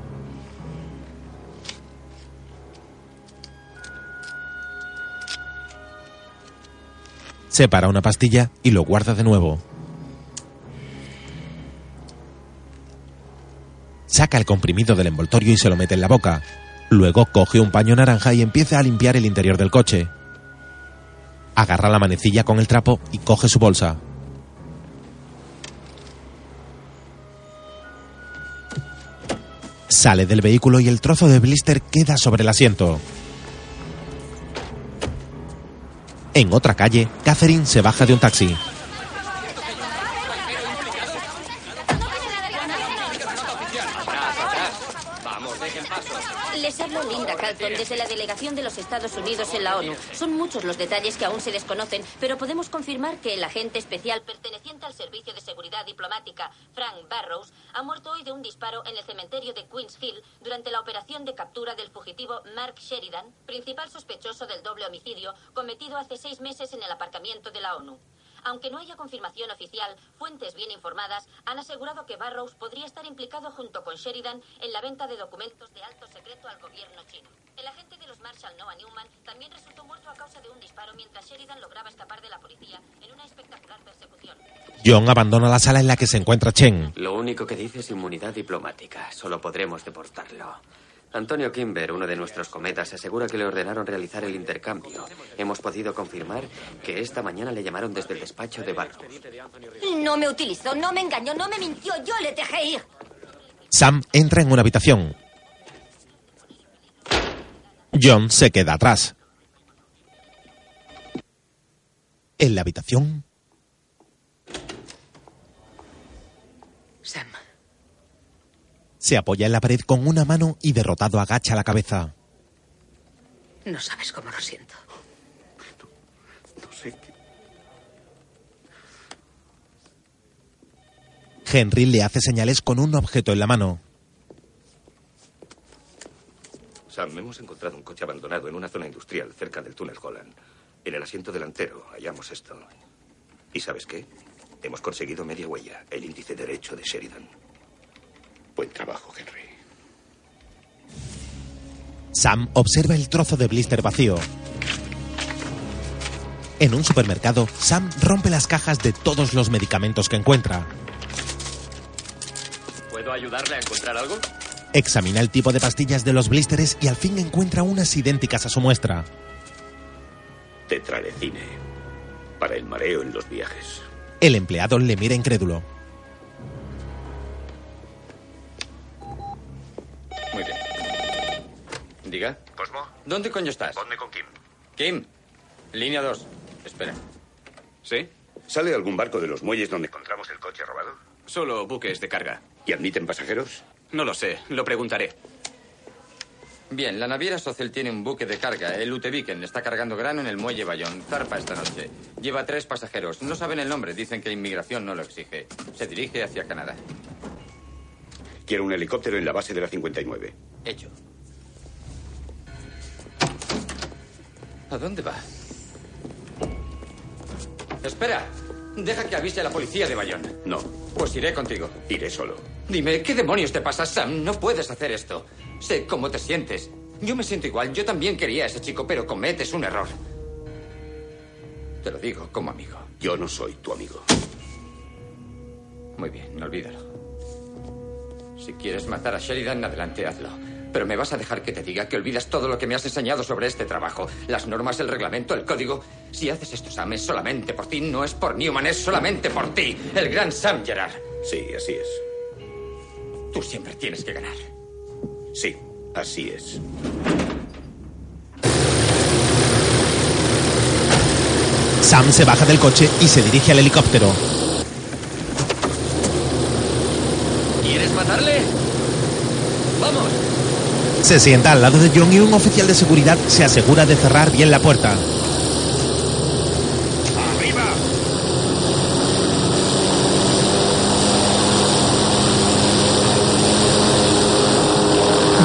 Speaker 1: Separa una pastilla y lo guarda de nuevo. Saca el comprimido del envoltorio y se lo mete en la boca. Luego coge un paño naranja y empieza a limpiar el interior del coche. Agarra la manecilla con el trapo y coge su bolsa. Sale del vehículo y el trozo de blister queda sobre el asiento. En otra calle, Catherine se baja de un taxi.
Speaker 8: Les hablo Linda Carlton desde la delegación de los Estados Unidos en la ONU. Son muchos los detalles que aún se desconocen, pero podemos confirmar que el agente especial perteneciente al Servicio de Seguridad Diplomática, Frank Barrows, ha muerto hoy de un disparo en el cementerio de Queens Hill durante la operación de captura del fugitivo Mark Sheridan, principal sospechoso del doble homicidio cometido hace seis meses en el aparcamiento de la ONU. Aunque no haya confirmación oficial, fuentes bien informadas han asegurado que Barrows podría estar implicado junto con Sheridan en la venta de documentos de alto secreto al gobierno chino. El agente de los Marshall Noah Newman también resultó muerto a causa de un disparo mientras Sheridan lograba escapar de la policía en una espectacular persecución.
Speaker 1: John abandona la sala en la que se encuentra Chen.
Speaker 21: Lo único que dice es inmunidad diplomática. Solo podremos deportarlo. Antonio Kimber, uno de nuestros cometas, asegura que le ordenaron realizar el intercambio. Hemos podido confirmar que esta mañana le llamaron desde el despacho de Barrows.
Speaker 8: No me utilizó, no me engañó, no me mintió, yo le dejé ir.
Speaker 1: Sam entra en una habitación. John se queda atrás. En la habitación, se apoya en la pared con una mano y derrotado agacha la cabeza.
Speaker 3: No sabes cómo lo siento.
Speaker 23: No sé qué.
Speaker 1: Henry le hace señales con un objeto en la mano.
Speaker 5: Sam, hemos encontrado un coche abandonado en una zona industrial cerca del túnel Holland. En el asiento delantero hallamos esto. ¿Y sabes qué? Hemos conseguido media huella, el índice derecho de Sheridan. Buen trabajo, Henry.
Speaker 1: Sam observa el trozo de blister vacío. En un supermercado, Sam rompe las cajas de todos los medicamentos que encuentra.
Speaker 11: ¿Puedo ayudarle a encontrar algo?
Speaker 1: Examina el tipo de pastillas de los blísteres y al fin encuentra unas idénticas a su muestra.
Speaker 5: Tetralecine. Para el mareo en los viajes.
Speaker 1: El empleado le mira incrédulo.
Speaker 11: Diga.
Speaker 5: Cosmo,
Speaker 11: ¿Dónde coño estás?
Speaker 5: ponme con Kim.
Speaker 11: Kim. Línea 2. Espera. ¿Sí?
Speaker 5: ¿Sale algún barco de los muelles donde encontramos el coche robado?
Speaker 11: Solo buques de carga.
Speaker 5: ¿Y admiten pasajeros?
Speaker 11: No lo sé, lo preguntaré. Bien, la naviera Social tiene un buque de carga. El Uteviken está cargando grano en el muelle Bayón. Zarpa esta noche. Lleva tres pasajeros. No saben el nombre. Dicen que inmigración no lo exige. Se dirige hacia Canadá.
Speaker 5: Quiero un helicóptero en la base de la 59.
Speaker 11: Hecho. ¿A dónde va? Espera. Deja que avise a la policía de Bayón.
Speaker 5: No,
Speaker 11: Pues iré contigo.
Speaker 5: iré solo.
Speaker 11: Dime, ¿qué demonios te pasa, Sam? No puedes hacer esto. Sé cómo te sientes. Yo me siento igual. Yo también quería a ese chico, pero cometes un error. Te lo digo como amigo.
Speaker 5: Yo no soy tu amigo.
Speaker 11: Muy bien, olvídalo. Si quieres matar a Sheridan, adelante, hazlo. Pero me vas a dejar que te diga que olvidas todo lo que me has enseñado sobre este trabajo. Las normas, el reglamento, el código. Si haces esto, Sam, es solamente por ti, no es por Newman, es solamente por ti. El gran Sam Gerard.
Speaker 5: Sí, así es.
Speaker 11: Tú siempre tienes que ganar.
Speaker 5: Sí, así es.
Speaker 1: Sam se baja del coche y se dirige al helicóptero.
Speaker 11: ¿Quieres matarle? ¡Vamos!
Speaker 1: Se sienta al lado de John y un oficial de seguridad se asegura de cerrar bien la puerta.
Speaker 5: ¡Arriba!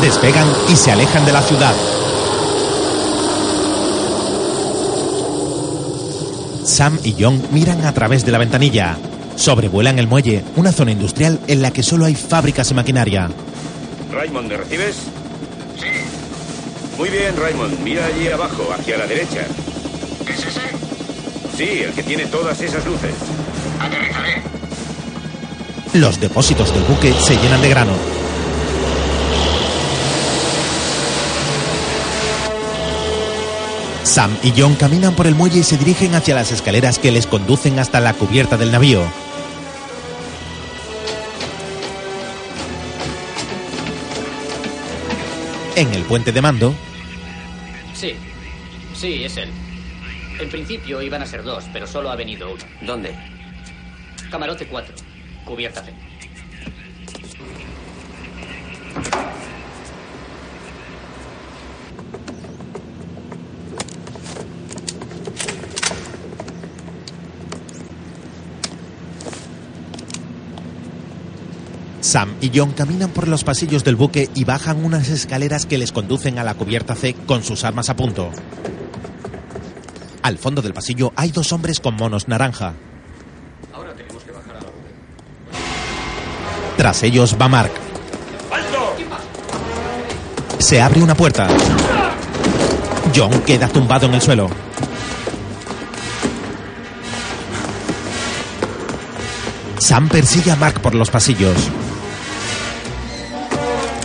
Speaker 1: Despegan y se alejan de la ciudad. Sam y John miran a través de la ventanilla. Sobrevuelan el muelle, una zona industrial en la que solo hay fábricas y maquinaria.
Speaker 5: Raymond, ¿me recibes? Muy bien, Raymond. Mira allí abajo, hacia la derecha.
Speaker 10: ¿Es ese?
Speaker 5: Sí, el que tiene todas esas luces.
Speaker 10: Aterrizaré.
Speaker 1: Los depósitos del buque se llenan de grano. Sam y John caminan por el muelle y se dirigen hacia las escaleras que les conducen hasta la cubierta del navío. En el puente de mando,
Speaker 15: Sí, sí, es él. En principio iban a ser dos, pero solo ha venido uno.
Speaker 21: ¿Dónde?
Speaker 15: Camarote 4, cubierta C.
Speaker 1: Sam y John caminan por los pasillos del buque y bajan unas escaleras que les conducen a la cubierta C con sus armas a punto. Al fondo del pasillo hay dos hombres con monos naranja.
Speaker 11: Ahora tenemos que bajar a la
Speaker 1: Tras ellos va Mark. Se abre una puerta. John queda tumbado en el suelo. Sam persigue a Mark por los pasillos.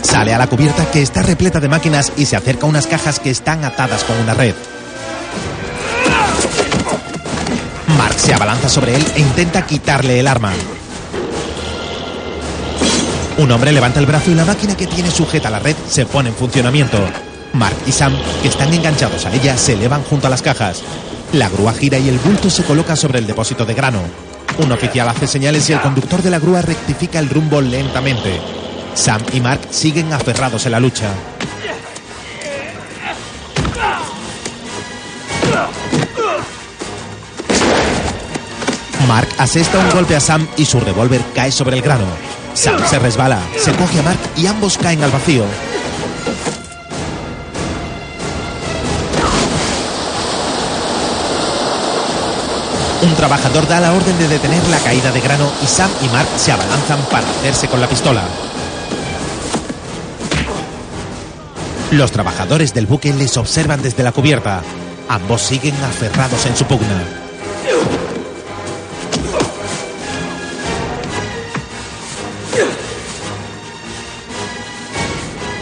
Speaker 1: Sale a la cubierta que está repleta de máquinas y se acerca a unas cajas que están atadas con una red. Mark se abalanza sobre él e intenta quitarle el arma. Un hombre levanta el brazo y la máquina que tiene sujeta la red se pone en funcionamiento. Mark y Sam, que están enganchados a ella, se elevan junto a las cajas. La grúa gira y el bulto se coloca sobre el depósito de grano. Un oficial hace señales y el conductor de la grúa rectifica el rumbo lentamente. Sam y Mark siguen aferrados en la lucha. Mark asesta un golpe a Sam y su revólver cae sobre el grano. Sam se resbala, se coge a Mark y ambos caen al vacío. Un trabajador da la orden de detener la caída de grano y Sam y Mark se abalanzan para hacerse con la pistola. Los trabajadores del buque les observan desde la cubierta. Ambos siguen aferrados en su pugna.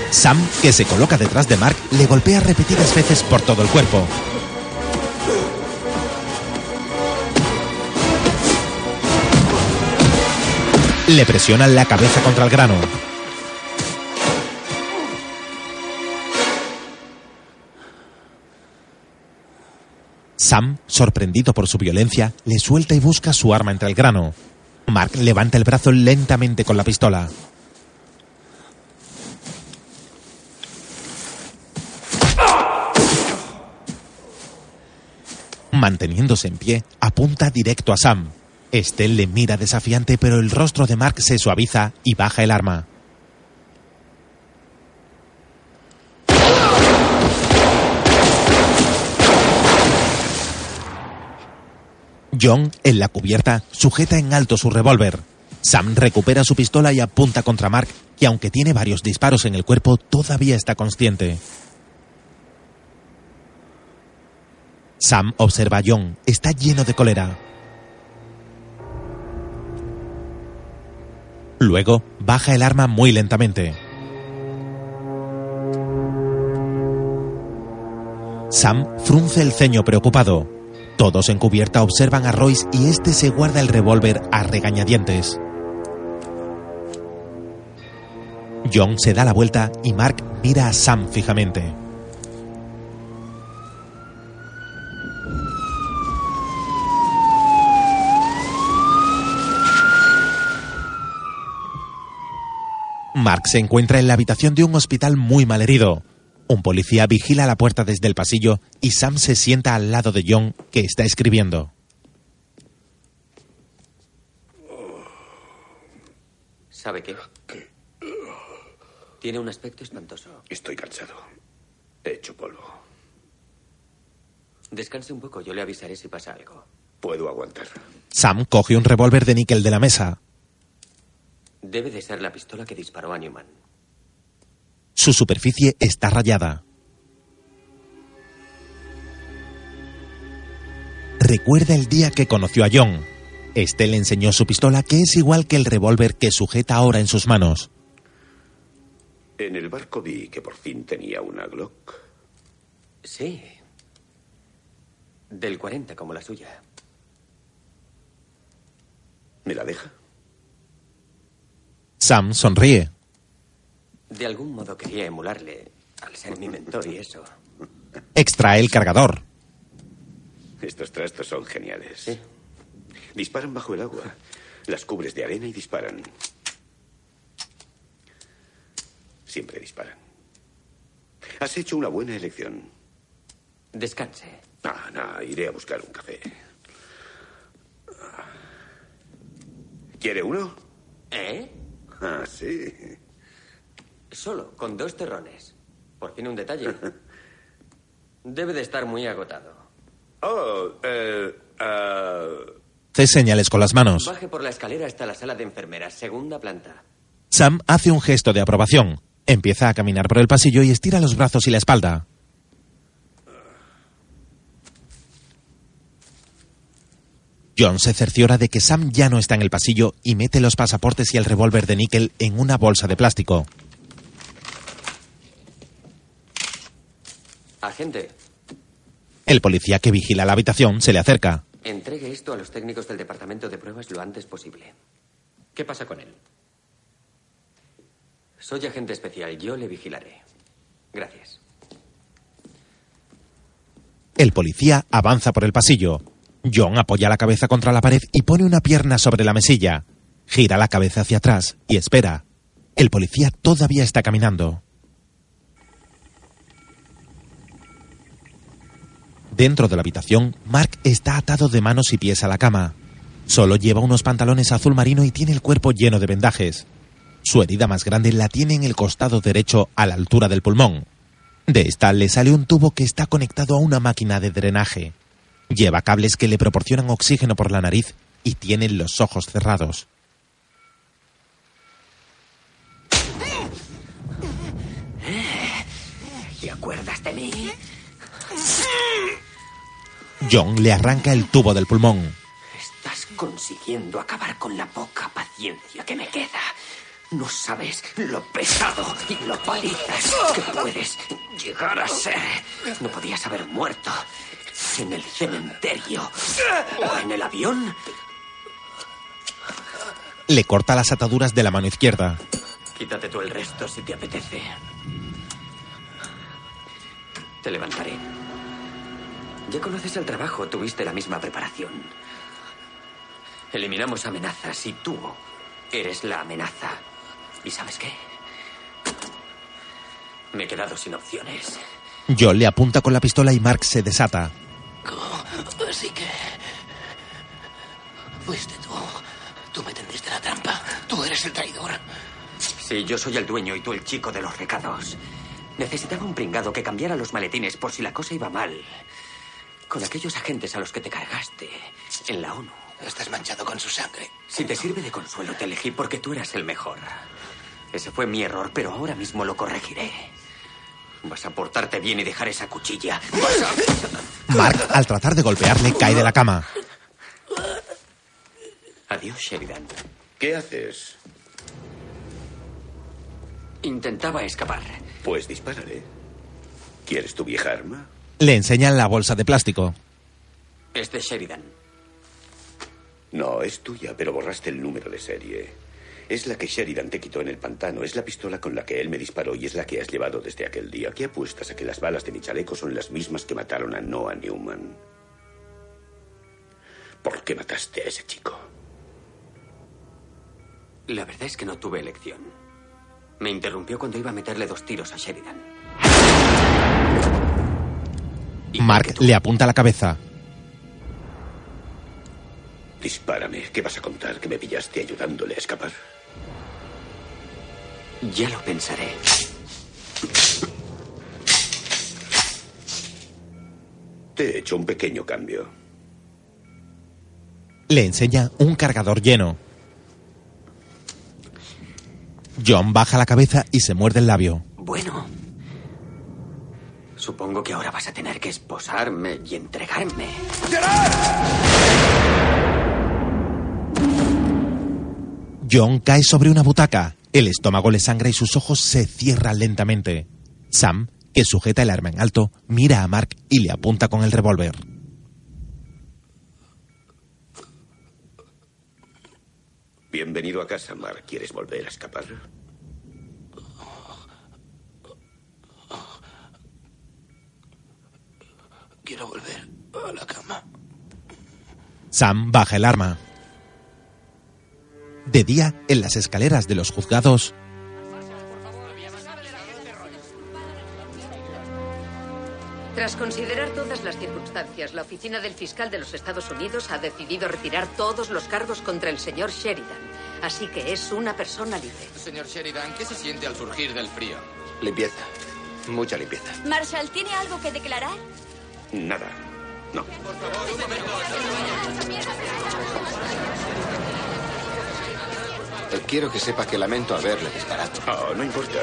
Speaker 1: Sam, que se coloca detrás de Mark, le golpea repetidas veces por todo el cuerpo. Le presionan la cabeza contra el grano. Sam, sorprendido por su violencia, le suelta y busca su arma entre el grano. Mark levanta el brazo lentamente con la pistola. Manteniéndose en pie, apunta directo a Sam. Este le mira desafiante, pero el rostro de Mark se suaviza y baja el arma. John, en la cubierta, sujeta en alto su revólver. Sam recupera su pistola y apunta contra Mark, que aunque tiene varios disparos en el cuerpo, todavía está consciente. Sam observa a John. Está lleno de cólera. Luego, baja el arma muy lentamente. Sam frunce el ceño preocupado. Todos en cubierta observan a Royce y este se guarda el revólver a regañadientes. John se da la vuelta y Mark mira a Sam fijamente. Mark se encuentra en la habitación de un hospital muy malherido. Un policía vigila la puerta desde el pasillo y Sam se sienta al lado de John, que está escribiendo.
Speaker 21: ¿Sabe qué? Tiene un aspecto espantoso.
Speaker 5: Estoy cansado. He hecho polvo.
Speaker 21: Descanse un poco, yo le avisaré si pasa algo.
Speaker 5: Puedo aguantar.
Speaker 1: Sam coge un revólver de níquel de la mesa.
Speaker 21: Debe de ser la pistola que disparó a Newman.
Speaker 1: Su superficie está rayada. Recuerda el día que conoció a John. Este le enseñó su pistola, que es igual que el revólver que sujeta ahora en sus manos.
Speaker 5: En el barco vi que por fin tenía una Glock.
Speaker 21: Sí. Del 40 como la suya.
Speaker 5: ¿Me la deja?
Speaker 1: Sam sonríe.
Speaker 21: De algún modo quería emularle al ser mi mentor y eso.
Speaker 1: Extrae el cargador.
Speaker 5: Estos trastos son geniales. Disparan bajo el agua. Las cubres de arena y disparan. Siempre disparan. Has hecho una buena elección.
Speaker 21: Descanse.
Speaker 5: Ah, no, iré a buscar un café. ¿Quiere uno?
Speaker 21: ¿Eh?
Speaker 5: Ah, sí.
Speaker 21: Solo, con dos terrones. Por fin un detalle. Debe de estar muy agotado.
Speaker 5: Oh, eh, ah,
Speaker 1: Hace señales con las manos.
Speaker 21: Baje por la escalera hasta la sala de enfermeras, segunda planta.
Speaker 1: Sam hace un gesto de aprobación. Empieza a caminar por el pasillo y estira los brazos y la espalda. John se cerciora de que Sam ya no está en el pasillo y mete los pasaportes y el revólver de níquel en una bolsa de plástico.
Speaker 21: Agente,
Speaker 1: El policía que vigila la habitación se le acerca.
Speaker 21: entregue esto a los técnicos del departamento de pruebas lo antes posible.
Speaker 4: ¿Qué pasa con él?
Speaker 21: Soy agente especial, yo le vigilaré. Gracias.
Speaker 1: El policía avanza por el pasillo. John apoya la cabeza contra la pared y pone una pierna sobre la mesilla. Gira la cabeza hacia atrás y espera. El policía todavía está caminando. Dentro de la habitación, Mark está atado de manos y pies a la cama. Solo lleva unos pantalones azul marino y tiene el cuerpo lleno de vendajes. Su herida más grande la tiene en el costado derecho a la altura del pulmón. De esta le sale un tubo que está conectado a una máquina de drenaje. Lleva cables que le proporcionan oxígeno por la nariz y tiene los ojos cerrados.
Speaker 21: ¿Te acuerdas de mí?
Speaker 1: John le arranca el tubo del pulmón.
Speaker 21: Estás consiguiendo acabar con la poca paciencia que me queda. No sabes lo pesado y lo palizas que puedes llegar a ser. No podías haber muerto en el cementerio o en el avión.
Speaker 1: Le corta las ataduras de la mano izquierda.
Speaker 21: Quítate tú el resto si te apetece. Te levantaré. Ya conoces el trabajo, tuviste la misma preparación. Eliminamos amenazas y tú eres la amenaza. ¿Y sabes qué? Me he quedado sin opciones.
Speaker 1: John le apunta con la pistola y Mark se desata.
Speaker 14: Así que... Fuiste tú. Tú me tendiste la trampa. Tú eres el traidor.
Speaker 21: Sí, yo soy el dueño y tú el chico de los recados. Necesitaba un pringado que cambiara los maletines por si la cosa iba mal. Con aquellos agentes a los que te cargaste en la ONU.
Speaker 14: Estás manchado con su sangre.
Speaker 21: Si te sirve de consuelo, te elegí porque tú eras el mejor. Ese fue mi error, pero ahora mismo lo corregiré. Vas a portarte bien y dejar esa cuchilla. Vas a...
Speaker 1: Mark, al tratar de golpearle, cae de la cama.
Speaker 21: Adiós, Sheridan.
Speaker 5: ¿Qué haces?
Speaker 21: Intentaba escapar.
Speaker 5: Pues dispárale. ¿Quieres tu vieja arma?
Speaker 1: Le enseñan la bolsa de plástico.
Speaker 21: Es de Sheridan.
Speaker 5: No, es tuya, pero borraste el número de serie. Es la que Sheridan te quitó en el pantano. Es la pistola con la que él me disparó y es la que has llevado desde aquel día. ¿Qué apuestas a que las balas de mi chaleco son las mismas que mataron a Noah Newman? ¿Por qué mataste a ese chico?
Speaker 21: La verdad es que no tuve elección. Me interrumpió cuando iba a meterle dos tiros a Sheridan.
Speaker 1: Mark le apunta la cabeza.
Speaker 5: Dispárame. ¿Qué vas a contar? ¿Que me pillaste ayudándole a escapar?
Speaker 21: Ya lo pensaré.
Speaker 5: Te he hecho un pequeño cambio.
Speaker 1: Le enseña un cargador lleno. John baja la cabeza y se muerde el labio.
Speaker 21: Bueno. Supongo que ahora vas a tener que esposarme y entregarme.
Speaker 1: John cae sobre una butaca. El estómago le sangra y sus ojos se cierran lentamente. Sam, que sujeta el arma en alto, mira a Mark y le apunta con el revólver.
Speaker 5: Bienvenido a casa, Mark. ¿Quieres volver a escapar?
Speaker 14: Quiero volver a la cama.
Speaker 1: Sam baja el arma. De día, en las escaleras de los juzgados,
Speaker 3: Tras considerar todas las circunstancias, la oficina del fiscal de los Estados Unidos ha decidido retirar todos los cargos contra el señor Sheridan. Así que es una persona libre.
Speaker 11: Señor Sheridan, ¿qué se siente al surgir del frío?
Speaker 7: Limpieza. Mucha limpieza.
Speaker 8: Marshall, ¿tiene algo que declarar?
Speaker 5: Nada. No.
Speaker 7: Quiero que sepa que lamento haberle disparado.
Speaker 5: Oh, no importa.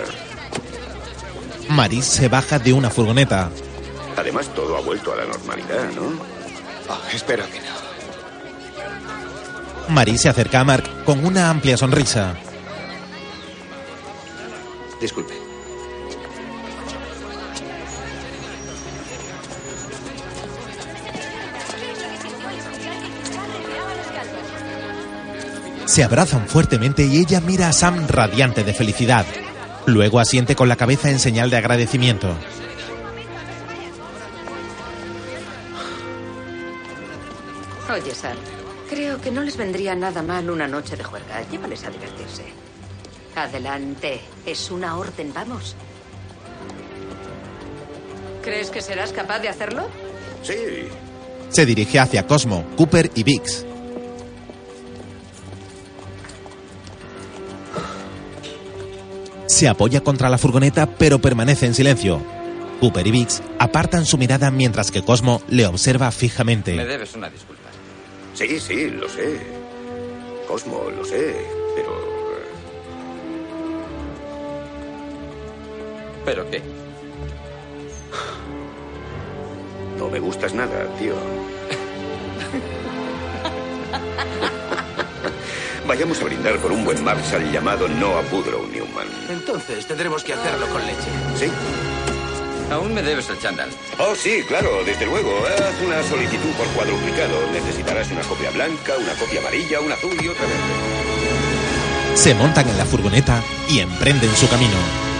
Speaker 1: Maris se baja de una furgoneta.
Speaker 5: Además, todo ha vuelto a la normalidad, ¿no?
Speaker 7: Oh, espero que no.
Speaker 1: Maris se acerca a Mark con una amplia sonrisa.
Speaker 7: Disculpe.
Speaker 1: Se abrazan fuertemente y ella mira a Sam radiante de felicidad. Luego asiente con la cabeza en señal de agradecimiento.
Speaker 3: Oye, Sam, creo que no les vendría nada mal una noche de juerga. Llévales a divertirse. Adelante. Es una orden, vamos. ¿Crees que serás capaz de hacerlo?
Speaker 5: Sí.
Speaker 1: Se dirige hacia Cosmo, Cooper y Biggs. Se apoya contra la furgoneta pero permanece en silencio. Cooper y Biggs apartan su mirada mientras que Cosmo le observa
Speaker 11: Me
Speaker 1: fijamente.
Speaker 11: debes una disculpa.
Speaker 5: Sí, sí, lo sé. Cosmo, lo sé. Pero.
Speaker 11: ¿Pero qué?
Speaker 5: No me gustas nada, tío. Vayamos a brindar por un buen Marshall llamado Noah Woodrow Newman.
Speaker 13: Entonces tendremos que hacerlo con leche.
Speaker 5: ¿Sí?
Speaker 11: Aún me debes el chándal.
Speaker 5: Oh, sí, claro, desde luego. Haz una solicitud por cuadruplicado. Necesitarás una copia blanca, una copia amarilla, una azul y otra verde.
Speaker 1: Se montan en la furgoneta y emprenden su camino.